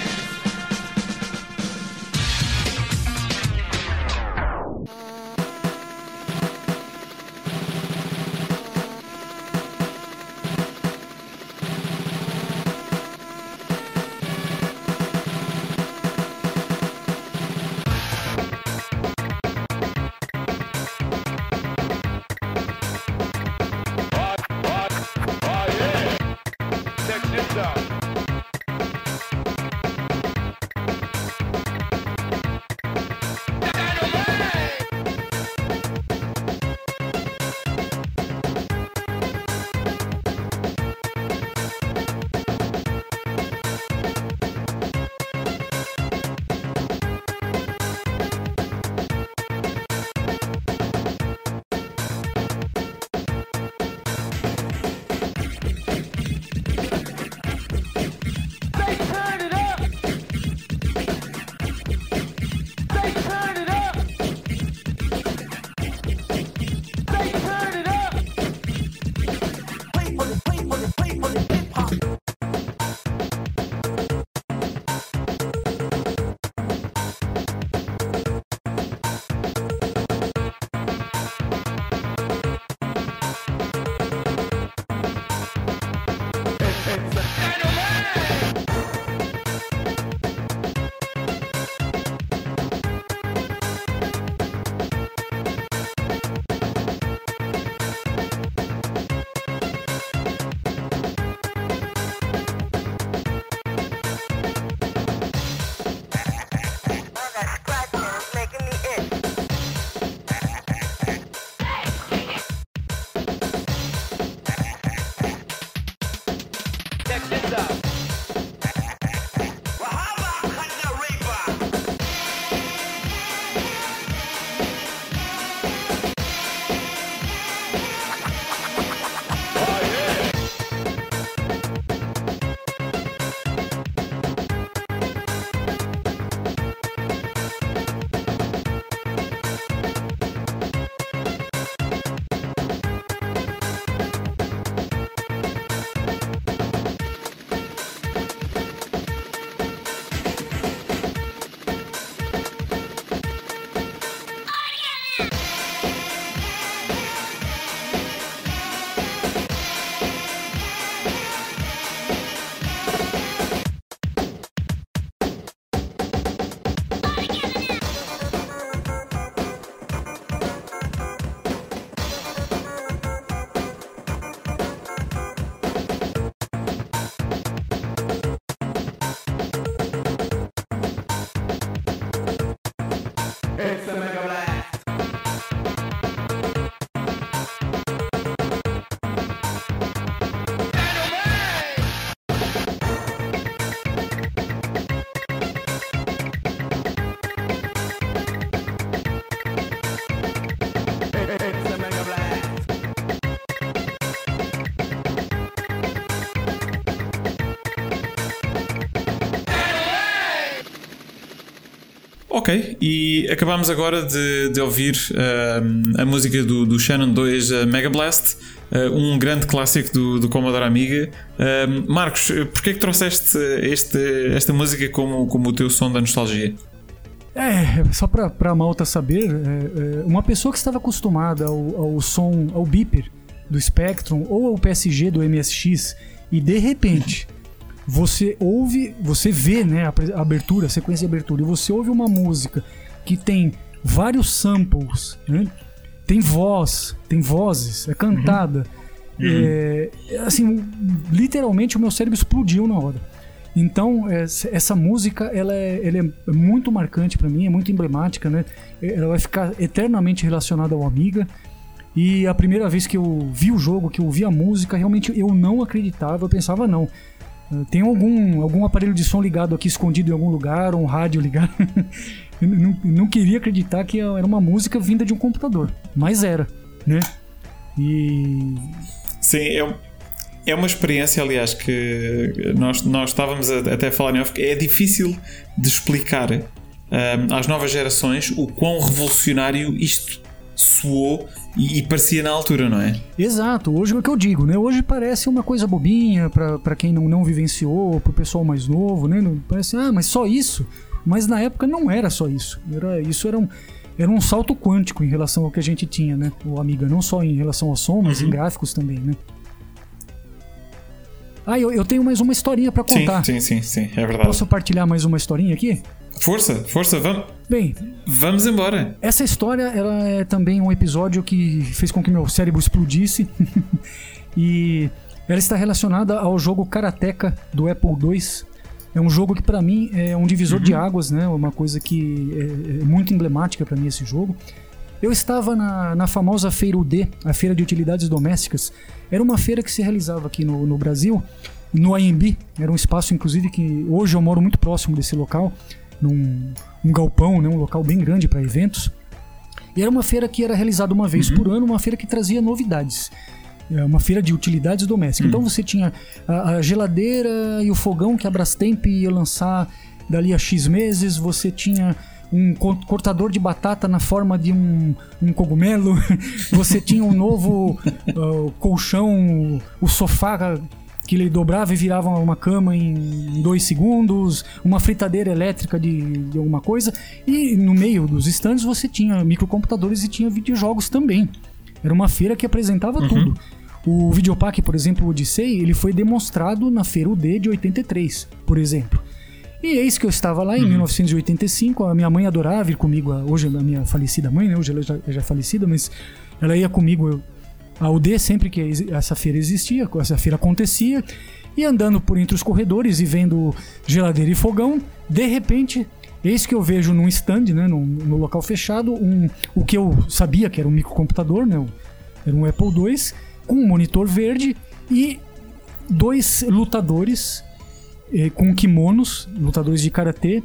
E acabámos agora de, de ouvir uh, a música do, do Shannon 2 uh, Mega Blast, uh, um grande clássico do, do Commodore Amiga. Uh, Marcos, porquê é que trouxeste este, esta música como, como o teu som da nostalgia? É, só pra, pra malta saber, é, é, uma pessoa que estava acostumada ao, ao som, ao beeper do Spectrum ou ao PSG do MSX e de repente você ouve, você vê né, a abertura, a sequência de abertura, e você ouve uma música que tem vários samples, né? tem voz, tem vozes, é cantada. Uhum. É, assim, literalmente o meu cérebro explodiu na hora. Então, essa música ela é, ela é muito marcante para mim, é muito emblemática, né? Ela vai ficar eternamente relacionada ao Amiga. E a primeira vez que eu vi o jogo, que eu vi a música, realmente eu não acreditava, eu pensava, não. Tem algum, algum aparelho de som ligado aqui escondido em algum lugar, um rádio ligado. eu não, não queria acreditar que era uma música vinda de um computador, mas era, né? E. Sim, é, é uma experiência, aliás, que nós, nós estávamos a, até a falar em off, é difícil de explicar um, às novas gerações o quão revolucionário isto soou e, e, parecia na altura, não é? Exato, hoje é o que eu digo, né? Hoje parece uma coisa bobinha para quem não, não vivenciou, pro pessoal mais novo, né? Parece, ah, mas só isso? Mas na época não era só isso. Era, isso era um, era um salto quântico em relação ao que a gente tinha, né? O Amiga, não só em relação ao som, mas uhum. em gráficos também, né? Ah, eu, eu tenho mais uma historinha para contar. Sim, sim, sim, sim, é verdade. Posso partilhar mais uma historinha aqui? Força, força, vamos. Bem, vamos embora. Essa história ela é também um episódio que fez com que meu cérebro explodisse. e ela está relacionada ao jogo Karateka do Apple II. É um jogo que para mim é um divisor uhum. de águas, né? Uma coisa que é, é muito emblemática para mim esse jogo. Eu estava na, na famosa Feira UD, a Feira de Utilidades Domésticas. Era uma feira que se realizava aqui no, no Brasil, no AMB. Era um espaço, inclusive, que hoje eu moro muito próximo desse local, num um galpão, né, um local bem grande para eventos. E era uma feira que era realizada uma vez uhum. por ano, uma feira que trazia novidades. É uma feira de utilidades domésticas. Então uhum. Então você tinha a, a, geladeira e o fogão que a Brastemp ia lançar dali a X meses, você tinha um cortador de batata na forma de um, um cogumelo, você tinha um novo uh, colchão, o sofá que ele dobrava e virava uma cama em dois segundos, uma fritadeira elétrica de, de alguma coisa, e no meio dos stands você tinha microcomputadores e tinha videojogos também. Era uma feira que apresentava uhum. tudo. O Videopack, por exemplo, o Odyssey, ele foi demonstrado na Feira UD de 83, por exemplo. E eis que eu estava lá em uhum. 1985, a minha mãe adorava ir comigo, hoje a minha falecida mãe, né? Hoje ela já, já é falecida, mas ela ia comigo a UD sempre que essa feira existia, essa feira acontecia, e andando por entre os corredores e vendo geladeira e fogão, de repente, eis que eu vejo num stand, né, no, no local fechado, um, o que eu sabia que era um microcomputador, né, era um Apple II, com um monitor verde e dois lutadores eh, com kimonos, lutadores de karatê,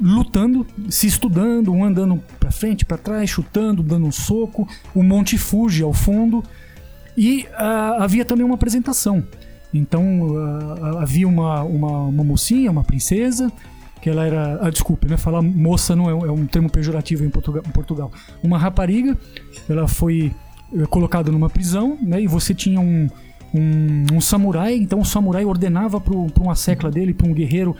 lutando, se estudando, um andando para frente, para trás, chutando, dando um soco, o Monte Fuji ao fundo. E uh, havia também uma apresentação. Então uh, havia uma, uma, uma, mocinha, uma princesa, que ela era. Ah, desculpe, né? Falar moça não é, é um termo pejorativo em Portugal, em Portugal. Uma rapariga, ela foi eh, colocada numa prisão, né? E você tinha um, um, um samurai, então o samurai ordenava para uma secla dele, para um guerreiro,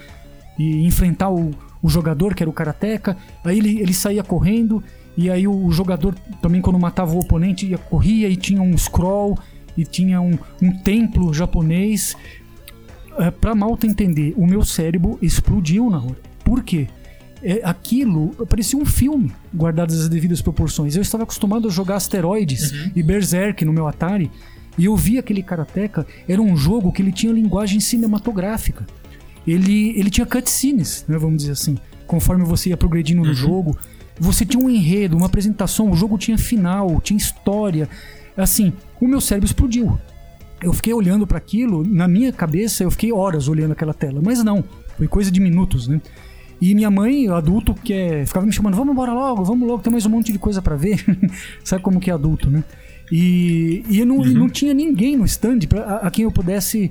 e enfrentar o, o jogador, que era o karateka. Aí ele, ele saía correndo, e aí o, o jogador também, quando matava o oponente, ia, corria e tinha um scroll, e tinha um, um templo japonês. É, pra malta entender, o meu cérebro explodiu na hora. Por quê? É, aquilo parecia um filme, guardadas as devidas proporções. Eu estava acostumado a jogar asteroides uhum. e Berserk no meu Atari. E eu vi aquele Karateka, era um jogo que ele tinha linguagem cinematográfica. Ele, ele tinha cutscenes, né, vamos dizer assim. Conforme você ia progredindo no uhum. jogo, você tinha um enredo, uma apresentação, o jogo tinha final, tinha história. Assim, o meu cérebro explodiu. Eu fiquei olhando para aquilo, na minha cabeça eu fiquei horas olhando aquela tela, mas não, foi coisa de minutos, né? E minha mãe, adulto, que é, ficava me chamando, vamos embora logo, vamos logo, tem mais um monte de coisa para ver. Sabe como que é adulto, né? E, e não, uhum. não tinha ninguém no stand pra, a, a quem eu pudesse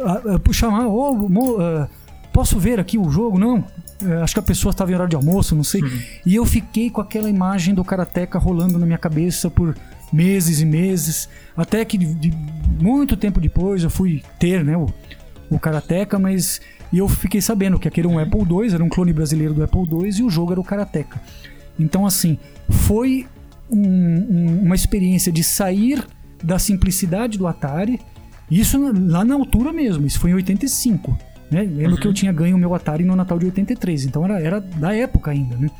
a, a, chamar, oh, mo, uh, posso ver aqui o jogo? Não. eh, acho que a pessoa estava em horário de almoço, não sei. Uhum. E eu fiquei com aquela imagem do Karateka rolando na minha cabeça por meses e meses. Até que de, de muito tempo depois eu fui ter né, o, o Karateka, mas e eu fiquei sabendo que aquele era um Apple II, era um clone brasileiro do Apple II e o jogo era o Karateka. Então, assim, foi um- um- uma experiência de sair da simplicidade do Atari. Isso lá na altura mesmo, isso foi em 85. Né? Lembro que eu tinha ganho o meu Atari no Natal de 83, então era, era da época ainda, né?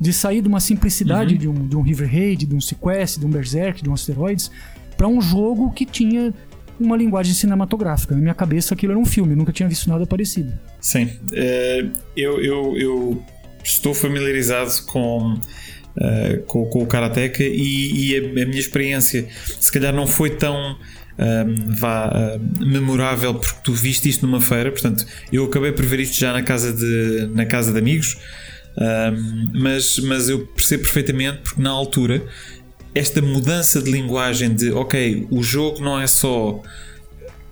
De sair de uma simplicidade de, um, de um River Raid, de um Sequest, de um Berserk, de um Asteroids, para um jogo que tinha uma linguagem cinematográfica. Na minha cabeça aquilo era um filme, eu nunca tinha visto nada parecido. Sim. Eh, eu, eu, eu estou familiarizado com, eh, com, com o Karateka e, e a, a minha experiência se calhar não foi tão ahm, vá, memorável porque tu viste isto numa feira, portanto eu acabei por ver isto já na casa de, na casa de amigos, ahm, mas, mas eu percebo perfeitamente porque na altura esta mudança de linguagem de ok, o jogo não é só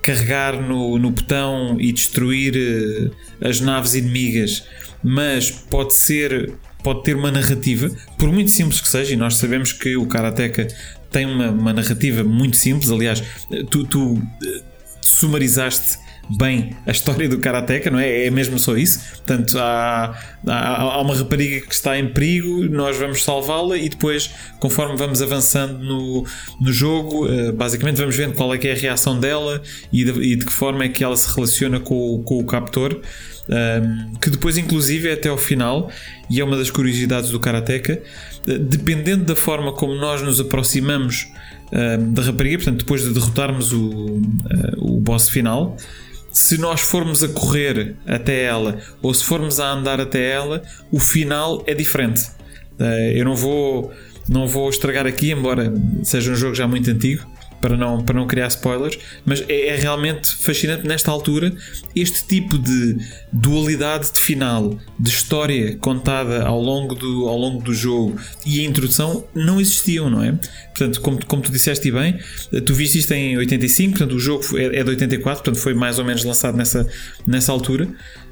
carregar no, no botão e destruir eh, as naves inimigas, mas pode ser pode ter uma narrativa, por muito simples que seja, e nós sabemos que o Karateka tem uma, uma narrativa muito simples, aliás, tu, tu eh, sumarizaste bem a história do Karateka, não é? É mesmo só isso. Portanto, há, há, há uma rapariga que está em perigo, nós vamos salvá-la e depois, conforme vamos avançando no, no jogo, eh, basicamente vamos vendo qual é que é a reação dela e de, e de que forma é que ela se relaciona com, o- com o captor. um, que depois, inclusive, é até ao final, e é uma das curiosidades do Karateka, dependendo da forma como nós nos aproximamos um, da rapariga, portanto, depois de derrotarmos o, eh, o boss final, se nós formos a correr até ela ou se formos a andar até ela, o final é diferente. Eh, eu não vou, não vou estragar aqui, embora seja um jogo já muito antigo, para não, para não criar spoilers, mas é, é realmente fascinante nesta altura este tipo de dualidade de final, de história contada ao longo do, ao longo do jogo e a introdução não existiam, não é? Portanto, como, como tu disseste bem, eh, tu viste isto em 85, portanto o jogo é, é de 84, portanto foi mais ou menos lançado nessa, nessa altura.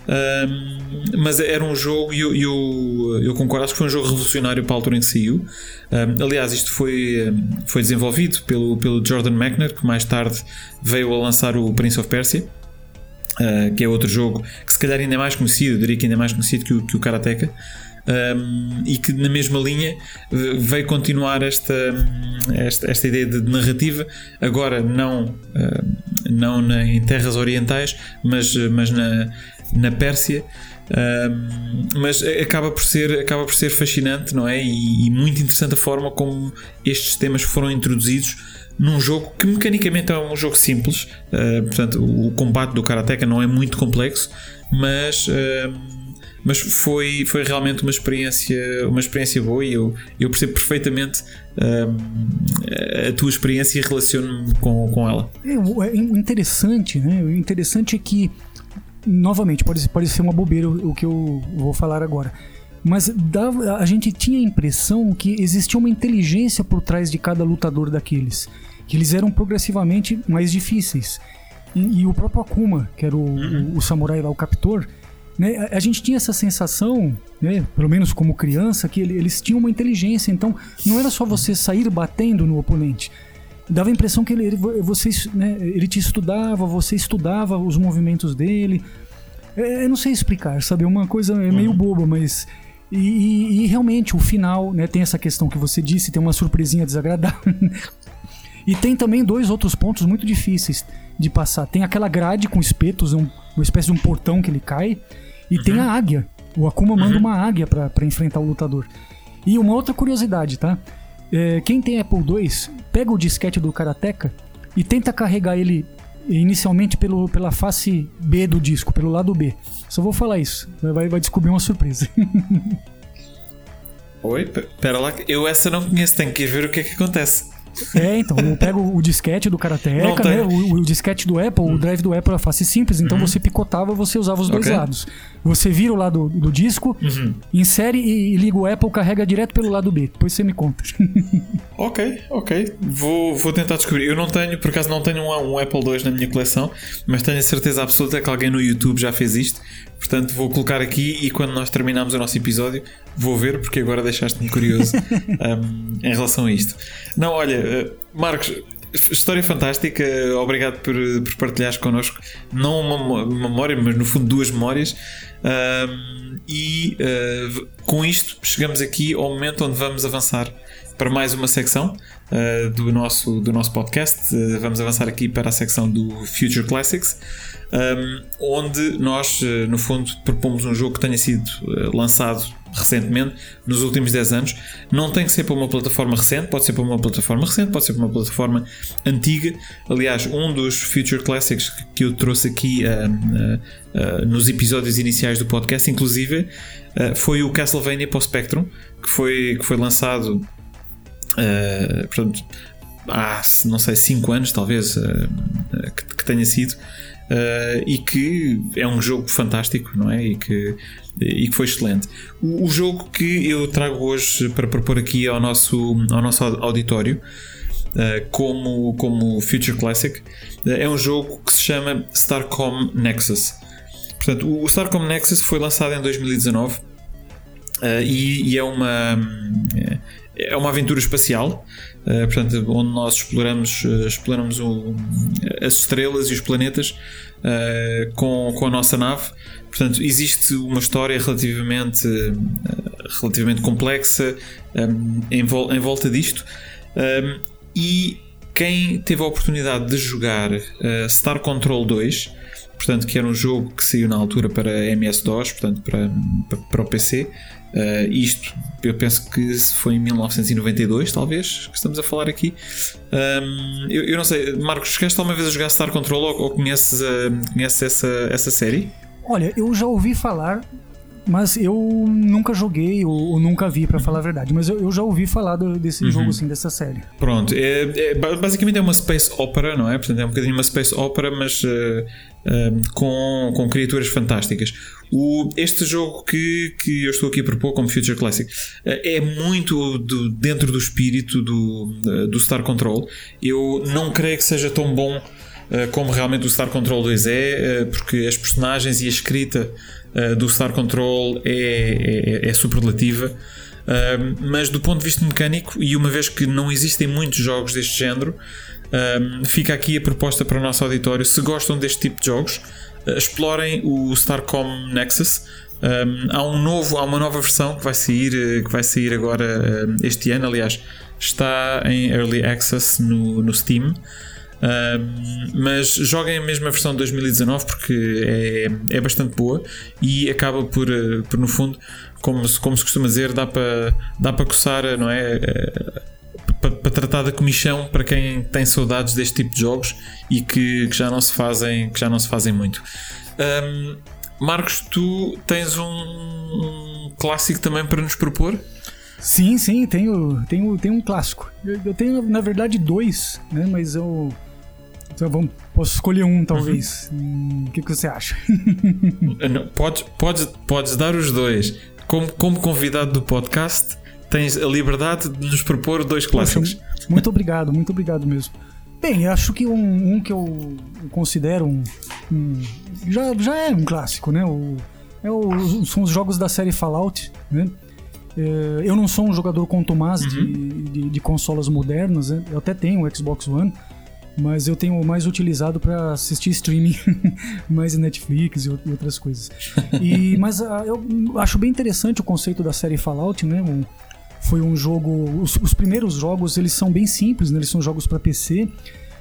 Ahm, mas era um jogo e eu, eu, eu concordo, acho que foi um jogo revolucionário para a altura em que saiu. Ahm, aliás, isto foi, foi desenvolvido pelo, pelo Jordan Mechner, que mais tarde veio a lançar o Prince of Persia. Uh, que é outro jogo que se calhar ainda é mais conhecido, eu diria que ainda é mais conhecido que o, que o Karateka, um, e que na mesma linha veio continuar esta, esta, esta ideia de narrativa, agora não, uh, não na, em terras orientais, mas, mas na, na Pérsia. Mas acaba por, ser, acaba por ser fascinante, não é? E, e muito interessante a forma como estes temas foram introduzidos num jogo que mecanicamente é um jogo simples, uh, portanto, o combate do Karateka não é muito complexo, mas, uh, mas foi, foi realmente uma experiência, uma experiência boa e eu, eu percebo perfeitamente uh, a tua experiência e relaciono-me com, com ela. É, é interessante, né? O interessante é que, novamente, pode, pode ser uma bobeira o, o que eu vou falar agora. Mas dava, a gente tinha a impressão que existia uma inteligência por trás de cada lutador daqueles. Que eles eram progressivamente mais difíceis. E, e o próprio Akuma, que era o, uhum. o, o samurai lá, o captor, né, a, gente tinha essa sensação, né, pelo menos como criança, que ele, eles tinham uma inteligência. Então não era só você sair batendo no oponente. Dava a impressão que ele, ele, você, né, ele te estudava, você estudava os movimentos dele. É, eu não sei explicar, sabe? É uma coisa é meio boba, mas. E, e, e, realmente o final, né, tem essa questão que você disse, tem uma surpresinha desagradável. e tem também dois outros pontos muito difíceis de passar. Tem aquela grade com espetos, um, uma espécie de um portão que ele cai, e uhum. tem a águia. O Akuma manda uhum. uma águia para enfrentar o lutador. E uma outra curiosidade, tá? É, quem tem Apple II, pega o disquete do Karateka e tenta carregar ele inicialmente pelo, pela face B do disco, pelo lado B. Só vou falar isso. Vai, vai descobrir uma surpresa. Oi, pera lá, eu essa não conheço, tenho que ver o que que acontece. É, então, eu pego o disquete do Karateka, né? O, o, disquete do Apple, hum. o drive do Apple é face simples, então uhum. você picotava, você usava os dois okay. lados. Você vira o lado do disco, uhum. insere e, e, liga o Apple, carrega direto pelo lado B. Depois você me conta. ok, ok. Vou, vou tentar descobrir. Eu não tenho, por acaso não tenho um, um Apple II na minha coleção, mas tenho a certeza absoluta que alguém no YouTube já fez isto, Portanto, vou colocar aqui e quando nós terminarmos o nosso episódio, vou ver, porque agora deixaste-me curioso um, em relação a isto. Não, olha, eh, Marcos, história fantástica, obrigado por, por partilhares connosco, não uma memória, mas no fundo duas memórias. Um, e uh, com isto chegamos aqui ao momento onde vamos avançar para mais uma secção uh, do, nosso, do nosso podcast. Uh, vamos avançar aqui para a secção do Future Classics, um, onde nós, uh, no fundo, propomos um jogo que tenha sido lançado recentemente, nos últimos 10 anos. Não tem que ser para uma plataforma recente, pode ser para uma plataforma recente, pode ser para uma plataforma antiga. Aliás, um dos Future Classics que eu trouxe aqui nos episódios iniciais do podcast, inclusive, foi o Castlevania para o Spectrum, que foi, que foi lançado Uh, portanto, há, não sei, 5 anos talvez uh, que, que, tenha sido. Uh, e que é um jogo fantástico, não é? E que, e que foi excelente. O, o, jogo que eu trago hoje para propor aqui ao nosso, ao nosso auditório, como, como Future Classic, é um jogo que se chama Starcom Nexus. Portanto, o Starcom Nexus foi lançado em 2019 e, e é uma é uma aventura espacial, uh, portanto, onde nós exploramos, uh, exploramos o, as estrelas e os planetas uh, com, com a nossa nave. Portanto, existe uma história relativamente, relativamente complexa um, em, vol em, volta disto. Um, e quem teve a oportunidade de jogar Star Control 2, portanto, que era um jogo que saiu na altura para MS-DOS, portanto, para, para o PC, Uh, isto, eu penso que foi em 1992, talvez, que estamos a falar aqui. Um, eu, eu, não sei, Marcos, chegaste alguma vez a jogar Star Control ou, ou conheces, conheces essa, essa série? Olha, eu já ouvi falar, mas eu nunca joguei ou, ou nunca vi, para falar a verdade. Mas eu, eu já ouvi falar do, desse uhum. jogo, assim, dessa série. Pronto, é, é, basicamente é uma space opera, não é? Portanto, é um bocadinho uma space opera, mas uh, uh, com, com criaturas fantásticas. O, este jogo que, que eu estou aqui a propor como Future Classic eh, é muito do, dentro do espírito do, do Star Control. Eu não creio que seja tão bom como realmente o Star Control 2 é, porque as personagens e a escrita uh, do Star Control é, é, é superlativa. mas do ponto de vista mecânico, e uma vez que não existem muitos jogos deste género, fica aqui a proposta para o nosso auditório. Se gostam deste tipo de jogos, explorem o Starcom Nexus. Um, há um novo, há uma nova versão que vai sair, eh, que vai sair agora este ano. Aliás, está em early access no, no Steam. Um, mas joguem a mesma versão de 2019 porque é, é bastante boa e acaba por, eh, por no fundo, como, como se costuma dizer, dá para dá para coçar, não é? Eh, para, tratar da comissão para quem tem saudades deste tipo de jogos e que, que já não se fazem que já não se fazem muito. Um, Marcos, tu tens um, clássico também para nos propor? Sim, sim, tenho, tenho, tenho um clássico. Eu, eu tenho, na verdade, dois, né? Mas eu. Então, vamos, posso escolher um, talvez. Uhum. Hum, o que, que, você acha? podes, podes, podes dar os dois. Como, como convidado do podcast, tens a liberdade de nos propor dois clássicos. Poxa, muito obrigado, muito obrigado mesmo. Bem, acho que um, um que eu considero um, um, já, já é um clássico, né? O, é o, são os jogos da série Fallout, né? É, eu não sou um jogador contumaz uhum. de, de, de, consolas modernas, né? eu até tenho o Xbox One, mas eu tenho mais utilizado para assistir streaming, mais Netflix e outras coisas. E, mas uh, eu acho bem interessante o conceito da série Fallout, né? Um, foi um jogo. Os, os primeiros jogos eles são bem simples, né? eles são jogos para PC,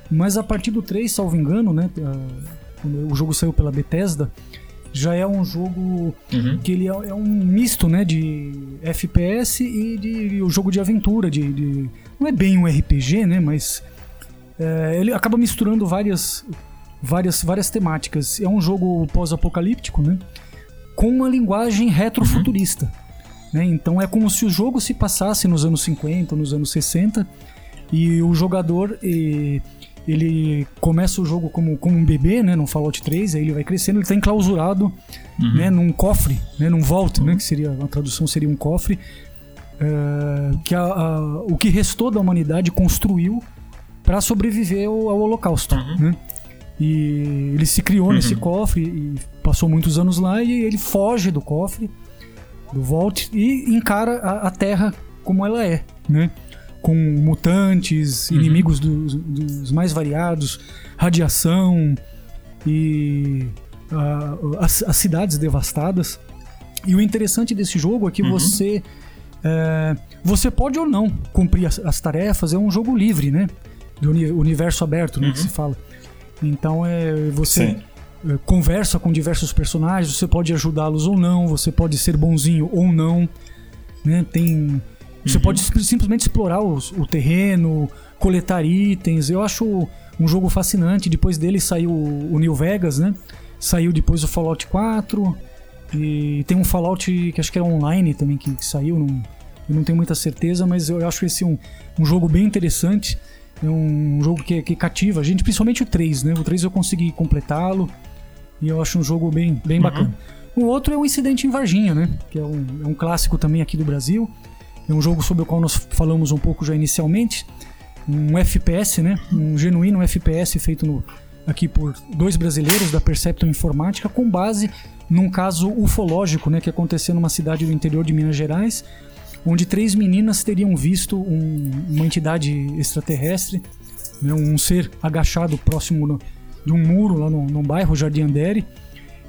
mas a partir do 3, salvo engano, né? o jogo saiu pela Bethesda, já é um jogo uhum. que ele é, é, um misto, né, de FPS e de o um jogo de aventura, de, de, não é bem um RPG, né, mas é, ele acaba misturando várias, várias, várias temáticas. É um jogo pós-apocalíptico, né, com uma linguagem retrofuturista. Uhum. Né? Então é como se o jogo se passasse nos anos 50, nos anos 60 e o jogador ele começa o jogo como, como um bebê, né, no Fallout 3, aí ele vai crescendo, ele está enclausurado, uhum. né, num cofre, né, num vault, né, que seria a tradução seria um cofre, uh, que a, a, o que restou da humanidade construiu para sobreviver ao, ao Holocausto, uhum. né? E ele se criou uhum. nesse cofre e passou muitos anos lá e ele foge do cofre, do Vault, e encara a, a Terra como ela é, né? Com mutantes, uhum. inimigos dos, dos, mais variados, radiação e uh, as, as, cidades devastadas. E o interessante desse jogo é que uhum. você é, você pode ou não cumprir as, as, tarefas, é um jogo livre, né? De universo aberto, né? Que se fala. Então é você Sim. É, conversa com diversos personagens, você pode ajudá-los ou não, você pode ser bonzinho ou não, né? Tem você uhum. pode simplesmente explorar os, o terreno, coletar itens. Eu acho um jogo fascinante. Depois dele saiu o New Vegas, né? Saiu depois o Fallout 4. E tem um Fallout que acho que era online também que, que saiu. Não, eu não tenho muita certeza, mas eu acho esse um, um jogo bem interessante. É um jogo que, que cativa a gente, principalmente o 3, né? O 3 eu consegui completá-lo e eu acho um jogo bem, bem uhum. bacana. O outro é o Incidente em Varginha, né? Que é um, é um clássico também aqui do Brasil. É um jogo sobre o qual nós falamos um pouco já inicialmente. Um FPS, né? Um genuíno FPS feito no, aqui por dois brasileiros da Percepton Informática com base num caso ufológico, né? Que aconteceu numa cidade do interior de Minas Gerais onde três meninas teriam visto um, uma entidade extraterrestre, né, um ser agachado próximo no, de um muro lá no, no bairro Jardim Andere.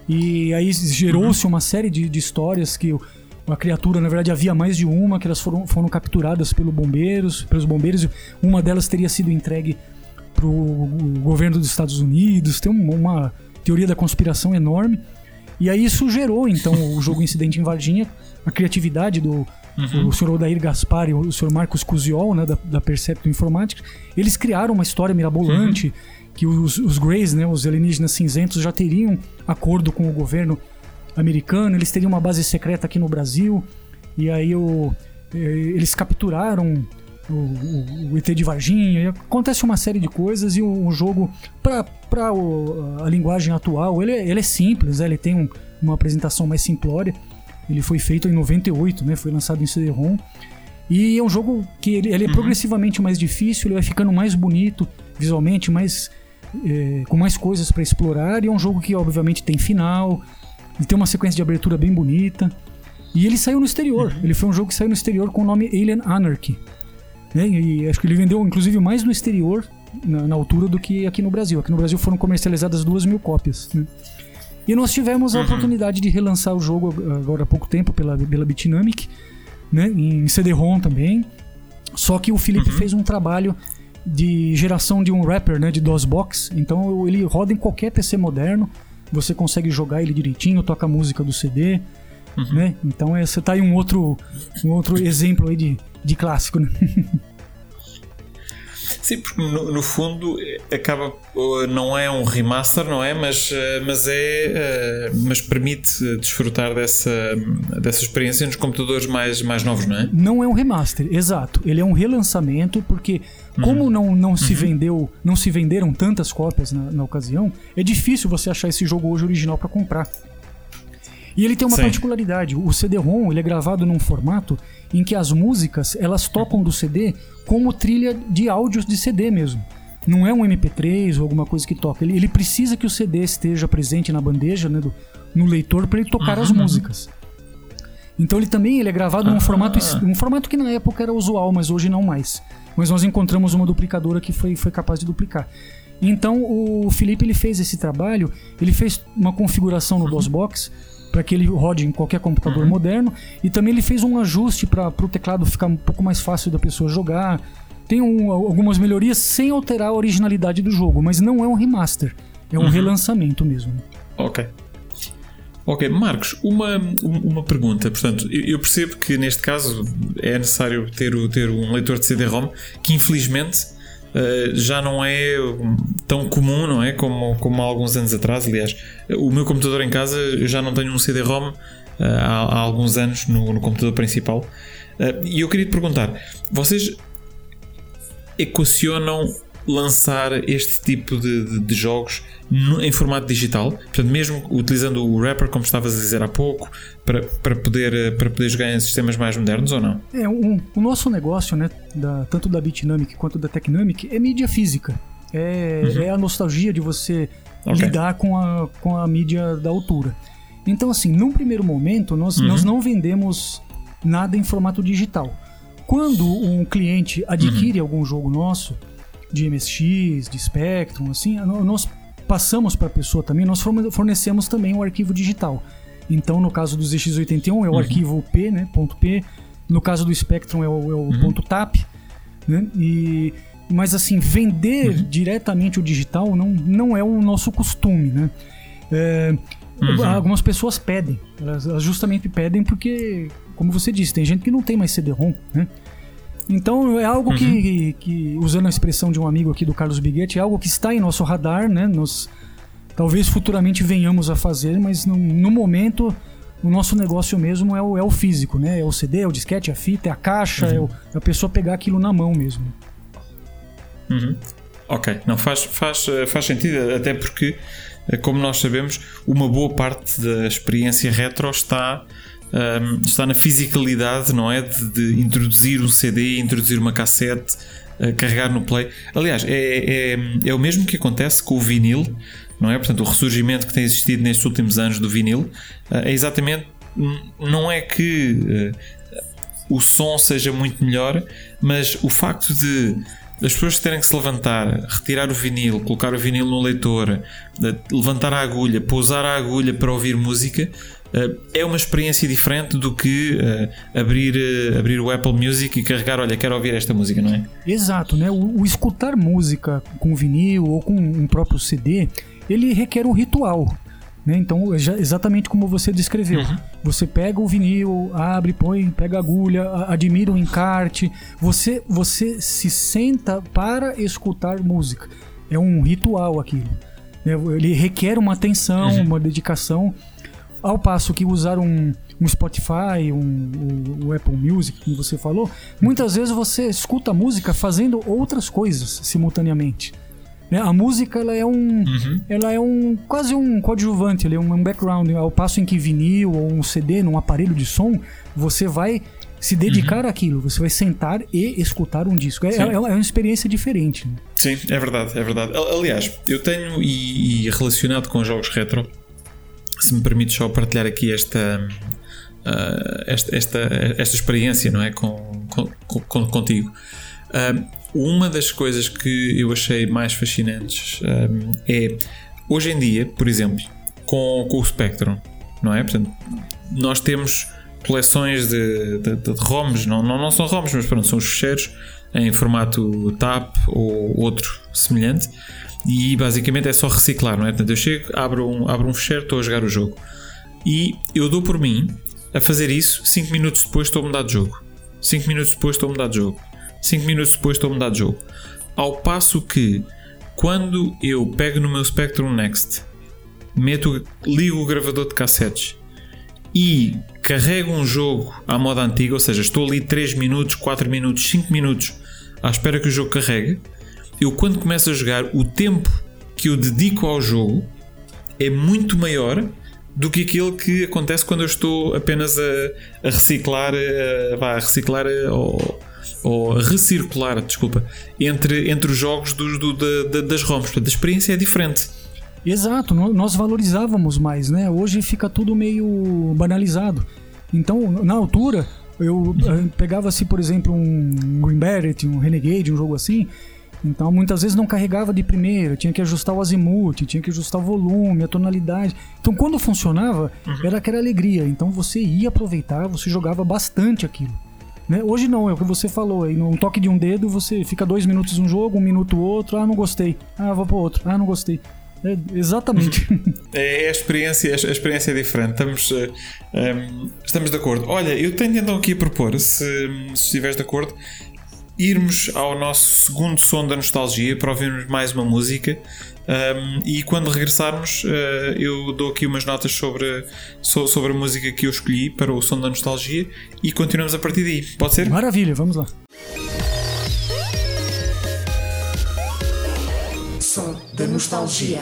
E aí gerou-se uma série de, de histórias que a criatura, na verdade, havia mais de uma, que elas foram, foram capturadas pelos bombeiros, pelos bombeiros. Uma delas teria sido entregue para o governo dos Estados Unidos. Tem uma, uma teoria da conspiração enorme. E aí isso gerou, então, o jogo Incidente em Varginha, a criatividade do, Uhum. O senhor Odair Gaspar e o senhor Marcos Cusiol, né, da, da Percepto Informática, eles criaram uma história mirabolante uhum. que os, os Greys, né, os alienígenas cinzentos, já teriam acordo com o governo americano, eles teriam uma base secreta aqui no Brasil, e aí o, eh, eles capturaram o, o, o, ET de Varginha, e acontece uma série de coisas e o, o jogo, para a linguagem atual, ele, é, ele é simples, né? ele tem um, uma apresentação mais simplória, ele foi feito em 98, né? Foi lançado em CD-ROM. E é um jogo que ele, ele é uhum. progressivamente mais difícil, ele vai ficando mais bonito visualmente, mais é, com mais coisas para explorar. E é um jogo que obviamente tem final, ele tem uma sequência de abertura bem bonita. E ele saiu no exterior. Uhum. Ele foi um jogo que saiu no exterior com o nome Alien Anarchy. Né? E acho que ele vendeu inclusive mais no exterior na, na, altura do que aqui no Brasil. Aqui no Brasil foram comercializadas duas mil cópias. Né? E nós tivemos a uhum. oportunidade de relançar o jogo agora há pouco tempo pela, pela Bitnamic, né, em CD-ROM também. Só que o Felipe uhum. fez um trabalho de geração de um rapper, né, de DOSBox. Então ele roda em qualquer PC moderno. Você consegue jogar ele direitinho, toca a música do CD, uhum. né? Então esse tá aí um outro, um outro exemplo aí de, de clássico, né? Sim, porque no, no, fundo acaba não é um remaster, não é? Mas, eh, mas é eh, mas permite desfrutar dessa, dessa experiência nos computadores mais, mais novos, não é? Não é um remaster, exato. Ele é um relançamento porque como uhum. não, não se uhum. vendeu, não se venderam tantas cópias na, na ocasião, é difícil você achar esse jogo hoje original para comprar. E ele tem uma Sim. particularidade, o CD-ROM ele é gravado num formato em que as músicas elas tocam do CD como trilha de áudios de CD mesmo. Não é um MP3 ou alguma coisa que toca. Ele, ele precisa que o CD esteja presente na bandeja, né, do, no leitor, para ele tocar uhum. as músicas. Então ele também ele é gravado num formato, ah. um formato que na época era usual, mas hoje não mais. Mas nós encontramos uma duplicadora que foi, foi capaz de duplicar. Então o Felipe ele fez esse trabalho, ele fez uma configuração no uhum. DOSBox para que ele rode em qualquer computador uhum. moderno. E também ele fez um ajuste para o teclado ficar um pouco mais fácil da pessoa jogar. Tem um, algumas melhorias sem alterar a originalidade do jogo, mas não é um remaster, é um uhum. relançamento mesmo. Ok. Ok, Marcos, uma, uma pergunta. Portanto, eu percebo que neste caso é necessário ter, ter um leitor de CD-ROM que infelizmente eh, já não é tão comum, não é? Como, como há alguns anos atrás. Aliás, o meu computador em casa eu já não tenho um CD-ROM uh, há, há, alguns anos no, no computador principal. Uh, e eu queria te perguntar: vocês equacionam lançar este tipo de, de, de jogos no, em formato digital, portanto, mesmo utilizando o wrapper, como estavas a dizer há pouco, para, para, poder, eh, para poder jogar em sistemas mais modernos ou não? É, um, o nosso negócio, né, da, tanto da Bitnamic quanto da Technamic, é mídia física. É, uhum. é a nostalgia de você okay. lidar com a, com a mídia da altura. Então, assim, num primeiro momento, nós, uhum. nós não vendemos nada em formato digital. Quando um cliente adquire uhum. algum jogo nosso, de MSX, de Spectrum, assim, nós passamos para a pessoa também, nós fornecemos também o um arquivo digital. Então, no caso do ZX81 é o uhum. arquivo P, né, ponto .p. No caso do Spectrum é o, é o uhum. ponto .tap, né? E mas assim vender uhum. diretamente o digital não, não é o nosso costume, né? É, uhum. Algumas pessoas pedem, elas, elas, justamente pedem porque, como você disse, tem gente que não tem mais CD-ROM, né? Então é algo que, uhum. que, usando a expressão de um amigo aqui do Carlos Biguetti, é algo que está em nosso radar, né? Nos, talvez futuramente venhamos a fazer, mas no, no momento o nosso negócio mesmo é o, é o físico, né? É o CD, é o disquete, é a fita, é a caixa, uhum. é, o, é, a pessoa pegar aquilo na mão mesmo. Uhum. Ok, não faz, faz, faz sentido, até porque, eh, como nós sabemos, uma boa parte da experiência retro está, um, está na fisicalidade, não é? De, de, introduzir um CD, introduzir uma cassete, uh, carregar no play. Aliás, é, é, é o mesmo que acontece com o vinil não é? Portanto, o ressurgimento que tem existido nestes últimos anos do vinil eh, é exatamente. Não é que eh, o som seja muito melhor, mas o facto de as pessoas terem que se levantar, retirar o vinil, colocar o vinil no leitor, eh, levantar a agulha, pousar a agulha para ouvir música, é uma experiência diferente do que abrir, abrir o Apple Music e carregar, olha, quero ouvir esta música, não é? Exato, né? O, o escutar música com vinil ou com um próprio CD ele requer um ritual. Né? Então, exatamente como você descreveu. Uhum. Você pega o vinil, abre, põe, pega a agulha, admira o encarte. Você, você se senta para escutar música. É um ritual aquilo. Né? Ele requer uma atenção, uhum. uma dedicação. Ao passo que usar um, um Spotify, um, o, Apple Music, como você falou, muitas vezes você escuta música fazendo outras coisas simultaneamente. Né? A música ela é um, uhum. ela é um quase um coadjuvante, é um background. Ao passo em que vinil ou um CD num aparelho de som, você vai se dedicar uhum. àquilo, você vai sentar e escutar um disco. É, é, é uma experiência diferente. Né? Sim, é verdade, é verdade. Aliás, eu tenho, e, e, relacionado com jogos retro, se me permites só partilhar aqui esta, uh, esta, esta, esta experiência, não é? Com, com, com contigo. Uh, uma das coisas que eu achei mais fascinantes um, é hoje em dia, por exemplo, com, com o Spectrum, não é? Portanto, nós temos coleções de, de, de ROMs, não, não, não são ROMs, mas pronto, são os fecheiros em formato TAP ou outro semelhante e basicamente é só reciclar, não é? Portanto, eu chego, abro um, abro um fecheiro, estou a jogar o jogo e eu dou por mim a fazer isso 5 minutos depois estou a mudar de jogo. 5 minutos depois estou a mudar de jogo. 5 minutos depois estou a mudar de jogo. Ao passo que, quando eu pego no meu Spectrum Next, meto, ligo o gravador de cassetes e carrego um jogo à moda antiga, ou seja, estou ali 3 minutos, 4 minutos, 5 minutos à espera que o jogo carregue, eu quando começo a jogar, o tempo que eu dedico ao jogo é muito maior do que aquele que acontece quando eu estou apenas a, a reciclar, a, a reciclar ou, ou recircular, desculpa, entre, entre os jogos do, da, das ROMs. Portanto, a experiência é diferente. Exato, nós valorizávamos mais, né? Hoje fica tudo meio banalizado. Então, na altura, eu eh, pegava-se, por exemplo, um Green Beret, um Renegade, um jogo assim. Então, muitas vezes não carregava de primeira, tinha que ajustar o azimuth, tinha que ajustar o volume, a tonalidade. Então, quando funcionava, uhum. era aquela alegria. Então, você ia aproveitar, você jogava bastante aquilo. Né? Hoje não, é o que você falou. Aí, num toque de um dedo, você fica dois minutos um jogo, um minuto outro. Ah, não gostei. Ah, vou pro outro. Ah, não gostei. É, exatamente. É, a experiência, a experiência é diferente. Estamos, uh, eh, um, ehm, estamos de acordo. Olha, eu tenho então aqui a propor, se, se estiveres de acordo, irmos ao nosso segundo som da nostalgia para ouvirmos mais uma música um, e quando regressarmos, uh, eu dou aqui umas notas sobre, sobre a música que eu escolhi para o som da nostalgia e continuamos a partir daí. Pode ser? Maravilha, vamos lá. Som da nostalgia.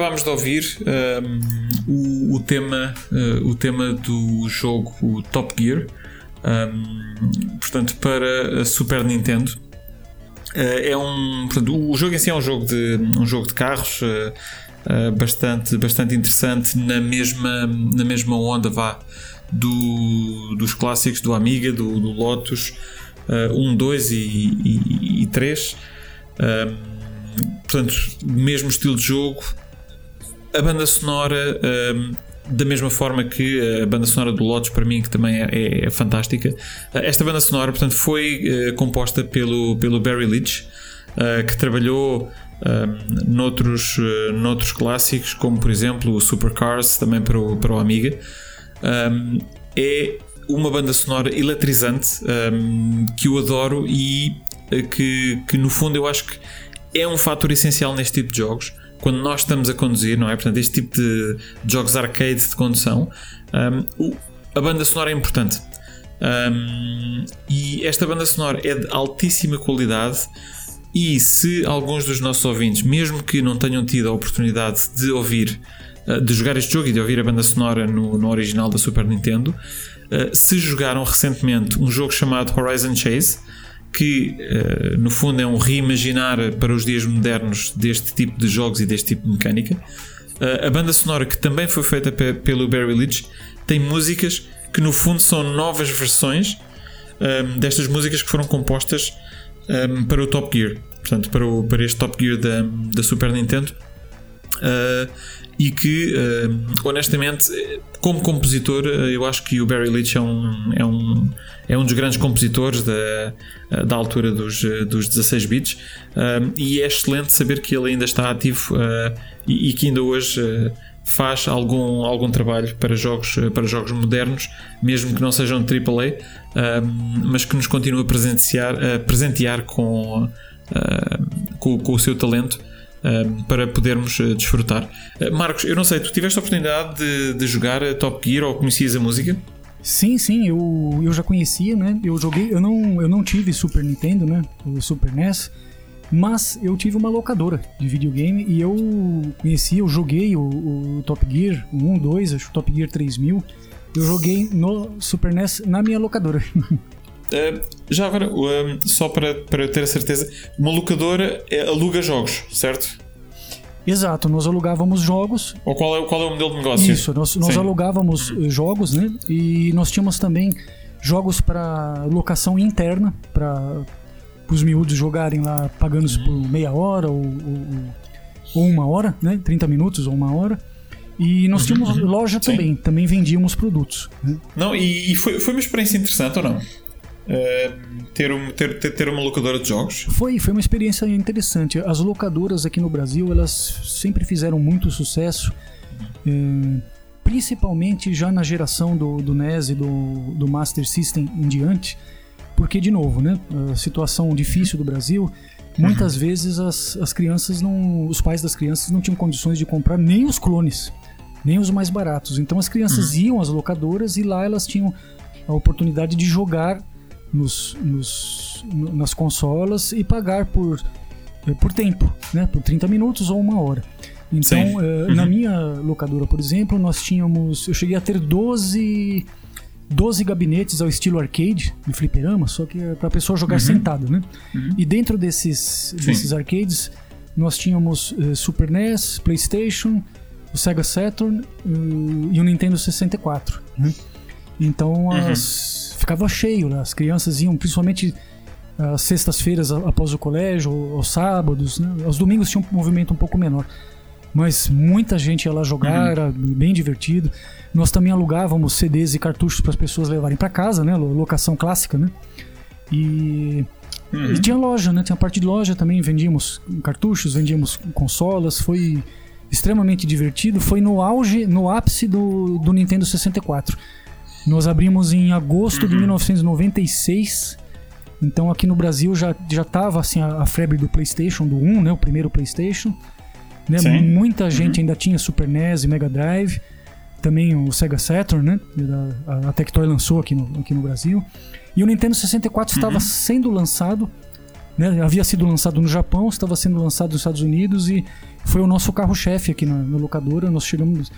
Acabámos de ouvir um, o, o, tema, uh, o tema do jogo Top Gear, um, portanto, para a Super Nintendo. Uh, é um, portanto, o jogo em si é um jogo de, um jogo de carros uh, bastante, bastante interessante, na mesma, na mesma onda vá, do, dos clássicos do Amiga, do, do Lotus 1, 2 e, e, e 3. Um, portanto, mesmo estilo de jogo, a banda sonora, um, da mesma forma que a banda sonora do Lotus, para mim, que também é, é fantástica, esta banda sonora, portanto, foi uh, composta pelo, pelo Barry Leach, uh, que trabalhou um, noutros, uh, noutros clássicos, como por exemplo o Supercars, também para o, para o Amiga. Um, é uma banda sonora eletrizante um, que eu adoro e que, que, no fundo, eu acho que é um fator essencial neste tipo de jogos quando nós estamos a conduzir, não é? Portanto, este tipo de, jogos arcade de condução, um, a banda sonora é importante. Um, e esta banda sonora é de altíssima qualidade. E se alguns dos nossos ouvintes, mesmo que não tenham tido a oportunidade de ouvir, uh, de jogar este jogo e de ouvir a banda sonora no, no original da Super Nintendo, uh, se jogaram recentemente um jogo chamado Horizon Chase, que uh, no fundo é um reimaginar para os dias modernos deste tipo de jogos e deste tipo de mecânica. Uh, a banda sonora, que também foi feita pe pelo Barry Leach, tem músicas que no fundo são novas versões um, ehm, destas músicas que foram compostas um, ehm, para o Top Gear, portanto, para, o, para este Top Gear da, da Super Nintendo. Uh, e que, uh, honestamente, como compositor, uh, eu acho que o Barry Leach é um, é um, é um dos grandes compositores da, uh, da altura dos, dos 16 bits e é excelente saber que ele ainda está ativo e, e, que ainda hoje faz algum, algum trabalho para jogos, para jogos modernos, mesmo que não sejam AAA, mas que nos continua a presentear, a presentear com, com, com o seu talento para podermos desfrutar. Marcos, eu não sei, tu tiveste a oportunidade de, de jogar Top Gear ou conhecias a música? Sim, sim, eu, eu já conhecia, né? Eu joguei, eu não, eu não tive Super Nintendo, né? O Super NES, mas eu tive uma locadora de videogame e eu conheci, eu joguei o, o Top Gear 1, 2, acho que o Top Gear 3000. Eu joguei no Super NES na minha locadora. Uh, já agora, uh, só para, para ter a certeza, uma locadora é, aluga jogos, certo? Exato, nós alugávamos jogos. Ou qual é, qual é o modelo de negócio? Isso, nós, nós alugávamos uhum. jogos, né? E nós tínhamos também jogos para locação interna, para os miúdos jogarem lá pagando por meia hora ou, ou, ou, uma hora, né? 30 minutos ou uma hora. E nós tínhamos uhum. loja também, Sim. também vendíamos produtos. Né? Não, e, e foi, foi uma experiência interessante ou não? Uh, ter, um, ter, ter uma locadora de jogos? Foi, foi uma experiência interessante. As locadoras aqui no Brasil, elas sempre fizeram muito sucesso. Uh, principalmente já na geração do, do NES e do, do Master System em diante, porque, de novo, né, a situação difícil do Brasil, muitas uhum. vezes as, as crianças não. Os pais das crianças não tinham condições de comprar nem os clones, nem os mais baratos. Então as crianças uhum. iam às locadoras e lá elas tinham a oportunidade de jogar nos, nos, nas consolas e pagar por, eh, por tempo, né? por 30 minutos ou uma hora. Então, uh, uhum. na minha locadora, por exemplo, nós tínhamos. Eu cheguei a ter 12 12 gabinetes ao estilo arcade, de fliperama, só que é para a pessoa jogar uhum. sentada, né? Uhum. E dentro desses, desses arcades, nós tínhamos uh, Super NES, PlayStation, o Sega Saturn uh, e o Nintendo 64, né? Então uhum. as, ficava cheio, né? as crianças iam, principalmente às sextas-feiras após o colégio, aos sábados, né? Aos domingos tinha um movimento um pouco menor. Mas muita gente ia lá jogar, uhum. era bem divertido. Nós também alugávamos CDs e cartuchos para as pessoas levarem para casa, né? Locação clássica, né? E, uhum. e tinha loja, né? Tinha parte de loja também, vendíamos cartuchos, vendíamos consolas, foi extremamente divertido. Foi no auge, no ápice do, do Nintendo 64. Nós abrimos em agosto uhum. de 1996. Então aqui no Brasil já já tava assim a, a febre do PlayStation, do 1, né, o primeiro PlayStation. Né? Muita uhum. gente ainda tinha Super NES e Mega Drive. Também o Sega Saturn, né? A, a Tectoy lançou aqui no, aqui no Brasil. E o Nintendo 64 estava uhum. sendo lançado, né? havia sido lançado no Japão, estava sendo lançado nos Estados Unidos e foi o nosso carro-chefe aqui na, na, locadora. Nós chegamos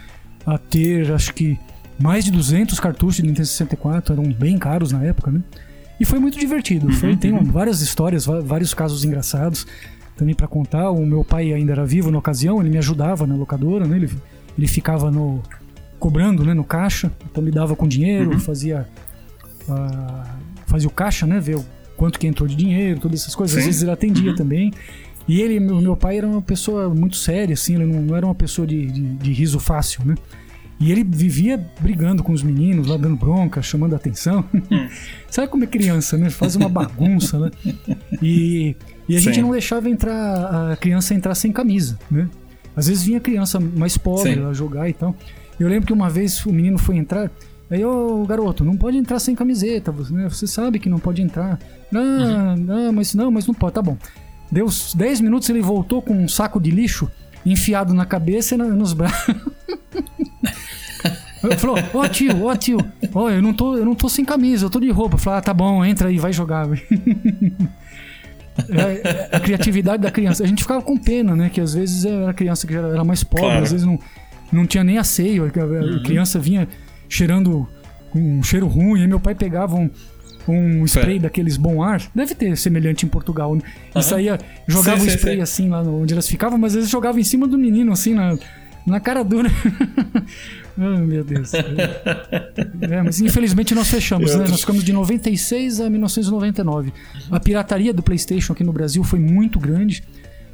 a ter, acho que, mais de 200 cartuchos de Nintendo 64, eram bem caros na época, né? E foi muito divertido. Uhum, foi, tem uhum. várias histórias, vários casos engraçados também para contar. O meu pai ainda era vivo na ocasião, ele me ajudava na locadora, né? Ele, ele ficava no cobrando, né, no caixa, então me dava com dinheiro, uhum. fazia uh, fazia o caixa, né, ver o quanto que entrou de dinheiro, todas essas coisas. Sim. Às vezes ele atendia uhum. também. E ele, meu, meu pai era uma pessoa muito séria, assim, ele não, não era uma pessoa de, de, de, riso fácil, né? E ele vivia brigando com os meninos, lá dando bronca, chamando a atenção. Hum. Sabe como é criança, né? Faz uma bagunça, né? E e a Sim. gente não deixava entrar a criança entrar sem camisa, né? Às vezes vinha criança mais pobre lá jogar e tal. Eu lembro que uma vez o menino foi entrar, aí, ô garoto, não pode entrar sem camiseta, você, né? você sabe que não pode entrar. Não, uhum. não, mas não, mas não pode, tá bom. Deu 10 minutos, ele voltou com um saco de lixo enfiado na cabeça e nos braços. Falou, ó oh, tio, ó oh, tio, ó, oh, eu não tô, eu não tô sem camisa, eu tô de roupa. Falei, ah, tá bom, entra aí, vai jogar. É, é, a criatividade da criança. A gente ficava com pena, né? Que às vezes era a criança que era mais pobre, claro. às vezes não, não tinha nem asseio. A, uhum. criança vinha cheirando um cheiro ruim, aí meu pai pegava um, um spray daqueles bom ar. Deve ter semelhante em Portugal. Né? E uhum. saía, jogava o um spray sim. assim lá onde elas ficavam, mas às vezes jogava em cima do menino, assim, na, na cara dura. Oh, meu Deus. é, mas infelizmente nós fechamos, né? Nós ficamos de 96 a 1999. A pirataria do PlayStation aqui no Brasil foi muito grande.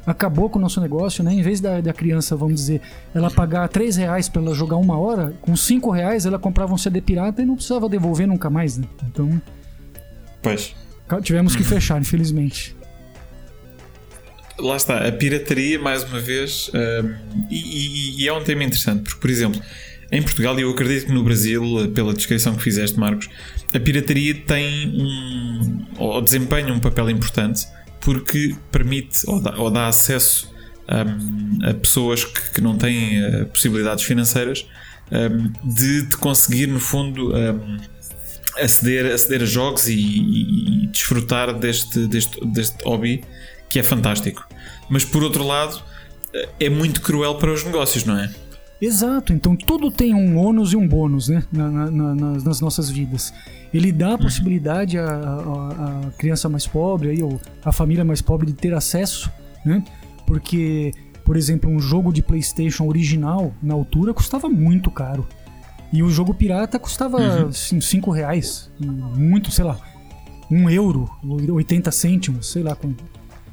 Acabou com o nosso negócio, né? Em vez da, da criança, vamos dizer, ela pagar 3 reais para ela jogar uma hora, com 5 reais ela comprava um CD pirata e não precisava devolver nunca mais, né? Então. Pois. Tivemos que fechar, infelizmente. lá está, a pirataria, mais uma vez, um, e, e, e, é um tema interessante, porque, por exemplo, em Portugal, e eu acredito que no Brasil, pela descrição que fizeste, Marcos, a pirataria tem um. ou desempenha um papel importante porque permite ou dá, ou dá acesso um, a pessoas que, que não têm uh, possibilidades financeiras um, de, de, conseguir, no fundo, um, aceder, aceder a jogos e, e, e, desfrutar deste, deste, deste hobby que é fantástico. Mas por outro lado, é muito cruel para os negócios, não é? Exato, então tudo tem um ônus e um bônus né, na, na, nas, nas, nossas vidas. Ele dá a uhum. possibilidade à criança mais pobre aí, ou à família mais pobre de ter acesso, né? Porque, por exemplo, um jogo de PlayStation original na altura custava muito caro. E o jogo pirata custava 5 uhum. reais, muito, sei lá, 1 um euro, 80 cêntimos, sei lá quanto,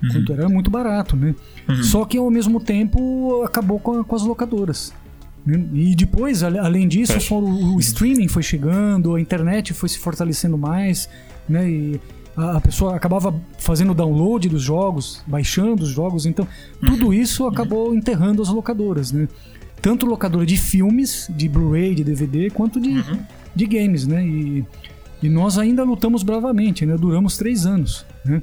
uhum. quanto era, muito barato, né? Uhum. Só que ao mesmo tempo acabou com, com as locadoras. E depois, além disso, o streaming foi chegando, a internet foi se fortalecendo mais, né? E a pessoa acabava fazendo download dos jogos, baixando os jogos, então tudo uhum. isso acabou enterrando as locadoras, né? Tanto locadora de filmes, de Blu-ray, de DVD, quanto de, uhum. de games, né? E, e nós ainda lutamos bravamente, né? Duramos três anos, né?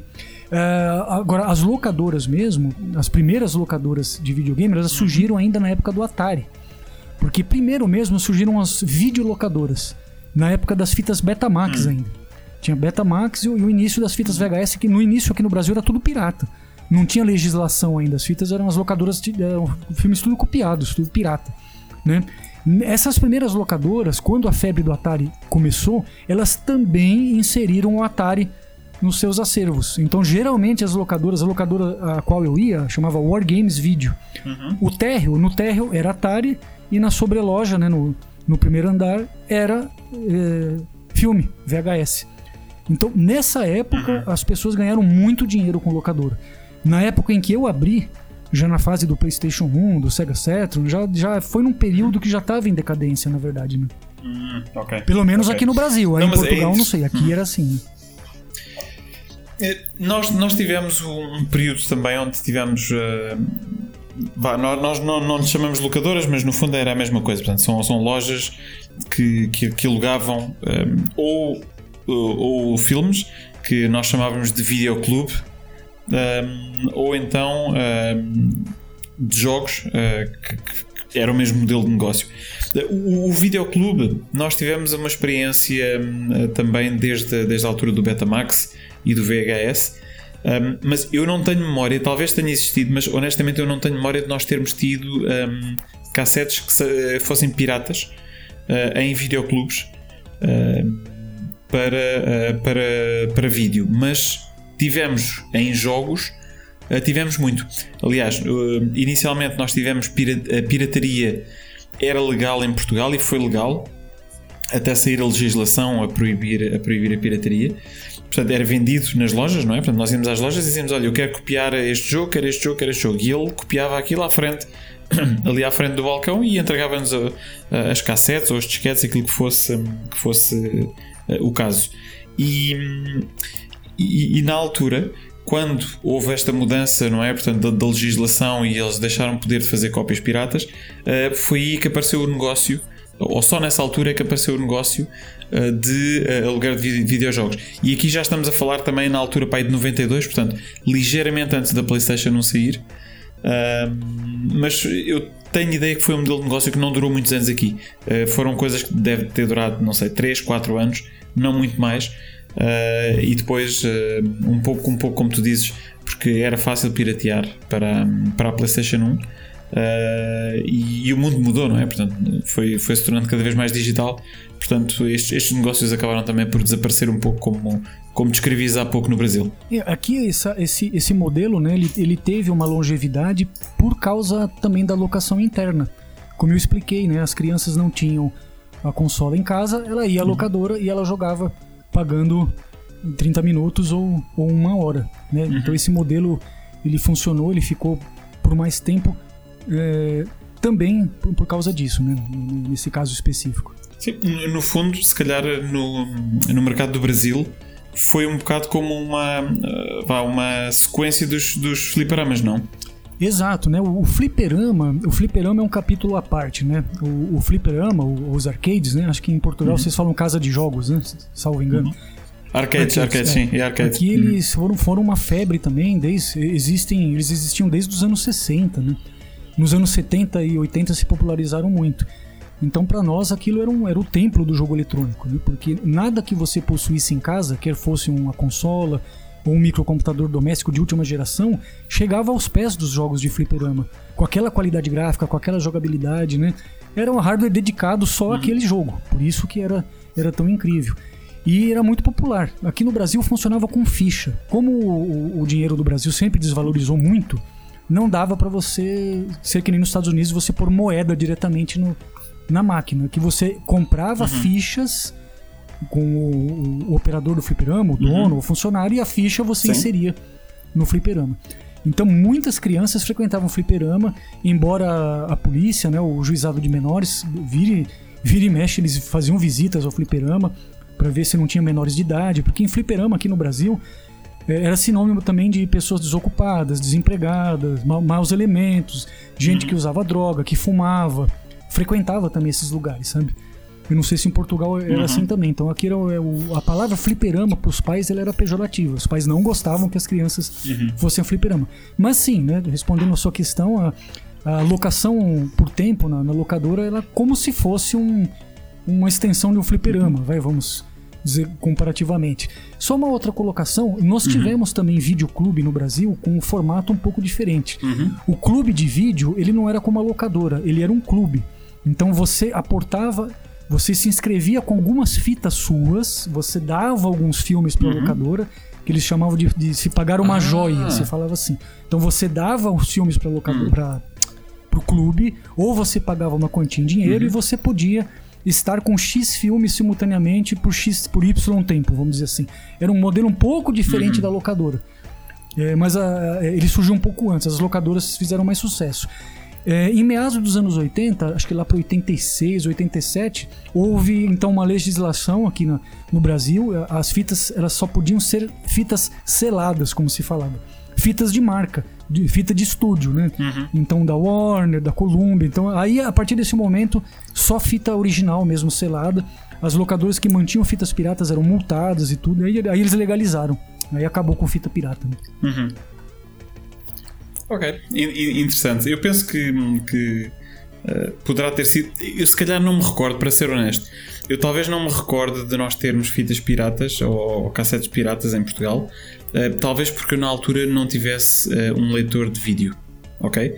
Uh, agora, as locadoras mesmo, as primeiras locadoras de videogame, elas surgiram ainda na época do Atari. Porque primeiro mesmo surgiram as videolocadoras, na época das fitas Betamax hum. ainda. Tinha Betamax e o, início das fitas VHS, que no início aqui no Brasil era tudo pirata. Não tinha legislação ainda. As fitas eram as locadoras, eram filmes tudo copiados, tudo pirata. Né? Essas primeiras locadoras, quando a febre do Atari começou, elas também inseriram o Atari nos seus acervos. Então, geralmente, as locadoras, a locadora a qual eu ia, chamava War Games Video. Uhum. O térreo, no térreo era Atari e na sobreloja, né, no, no primeiro andar, era é, filme, VHS. Então, nessa época, as pessoas ganharam muito dinheiro com locadora. Na época em que eu abri, já na fase do PlayStation 1, do Sega Saturn, já, já foi num período que já estava em decadência, na verdade, né? Hum, okay. Pelo menos okay. aqui no Brasil. Aí não, em Portugal, é não sei. Aqui hum. era assim. Né? Nós, nós tivemos um período também onde tivemos uh, Bah, nós não, não lhe chamamos locadoras, mas no fundo era a mesma coisa. Portanto, são, são lojas que, que, que alugavam um, ou, ou, ou, filmes que nós chamávamos de videoclube, um, ou então um, de jogos uh, que, que, era o mesmo modelo de negócio. O, o videoclube, nós tivemos uma experiência hum, também desde, desde a altura do Betamax e do VHS um, mas eu não tenho memória, talvez tenha existido, mas honestamente eu não tenho memória de nós termos tido um, cassetes que fossem piratas uh, em videoclubes uh, para, uh, para, para vídeo. Mas tivemos em jogos, tivemos muito. Aliás, inicialmente nós tivemos a pirataria era legal em Portugal e foi legal até sair a legislação a proibir a, proibir a pirataria portanto, era vendido nas lojas, não é? Portanto, nós íamos às lojas e dizíamos: Olha, eu quero copiar este jogo, quero este jogo, quero este jogo. E ele copiava aquilo à frente, ali à frente do balcão, e entregava-nos as cassetes ou os disquetes, aquilo que fosse, que fosse o caso. E, e, e, na altura, quando houve esta mudança, não é? Portanto, da, da legislação e eles deixaram poder fazer cópias piratas, uh, foi aí que apareceu o negócio ou só nessa altura é que apareceu o negócio uh, de uh, aluguer de videojogos. E aqui já estamos a falar também na altura pai de 92, portanto, ligeiramente antes da PlayStation não sair. Mas eu tenho ideia que foi um modelo de negócio que não durou muitos anos aqui. Foram coisas que devem ter durado, não sei, 3, 4 anos, não muito mais. Uh, e depois, um, pouco, um pouco como tu dizes, porque era fácil piratear para, para a PlayStation 1. Uh, e, e, o mundo mudou, não é? Portanto, foi, foi se tornando cada vez mais digital. Portanto, estes, estes negócios acabaram também por desaparecer um pouco, como, como descrevias há pouco no Brasil. Aqui, essa, esse, esse modelo, né, ele, ele teve uma longevidade por causa também da locação interna. Como eu expliquei, né, as crianças não tinham a consola em casa, ela ia à locadora e ela jogava pagando 30 minutos ou, ou uma hora. Né? Uhum. Então esse modelo ele funcionou, ele ficou por mais tempo é, também por, por, causa disso, né? nesse caso específico. Sim, no fundo, se calhar no, no mercado do Brasil, foi um bocado como uma, vá, uma sequência dos, dos fliperamas, não? Exato, né? O, o fliperama, o fliperama é um capítulo à parte, né? O, o fliperama, o, os arcades, né? Acho que em Portugal uhum. vocês falam casa de jogos, né? Salvo engano. Uhum. Arcades, arcades, é. sim, e arcades. Aqui uhum. eles foram, foram uma febre também, desde, existem, eles existiam desde os anos 60, né? Nos anos 70 e 80 se popularizaram muito. Então, para nós, aquilo era, um, era o templo do jogo eletrônico, né? porque nada que você possuísse em casa, quer fosse uma consola ou um microcomputador doméstico de última geração, chegava aos pés dos jogos de fliperama, com aquela qualidade gráfica, com aquela jogabilidade, né? Era um hardware dedicado só uhum. àquele jogo, por isso que era, era tão incrível. E era muito popular. Aqui no Brasil funcionava com ficha. Como o, o dinheiro do Brasil sempre desvalorizou muito, não dava para você ser que nem nos Estados Unidos você pôr moeda diretamente no, na máquina, que você comprava uhum. fichas com o, operador do fliperama, o dono, uhum. o funcionário, e a ficha você Sim. inseria no fliperama. Então muitas crianças frequentavam o fliperama, embora a, polícia, né, o juizado de menores, vire, vire e mexe, eles faziam visitas ao fliperama para ver se não tinha menores de idade, porque em fliperama aqui no Brasil é, era sinônimo também de pessoas desocupadas, desempregadas, ma maus elementos, gente uhum. que usava droga, que fumava, frequentava também esses lugares, sabe? Eu não sei se em Portugal era uhum. assim também. Então aqui era o, a palavra fliperama para os pais ela era pejorativa. Os pais não gostavam que as crianças uhum. fossem fliperama. Mas sim, né, respondendo a sua questão, a, a locação por tempo na, na locadora era como se fosse um, uma extensão de um fliperama. Vai, vamos dizer comparativamente. Só uma outra colocação, nós uhum. tivemos também videoclube no Brasil com um formato um pouco diferente. Uhum. O clube de vídeo, ele não era como a locadora, ele era um clube. Então você aportava, você se inscrevia com algumas fitas suas, você dava alguns filmes para a uhum. locadora, que eles chamavam de, de se pagar uma ah. joia, você falava assim. Então você dava os filmes para locadora, o clube, ou você pagava uma quantia em dinheiro uhum. e você podia estar com X filmes simultaneamente por X por Y tempo, vamos dizer assim. Era um modelo um pouco diferente uhum. da locadora. É, mas a, a, ele surgiu um pouco antes, as locadoras fizeram mais sucesso. É, em meados dos anos 80, acho que lá para 86, 87, houve então uma legislação aqui no, no Brasil. As fitas elas só podiam ser fitas seladas, como se falava. Fitas de marca, de, fita de estúdio, né? Uhum. Então da Warner, da Columbia. Então aí a partir desse momento só fita original mesmo selada. As locadoras que mantinham fitas piratas eram multadas e tudo. Aí, aí eles legalizaram. Aí acabou com fita pirata. Né? Uhum. Ok, interessante. Eu penso que, que uh, poderá ter sido. Eu se calhar não me recordo, para ser honesto. Eu talvez não me recorde de nós termos fitas piratas ou, ou cassetes piratas em Portugal. Uh, talvez porque eu na altura não tivesse uh, um leitor de vídeo. Ok?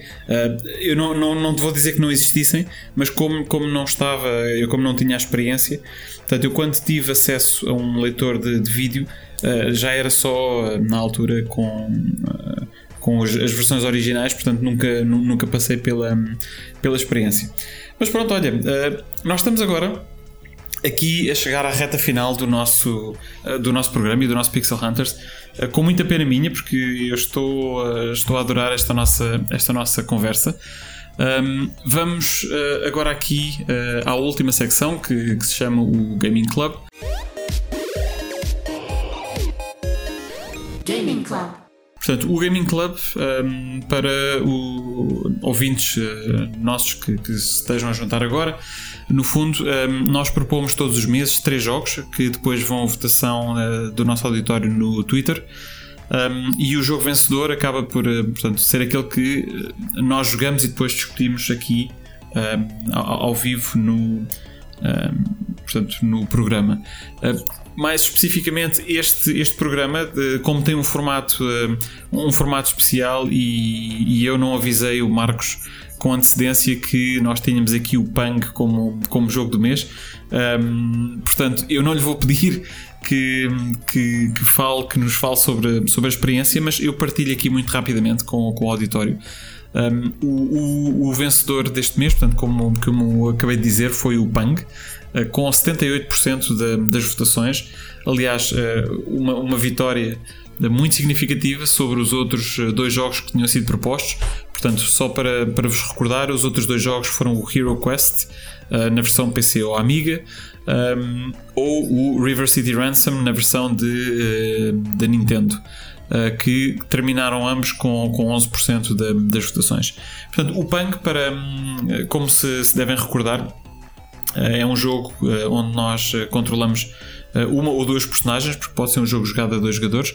eu não, não, não te vou dizer que não existissem, mas como, como não estava, eu como não tinha a experiência, portanto, eu quando tive acesso a um leitor de, de vídeo, já era só na altura com com as, as versões originais, portanto nunca, nunca passei pela, pela experiência. Mas pronto, olha, uh, nós estamos agora aqui a chegar à reta final do nosso, uh, do nosso programa e do nosso Pixel Hunters, uh, com muita pena minha, porque eu estou, estou a adorar esta nossa, esta nossa conversa. Um, vamos agora aqui à última secção que, que se chama o Gaming Club. Gaming Club. Portanto, o Gaming Club, um, para o, ouvintes uh, nossos que, que, se estejam a juntar agora, no fundo, um, nós propomos todos os meses três jogos que depois vão à votação uh, do nosso auditório no Twitter. Um, e o jogo vencedor acaba por uh, portanto, ser aquele que nós jogamos e depois discutimos aqui ao, ao, vivo no, portanto, no programa. Mais especificamente, este, este programa, como tem um formato, um formato especial, e, e eu não avisei o Marcos com antecedência que nós tínhamos aqui o Pang como, como jogo do mês. Um, portanto, eu não lhe vou pedir que, que, que, fale, que nos fale sobre, sobre a experiência, mas eu partilho aqui muito rapidamente com, com o auditório. Um, o, o, o, vencedor deste mês, portanto, como, como acabei de dizer, foi o Pang, com 78% de, das votações. Aliás, uh, uma, uma vitória muito significativa sobre os outros dois jogos que tinham sido propostos. Portanto, só para, para vos recordar, os outros dois jogos foram o Hero Quest na versão PC ou Amiga, um, ou o River City Ransom na versão de, da Nintendo. Que terminaram ambos com, com 11% da, das votações. Portanto, o Punk, para, um, como se, se, devem recordar, é um jogo onde nós controlamos uma ou duas personagens, porque pode ser um jogo jogado a dois jogadores,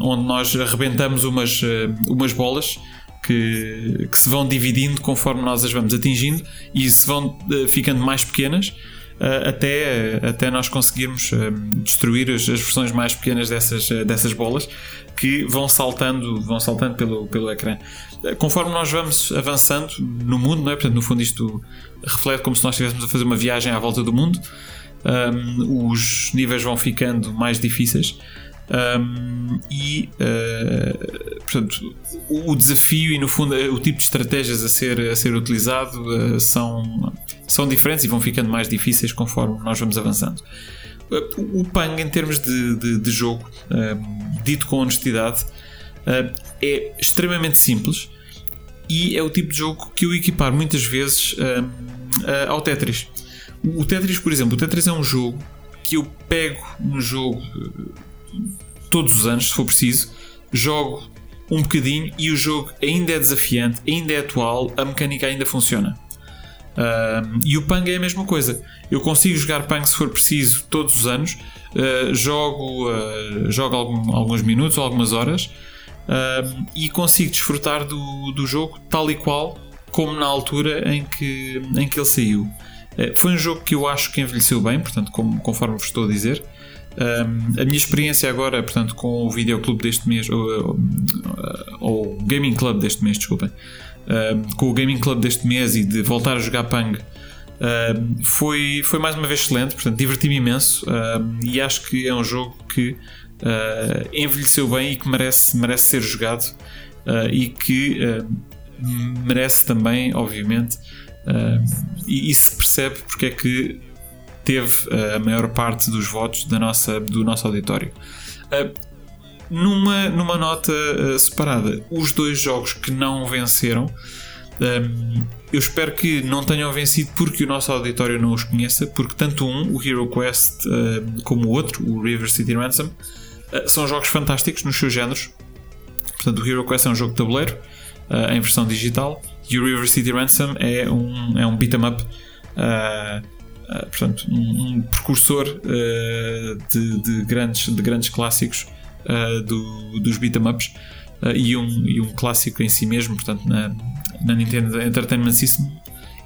onde nós arrebentamos umas, umas bolas que, que, se vão dividindo conforme nós as vamos atingindo e se vão ficando mais pequenas até, até nós conseguirmos destruir as, as, versões mais pequenas dessas, dessas bolas que vão saltando, vão saltando pelo, pelo ecrã. Conforme nós vamos avançando no mundo, não é? Portanto, no fundo, isto reflete como se nós estivéssemos a fazer uma viagem à volta do mundo. Um, os níveis vão ficando mais difíceis. Um, e uh, portanto, o, desafio e no fundo o tipo de estratégias a ser, a ser utilizado uh, são, são diferentes e vão ficando mais difíceis conforme nós vamos avançando. O Pang, em termos de, de, de jogo, dito com honestidade, é extremamente simples e é o tipo de jogo que eu equipar muitas vezes ao Tetris. O Tetris, por exemplo, o Tetris é um jogo que eu pego no jogo todos os anos, se for preciso, jogo um bocadinho e o jogo ainda é desafiante, ainda é atual, a mecânica ainda funciona. Uh, e o Pang é a mesma coisa. Eu consigo jogar Pang se for preciso todos os anos. Uh, jogo uh, jogo algum, alguns minutos ou algumas horas e consigo desfrutar do, do jogo tal e qual como na altura em que, em que ele saiu. Eh, foi um jogo que eu acho que envelheceu bem, portanto, como, conforme vos estou a dizer. Um, a minha experiência agora, portanto, com o videoclube deste mês, ou, o Gaming Club deste mês, desculpem, um, com o Gaming Club deste mês e de voltar a jogar Pang, um, foi, foi mais uma vez excelente, portanto, diverti-me imenso e acho que é um jogo que uh, envelheceu bem e que merece, merece ser jogado uh, e que uh, merece também, obviamente, e, e se percebe porque é que teve uh, a maior parte dos votos da nossa, do nosso auditório. Uh, numa, numa nota uh, separada, os dois jogos que não venceram, um, eu espero que não tenham vencido porque o nosso auditório não os conheça, porque tanto um, o Hero Quest, como o outro, o River City Ransom, são jogos fantásticos nos seus géneros. Portanto, o Hero Quest é um jogo de tabuleiro em versão digital e o River City Ransom é um, é um beat'em up. Uh, portanto, um, um precursor uh, de, de, grandes, de grandes clássicos uh, do, dos beat'em ups e, um, e um clássico em si mesmo, portanto, na, na Nintendo Entertainment System.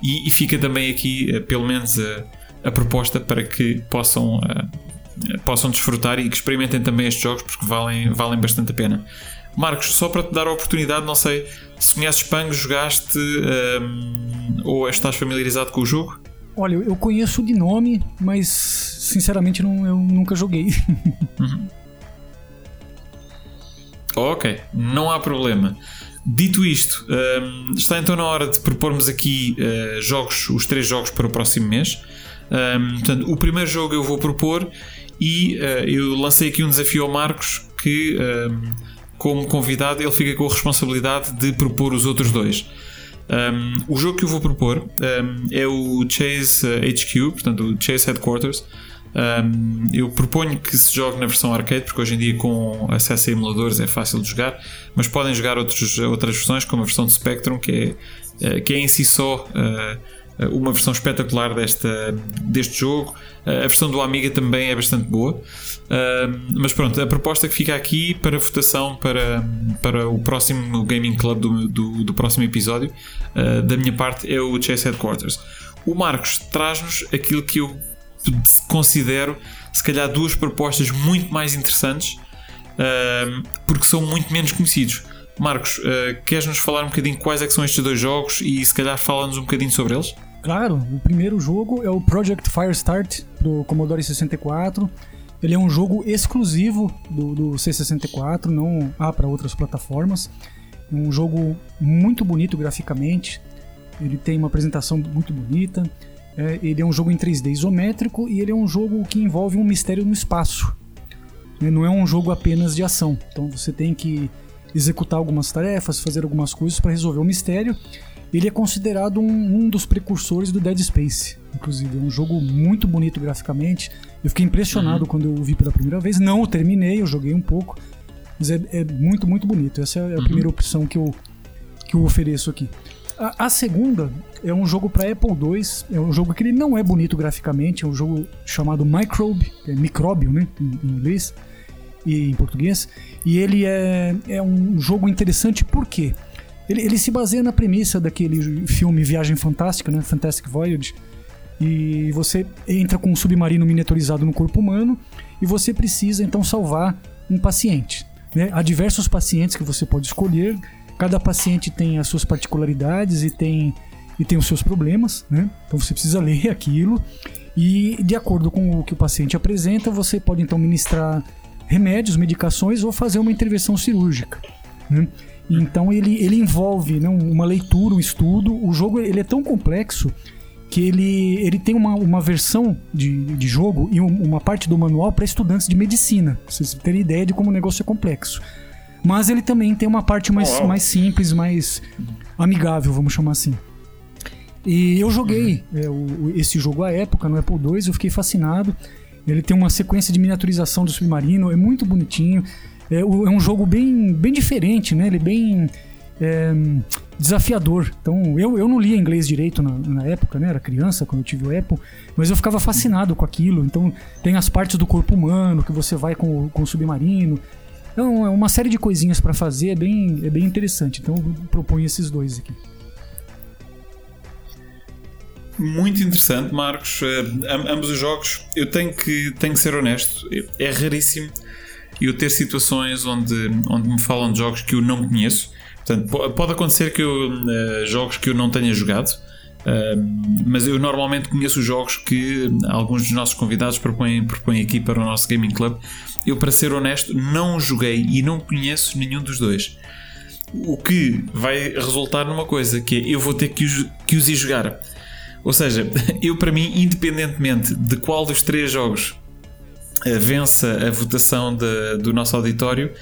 E, e fica também aqui, pelo menos, a, a, proposta para que possam, possam desfrutar e que experimentem também estes jogos porque valem, valem bastante a pena. Marcos, só para te dar a oportunidade, não sei se conheces Pang, jogaste um, ou estás familiarizado com o jogo? Olha, eu conheço de nome, mas sinceramente não, eu nunca joguei. Uhum. Ok, não há problema. Dito isto, um, está então na hora de propormos aqui uh, jogos, os três jogos para o próximo mês. Um, portanto, o primeiro jogo eu vou propor e uh, eu lancei aqui um desafio ao Marcos que, um, como convidado, ele fica com a responsabilidade de propor os outros dois. Um, o jogo que eu vou propor um, é o Chase HQ, uh, portanto, o Chase Headquarters. Um, eu proponho que se jogue na versão arcade, porque hoje em dia, com acesso a emuladores, é fácil de jogar. Mas podem jogar outros, outras versões, como a versão de Spectrum, que é, uh, que é em si só. Uh, uma versão espetacular desta, deste jogo. A versão do Amiga também é bastante boa. Uh, mas pronto, a proposta que fica aqui para votação para, para o próximo Gaming Club do, do, do próximo episódio, da minha parte, é o Chase Headquarters. O Marcos traz-nos aquilo que eu considero, se calhar, duas propostas muito mais interessantes, porque são muito menos conhecidos. Marcos, queres-nos falar um bocadinho quais é são estes dois jogos e se calhar fala-nos um bocadinho sobre eles? Claro, o primeiro jogo é o Project Firestart para o Commodore 64. Ele é um jogo exclusivo do, do C64, não há para outras plataformas. É um jogo muito bonito graficamente, ele tem uma apresentação muito bonita. É, ele é um jogo em 3D isométrico e ele é um jogo que envolve um mistério no espaço. Ele não é um jogo apenas de ação. Então você tem que executar algumas tarefas, fazer algumas coisas para resolver o mistério. Ele é considerado um, um, dos precursores do Dead Space. Inclusive, é um jogo muito bonito graficamente. Eu fiquei impressionado uhum. quando eu o vi pela primeira vez. Não o terminei, eu joguei um pouco. Mas é, é muito, muito bonito. Essa é a uhum. primeira opção que eu, que eu ofereço aqui. A, a segunda é um jogo para Apple II. É um jogo que ele não é bonito graficamente. É um jogo chamado Microbe, é micróbio, né, em, em inglês e em português. E ele é, é um jogo interessante porque ele, ele se baseia na premissa daquele filme Viagem Fantástica, né, Fantastic Voyage. E você entra com um submarino miniaturizado no corpo humano e você precisa então salvar um paciente. Né? Há diversos pacientes que você pode escolher Cada paciente tem as suas particularidades e tem, e tem os seus problemas, né? Então você precisa ler aquilo e, de acordo com o que o paciente apresenta, você pode então ministrar remédios, medicações ou fazer uma intervenção cirúrgica. Né? Então ele, ele envolve né, uma leitura, um estudo. O jogo ele é tão complexo que ele, ele tem uma, uma versão de, de jogo e uma parte do manual para estudantes de medicina. Pra vocês terem ideia de como o negócio é complexo. Mas ele também tem uma parte mais, mais simples, mais amigável, vamos chamar assim. E eu joguei uhum. é, o, esse jogo à época, no Apple II, eu fiquei fascinado. Ele tem uma sequência de miniaturização do submarino, é muito bonitinho. É, é um jogo bem, bem diferente, né? Ele é bem é, desafiador. Então, eu, eu não lia inglês direito na, na, época, né? Era criança quando eu tive o Apple, mas eu ficava fascinado com aquilo. Então, tem as partes do corpo humano que você vai com, com o submarino. Então, é uma série de coisinhas para fazer, é bem, é bem interessante. Então, eu proponho esses dois aqui. Muito interessante, Marcos. Uh, ambos os jogos, eu tenho que, tenho que ser honesto, é raríssimo eu ter situações onde, onde me falam de jogos que eu não conheço. Portanto, pode acontecer que eu, uh, jogos que eu não tenha jogado, uh, mas eu normalmente conheço os jogos que alguns dos nossos convidados propõem, propõem aqui para o nosso Gaming Club eu, para ser honesto, não joguei e não conheço nenhum dos dois. O que vai resultar numa coisa que é eu vou ter que os, que os ir jogar. Ou seja, eu para mim, independentemente de qual dos três jogos vença a votação de, do nosso auditório,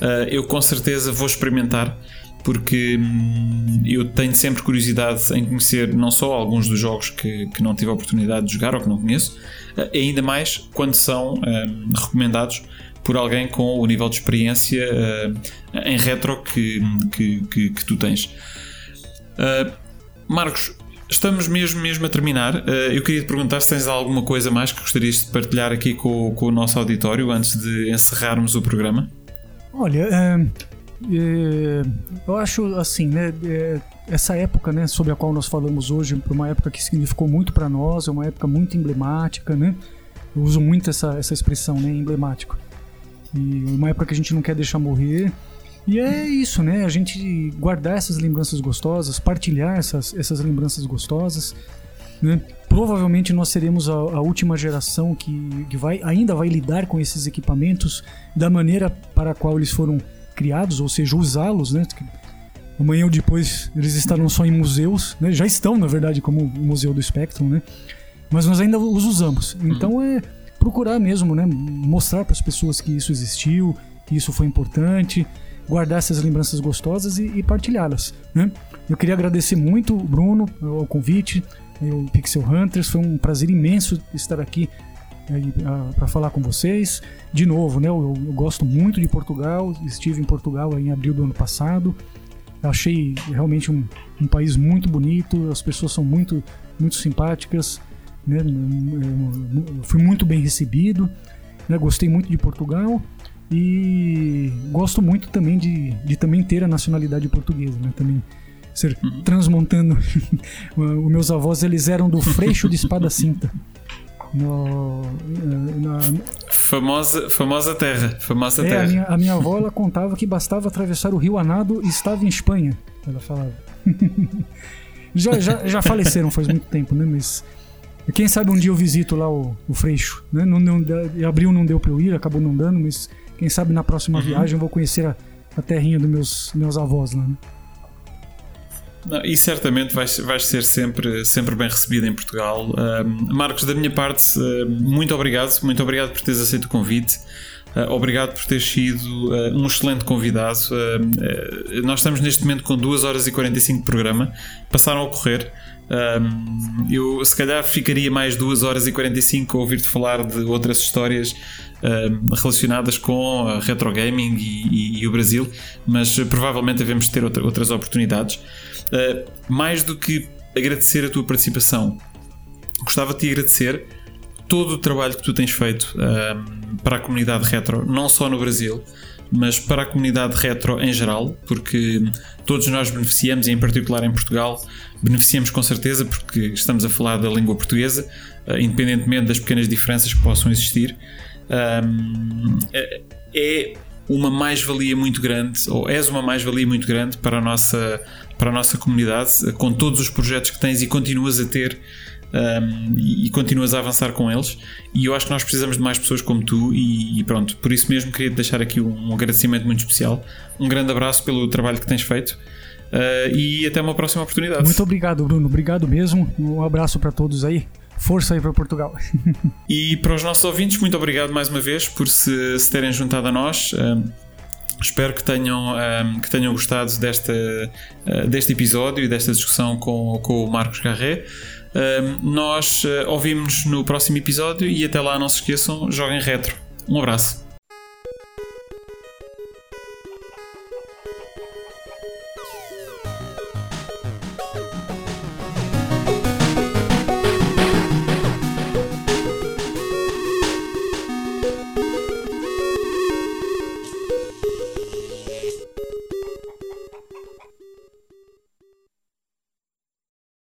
uh, eu com certeza vou experimentar porque hum, eu tenho sempre curiosidade em conhecer não só alguns dos jogos que, que não tive a oportunidade de jogar ou que não conheço, uh, ainda mais quando são hum, recomendados por alguém com o nível de experiência uh, em retro que, que, que, que tu tens. Marcos, estamos mesmo, mesmo a terminar. Uh, eu queria te perguntar se tens alguma coisa mais que gostarias de partilhar aqui com, com o nosso auditório antes de encerrarmos o programa. Olha, é, é, eu acho assim, né? Essa época, né, sobre a qual nós falamos hoje, uma época que significou muito para nós, é uma época muito emblemática, né? Eu uso muito essa, essa expressão, né, emblemático. E uma época que a gente não quer deixar morrer. E é isso, né? A gente guardar essas lembranças gostosas, partilhar essas, essas lembranças gostosas. Né? Provavelmente nós seremos a, a última geração que, que vai, ainda vai lidar com esses equipamentos da maneira para a qual eles foram criados, ou seja, usá-los, né? Amanhã ou depois eles estarão só em museus, né? Já estão, na verdade, como o Museu do Spectrum, né? Mas nós ainda os usamos. Então é procurar mesmo, né? Mostrar para as pessoas que isso existiu, que isso foi importante, guardar essas lembranças gostosas e, e partilhá-las, né? Eu queria agradecer muito, Bruno, o convite, o Pixel Hunters. Foi um prazer imenso estar aqui para falar com vocês. De novo, né? Eu, eu, gosto muito de Portugal. Estive em Portugal em abril do ano passado. Achei realmente um, um país muito bonito. As pessoas são muito, muito simpáticas. Né? Fui muito bem recebido, né? gostei muito de Portugal e gosto muito também de, de também ter a nacionalidade portuguesa, né? Também ser uhum. transmontando. Os meus avós eles eram do Freixo de Espada Cinta. No, na, famosa, famosa terra. Famosa é, terra. A, minha, a minha avó ela contava que bastava atravessar o rio Anado e estava em Espanha. Ela falava. já, já, já faleceram faz muito tempo, né? Mas quem sabe um dia eu visito lá o, o Freixo. Né? Não, não, abril não deu pra eu ir, acabou não dando, mas quem sabe na próxima uhum. viagem eu vou conhecer a, a terrinha dos meus, meus avós lá. Né? Não, e certamente vais, vais ser sempre, sempre bem recebido em Portugal. Marcos, da minha parte, uh, muito obrigado, muito obrigado por teres aceito o convite. Uh, obrigado por ter sido uh, um excelente convidado. Uh, nós estamos neste momento com 2 horas e 45 de programa, passaram a correr. Um, eu se calhar ficaria mais 2 horas e 45 a ouvir-te falar de outras histórias um, relacionadas com a retro gaming e, e, e, o Brasil, mas provavelmente devemos ter outra, outras oportunidades. mais do que agradecer a tua participação, gostava de te agradecer todo o trabalho que tu tens feito para a comunidade retro, não só no Brasil, mas para a comunidade retro em geral, porque todos nós beneficiamos, e em particular em Portugal, beneficiamos com certeza porque estamos a falar da língua portuguesa, uh, independentemente das pequenas diferenças que possam existir. Um, é uma mais-valia muito grande, ou és uma mais-valia muito grande para a, nossa, para a nossa comunidade, com todos os projetos que tens e continuas a ter um, e, e, continuas a avançar com eles. E eu acho que nós precisamos de mais pessoas como tu. E, e pronto, por isso mesmo queria deixar aqui um, um, agradecimento muito especial. Um grande abraço pelo trabalho que tens feito. Uh, e até uma próxima oportunidade. Muito obrigado, Bruno. Obrigado mesmo. Um abraço para todos aí. Força aí para Portugal. e para os nossos ouvintes, muito obrigado mais uma vez por se, se terem juntado a nós. Espero que tenham, um, que tenham gostado desta, uh, deste episódio e desta discussão com, com o Marcos Garret nós uh, ouvimos no próximo episódio e até lá não se esqueçam, joguem retro. Um abraço.